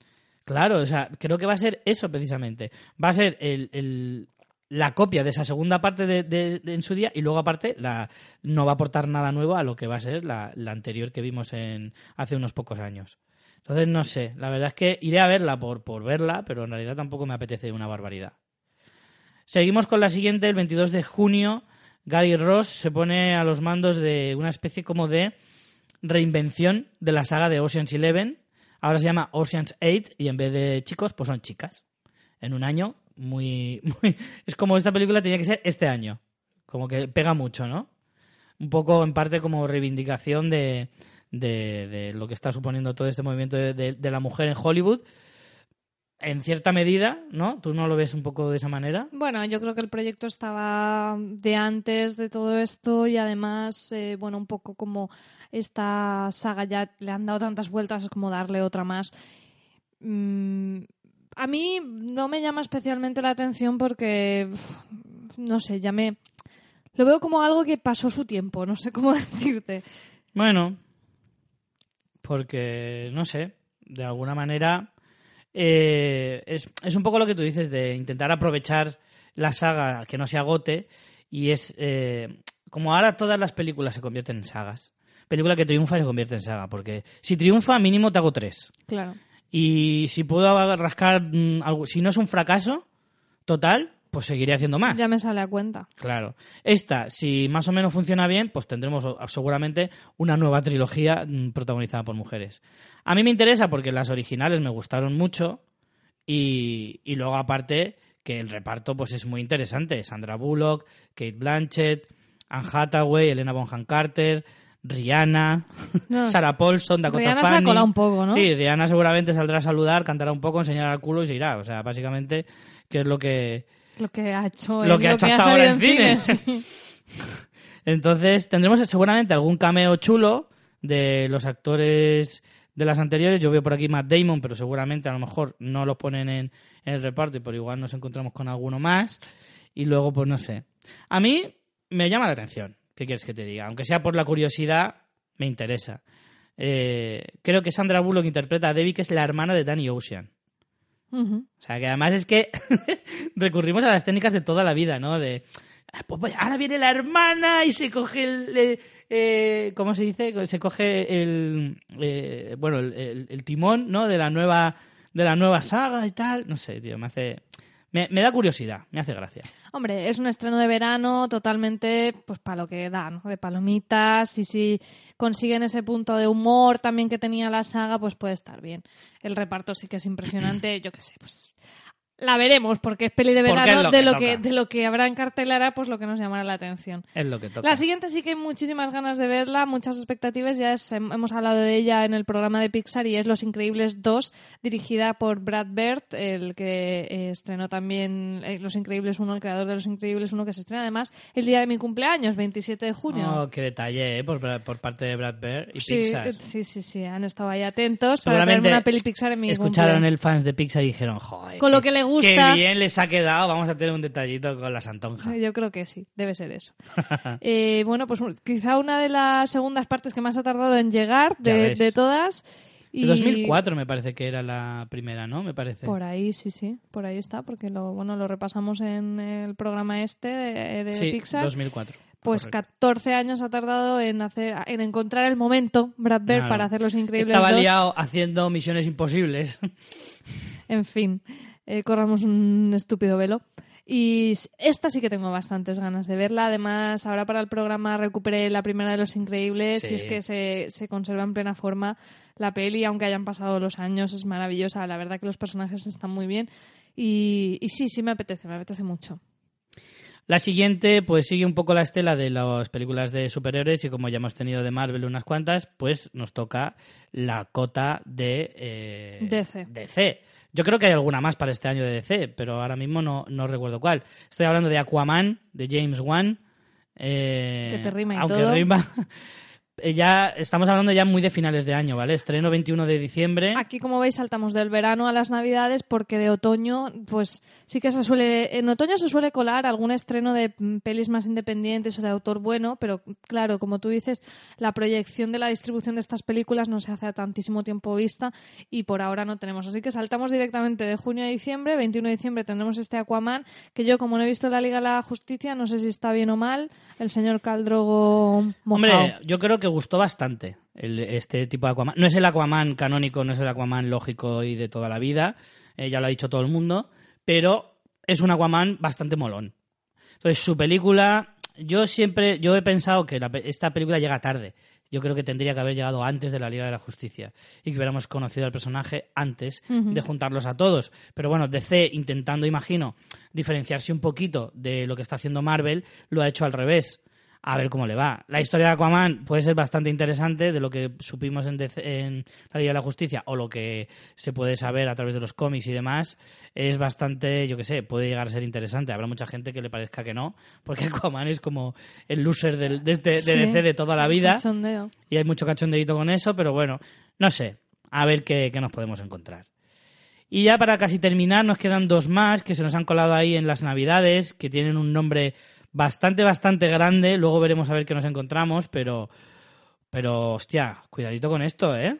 claro, o sea, creo que va a ser eso precisamente. Va a ser el, el- la copia de esa segunda parte de, en su día y luego aparte la, no va a aportar nada nuevo a lo que va a ser la, la anterior que vimos en hace unos pocos años. Entonces, no sé, la verdad es que iré a verla por, por verla, pero en realidad tampoco me apetece una barbaridad. Seguimos con la siguiente, el 22 de junio, Gary Ross se pone a los mandos de una especie como de reinvención de la saga de Ocean's Eleven. Ahora se llama Ocean's 8 y en vez de chicos, pues son chicas. En un año muy. Es como esta película tenía que ser este año. Como que pega mucho, ¿no? Un poco en parte como reivindicación de, de, lo que está suponiendo todo este movimiento de, de- de la mujer en Hollywood. En cierta medida, ¿no? ¿Tú no lo ves un poco de esa manera? Bueno, yo creo que el proyecto estaba de antes de todo esto y además, eh, bueno, un poco como esta saga ya le han dado tantas vueltas, es como darle otra más. Mm, a mí no me llama especialmente la atención porque, no sé, ya me... Lo veo como algo que pasó su tiempo, no sé cómo decirte. Bueno, porque, no sé, de alguna manera eh, es, es un poco lo que tú dices de intentar aprovechar la saga que no se agote y es eh, como ahora todas las películas se convierten en sagas. Película que triunfa se convierte en saga, porque si triunfa mínimo te hago tres. Claro. Y si puedo rascar, mm, algo, si no es un fracaso total, pues seguiré haciendo más. Ya me sale a cuenta. Claro. Esta, si más o menos funciona bien, pues tendremos seguramente una nueva trilogía mm, protagonizada por mujeres. A mí me interesa porque las originales me gustaron mucho y, y luego aparte que el reparto pues es muy interesante. Sandra Bullock, Kate Blanchett, Anne Hathaway, Elena Bonham Carter, Rihanna, No, Sarah Paulson, Dakota Rihanna se ha un poco, ¿no? Sí, Rihanna seguramente saldrá a saludar, cantará un poco, enseñará el culo y se irá. O sea, básicamente, que es lo que, Lo que ha hecho, lo que ha hecho hasta ahora en cines. Entonces, tendremos seguramente algún cameo chulo de los actores de las anteriores. Yo veo por aquí Matt Damon, pero seguramente a lo mejor no lo ponen en, en el reparto y por igual nos encontramos con alguno más. Y luego, pues no sé. A mí me llama la atención. ¿Qué quieres que te diga? Aunque sea por la curiosidad, me interesa. Eh, creo que Sandra Bullock interpreta a Debbie, que es la hermana de Danny Ocean. O sea, que además es que recurrimos a las técnicas de toda la vida, ¿no? De, "Ah, pues vaya, ahora viene la hermana y se coge el... eh, eh, ¿Cómo se dice? Se coge el... eh, bueno, el, el- el timón, ¿no? De la nueva de la nueva saga y tal. No sé, tío, me hace... Me, me da curiosidad, me hace gracia. Hombre, es un estreno de verano totalmente pues para lo que da, ¿no? De palomitas y si consiguen ese punto de humor también que tenía la saga, pues puede estar bien. El reparto sí que es impresionante, yo qué sé, pues la veremos porque es peli de verano lo de lo toca. que de lo que habrá en cartelera, pues lo que nos llamará la atención. Es lo que toca. La siguiente sí que hay muchísimas ganas de verla, muchas expectativas. Ya es- hem- hemos hablado de ella en el programa de Pixar y es Los Increíbles 2, dirigida por Brad Bird, el que eh, estrenó también eh, Los Increíbles 1, el creador de Los Increíbles 1, que se estrena además el día de mi cumpleaños, 27 de junio. Oh, qué detalle, ¿eh? Por, por parte de Brad Bird y sí, Pixar. eh, sí, sí, sí, han estado ahí atentos para traerme una peli Pixar en mi escucharon cumple. el fans de Pixar y dijeron, joder. Con lo que le gusta". Qué bien les ha quedado, vamos a tener un detallito con la Santonja. Yo creo que sí, debe ser eso. Eh, bueno, pues quizá una de las segundas partes que más ha tardado en llegar de, de todas. Y De 2004 me parece que era la primera, ¿no? Me parece. Por ahí, sí, sí, por ahí está, porque lo, bueno, lo repasamos en el programa este de, de sí, Pixar. 2004. Pues correcto. 14 años ha tardado en hacer, en encontrar el momento Brad Bird Claro. para hacer Los Increíbles Estaba 2. liado haciendo misiones imposibles. En fin, eh, corramos un estúpido velo. Y esta sí que tengo bastantes ganas de verla. Además, ahora para el programa recuperé la primera de Los Increíbles Sí. y es que se, se conserva en plena forma la peli, aunque hayan pasado los años, es maravillosa. La verdad que los personajes están muy bien. Y, y sí, sí me apetece, me apetece mucho. La siguiente, pues sigue un poco la estela de las películas de superhéroes y como ya hemos tenido de Marvel unas cuantas, pues nos toca la cota de eh, DC. DC. Yo creo que hay alguna más para este año de DC, pero ahora mismo no, no recuerdo cuál. Estoy hablando de Aquaman, de James Wan. eh, Que te rima y aunque todo. rima. eh, ya estamos hablando ya muy de finales de año, ¿vale? Estreno 21 de diciembre. Aquí, como veis, saltamos del verano a las navidades porque de otoño, pues sí que se suele. En otoño se suele colar algún estreno de pelis más independientes o de autor bueno, pero claro, como tú dices, la proyección de la distribución de estas películas no se hace a tantísimo tiempo vista y por ahora no tenemos. Así que saltamos directamente de junio a diciembre. 21 de diciembre tendremos este Aquaman, que yo, como no he visto la Liga de la Justicia, no sé si está bien o mal. El señor Caldrogo mojao. Hombre, yo creo que gustó bastante el- este tipo de Aquaman. No es el Aquaman canónico, no es el Aquaman lógico y de toda la vida, eh, ya lo ha dicho todo el mundo, pero es un Aquaman bastante molón. Entonces, su película, yo siempre, yo he pensado que la esta película llega tarde. Yo creo que tendría que haber llegado antes de la Liga de la Justicia y que hubiéramos conocido al personaje antes de juntarlos a todos. Pero bueno, DC, intentando, imagino, diferenciarse un poquito de lo que está haciendo Marvel, lo ha hecho al revés. A ver cómo le va. La historia de Aquaman puede ser bastante interesante de lo que supimos en, DC en la Liga de la Justicia o lo que se puede saber a través de los cómics y demás. Es bastante, yo qué sé, puede llegar a ser interesante. Habrá mucha gente que le parezca que no, porque Aquaman es como el loser del, de, este- de DC de toda la vida cachondeo. y hay mucho cachondeito con eso, pero bueno, no sé, a ver qué, qué nos podemos encontrar. Y ya para casi terminar, nos quedan dos más que se nos han colado ahí en las Navidades, que tienen un nombre bastante, bastante grande. Luego veremos a ver qué nos encontramos, pero, pero hostia, cuidadito con esto, ¿eh?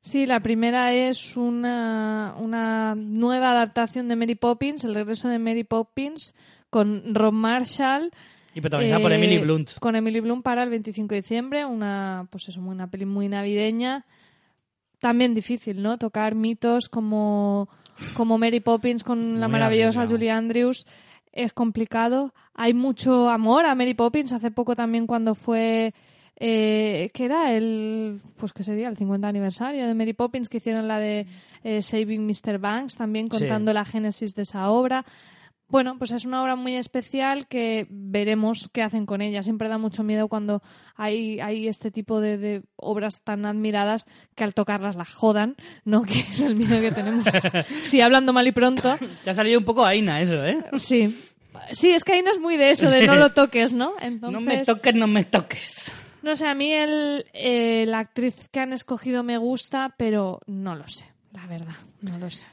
Sí, la primera es una, una nueva adaptación de Mary Poppins, el regreso de Mary Poppins con Rob Marshall. Y protagonizada por eh, Emily Blunt. Con Emily Blunt para el 25 de diciembre, una, pues eso, una peli muy navideña. También difícil, ¿no? Tocar mitos como, como Mary Poppins con la maravillosa. Julie Andrews es complicado. Hay mucho amor a Mary Poppins. Hace poco también cuando fue eh, que era el pues que sería el 50 aniversario de Mary Poppins que hicieron la de eh, Saving Mr. Banks también Sí. contando la génesis de esa obra. Bueno, pues es una obra muy especial que veremos qué hacen con ella. Siempre da mucho miedo cuando hay, hay este tipo de, de obras tan admiradas que al tocarlas las jodan, ¿no? Que es el miedo que tenemos. Sí, hablando mal y pronto. Te ha salido un poco Aina eso, ¿eh? Sí. Sí, es que Aina es muy de eso, de no lo toques, ¿no? Entonces, No me toques, no me toques. no sé, a mí el, eh, la actriz que han escogido me gusta, pero no lo sé, la verdad, no lo sé.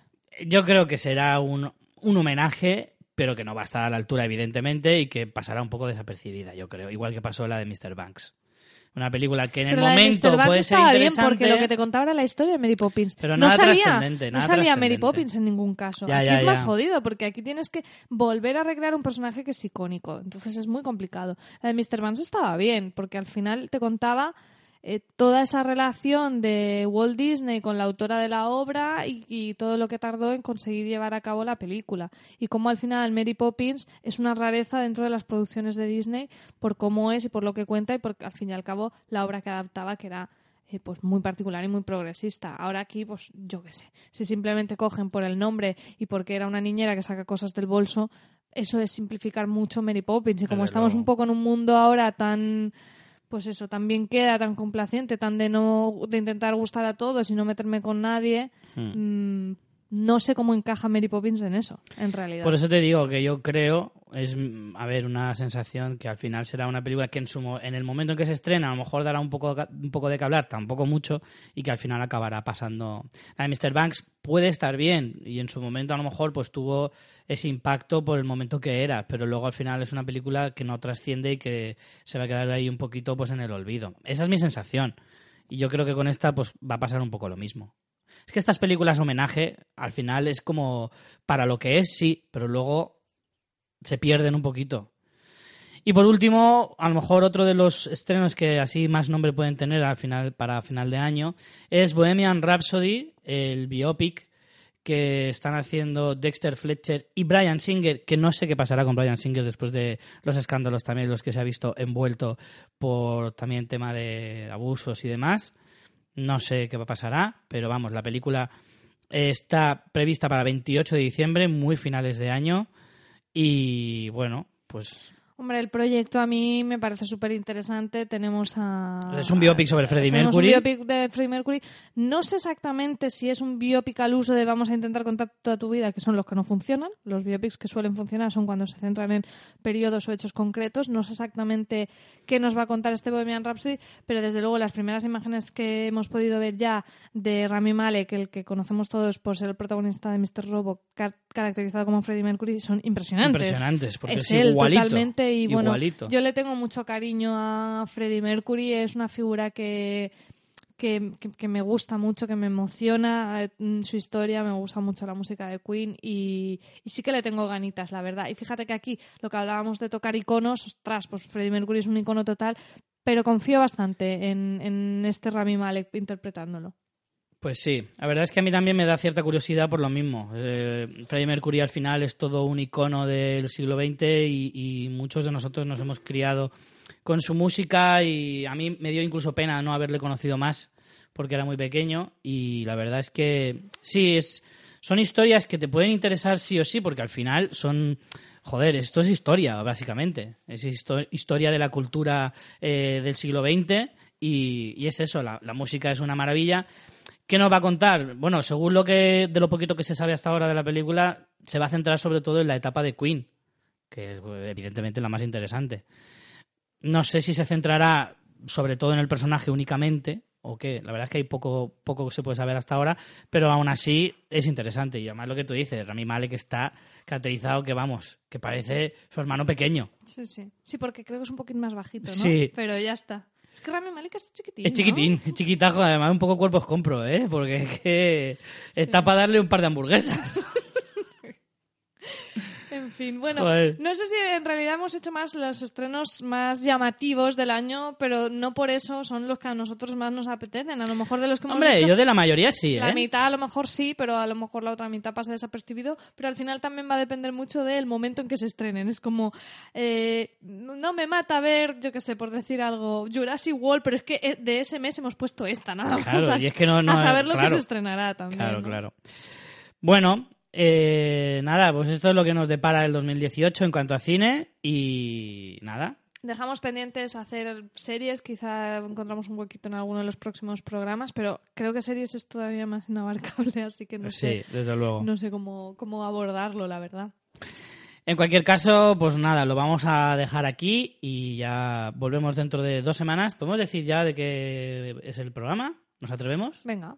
Yo creo que será un, un homenaje, pero que no va a estar a la altura, evidentemente, y que pasará un poco desapercibida, yo creo. Igual que pasó la de Mr. Banks. Una película que en Pero el la de momento Mr. Banks puede ser estaba bien porque lo que te contaba era la historia de Mary Poppins. Pero no salía, no salía Mary. Poppins en ningún caso. Ya, aquí ya, es más jodido porque aquí tienes que volver a recrear un personaje que es icónico. Entonces es muy complicado. La de Mr. Banks estaba bien porque al final te contaba eh, toda esa relación de Walt Disney con la autora de la obra y, y todo lo que tardó en conseguir llevar a cabo la película. Y cómo al final Mary Poppins es una rareza dentro de las producciones de Disney por cómo es y por lo que cuenta y por al fin y al cabo la obra que adaptaba que era eh, pues muy particular y muy progresista. Ahora aquí, pues yo qué sé, si simplemente cogen por el nombre y porque era una niñera que saca cosas del bolso, eso es simplificar mucho Mary Poppins. Y como estamos luego. un poco en un mundo ahora tan pues eso, tan bien queda, tan complaciente, tan de no de intentar gustar a todos y no meterme con nadie, mm, no sé cómo encaja Mary Poppins en eso, en realidad. Por eso te digo que yo creo, es, mm, a ver, una sensación que al final será una película que en, su, en el momento en que se estrena a lo mejor dará un poco, un poco de que hablar, tampoco mucho, y que al final acabará pasando. La de Mr. Banks puede estar bien, y en su momento a lo mejor pues tuvo ese impacto por el momento que era, pero luego al final es una película que no trasciende y que se va a quedar ahí un poquito pues en el olvido. Esa es mi sensación. Y yo creo que con esta pues va a pasar un poco lo mismo. Es que estas películas homenaje, al final es como para lo que es, sí, pero luego se pierden un poquito. Y por último, a lo mejor otro de los estrenos que así más nombre pueden tener al final para final de año es Bohemian Rhapsody, el biopic que están haciendo Dexter Fletcher y Brian Singer, que no sé qué pasará con Brian Singer después de los escándalos también los que se ha visto envuelto por también tema de abusos y demás. No sé qué pasará, pero vamos, la película está prevista para 28 de diciembre, muy finales de año. Y bueno, pues Hombre, el proyecto a mí me parece súper interesante. Tenemos a... Es un biopic sobre Freddie Mercury. un biopic de Freddie Mercury. No sé exactamente si es un biopic al uso de vamos a intentar contar toda tu vida, que son los que no funcionan. Los biopics que suelen funcionar son cuando se centran en periodos o hechos concretos. No sé exactamente qué nos va a contar este Bohemian Rhapsody, pero desde luego las primeras imágenes que hemos podido ver ya de Rami Malek, el que conocemos todos por ser el protagonista de Mr. Robo, car- caracterizado como Freddie Mercury, son impresionantes. Impresionantes, porque es, él igualito. totalmente y bueno, igualito. yo le tengo mucho cariño a Freddie Mercury, es una figura que, que, que- que me gusta mucho, que me emociona eh, mm, su historia, me gusta mucho la música de Queen y, y sí que le tengo ganitas, la verdad. Y fíjate que aquí lo que hablábamos de tocar iconos, ostras, pues Freddie Mercury es un icono total, pero confío bastante en, en este Rami Malek interpretándolo. Pues sí, la verdad es que a mí también me da cierta curiosidad por lo mismo. Eh, Freddie Mercury al final es todo un icono del siglo XX y, muchos de nosotros nos hemos criado con su música y a mí me dio incluso pena no haberle conocido más porque era muy pequeño y la verdad es que sí, es, son historias que te pueden interesar sí o sí porque al final son... Joder, esto es historia, básicamente. Es histo- historia de la cultura eh, del siglo XX y, es eso, la música es una maravilla. ¿Qué nos va a contar? Bueno, según lo que de lo poquito que se sabe hasta ahora de la película, se va a centrar sobre todo en la etapa de Queen, que es pues, evidentemente la más interesante. No sé si se centrará sobre todo en el personaje únicamente o qué. La verdad es que hay poco poco que se puede saber hasta ahora, pero aún así es interesante y además lo que tú dices, Rami Malek está caracterizado que vamos, que parece su hermano pequeño. Sí, sí. Sí, porque creo que es un poquito más bajito, ¿no? Sí. Pero ya está. Es que Rami Malek es chiquitín. Es ¿no? chiquitín, es chiquitajo, además un poco cuerpos compro, ¿eh? Porque es que está para darle un par de hamburguesas. Fin, bueno, Joder. no sé si en realidad hemos hecho más los estrenos más llamativos del año, pero no por eso son los que a nosotros más nos apetecen. A lo mejor de los que hemos Hombre, hecho, yo de la mayoría sí, la ¿eh? mitad a lo mejor sí, pero a lo mejor la otra mitad pasa desapercibido. Pero al final también va a depender mucho del momento en que se estrenen. Es como, eh, no me mata ver, yo qué sé, por decir algo, Jurassic World, pero es que eh, de ese mes hemos puesto esta, nada más. Claro, a, y es que no- no a saber lo que claro. se estrenará también. Claro, ¿no? claro. Bueno, eh, nada, pues esto es lo que nos depara el 2018 en cuanto a cine y nada. Dejamos pendientes hacer series, quizá encontramos un huequito en alguno de los próximos programas, pero creo que series es todavía más inabarcable, así que no sí, sé, desde luego. no sé cómo, cómo abordarlo, la verdad. En cualquier caso, pues nada, lo vamos a dejar aquí y ya volvemos dentro de dos semanas. ¿Podemos decir ya de qué es el programa? ¿Nos atrevemos? Venga.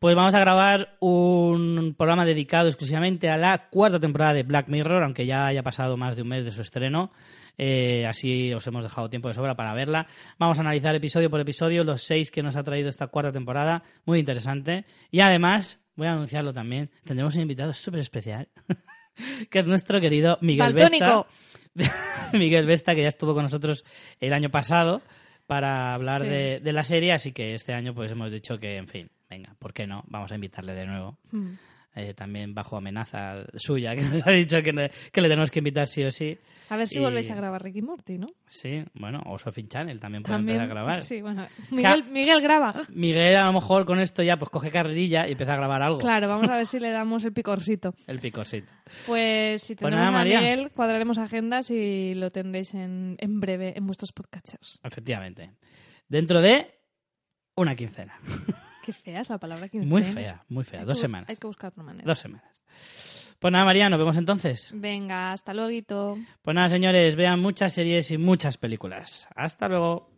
Pues vamos a grabar un programa dedicado exclusivamente a la cuarta temporada de Black Mirror, aunque ya haya pasado más de un mes de su estreno. Eh, así os hemos dejado tiempo de sobra para verla. Vamos a analizar episodio por episodio los seis que nos ha traído esta cuarta temporada. Muy interesante. Y además, voy a anunciarlo también, tendremos un invitado súper especial, que es nuestro querido Miguel. Vesta. Miguel Vesta, que ya estuvo con nosotros el año pasado para hablar Sí. de, de la serie, así que este año pues hemos dicho que, en fin, venga, ¿por qué no? Vamos a invitarle de nuevo. Mm. Eh, también bajo amenaza suya, que nos ha dicho que, ne- que le tenemos que invitar sí o sí. A ver si Y- volvéis a grabar Ricky Morty, ¿no? Sí, bueno, o Sophie Channel también puede También. empezar a grabar. Sí, bueno. Miguel, Miguel graba. Miguel a lo mejor con esto ya pues coge carrerilla y empieza a grabar algo. Claro, vamos a ver si le damos el picorcito. El picorcito. Pues si Pues tenemos nada, a. Miguel, cuadraremos agendas y lo tendréis en, en breve en vuestros podcasters. Efectivamente. Dentro de una quincena. Qué fea es la palabra quincena. Muy fea, muy fea. Hay Dos que- semanas. Hay que buscar otra manera. Dos semanas. Pues nada, María, nos vemos entonces. Venga, hasta luego. Pues nada, señores, vean muchas series y muchas películas. Hasta luego.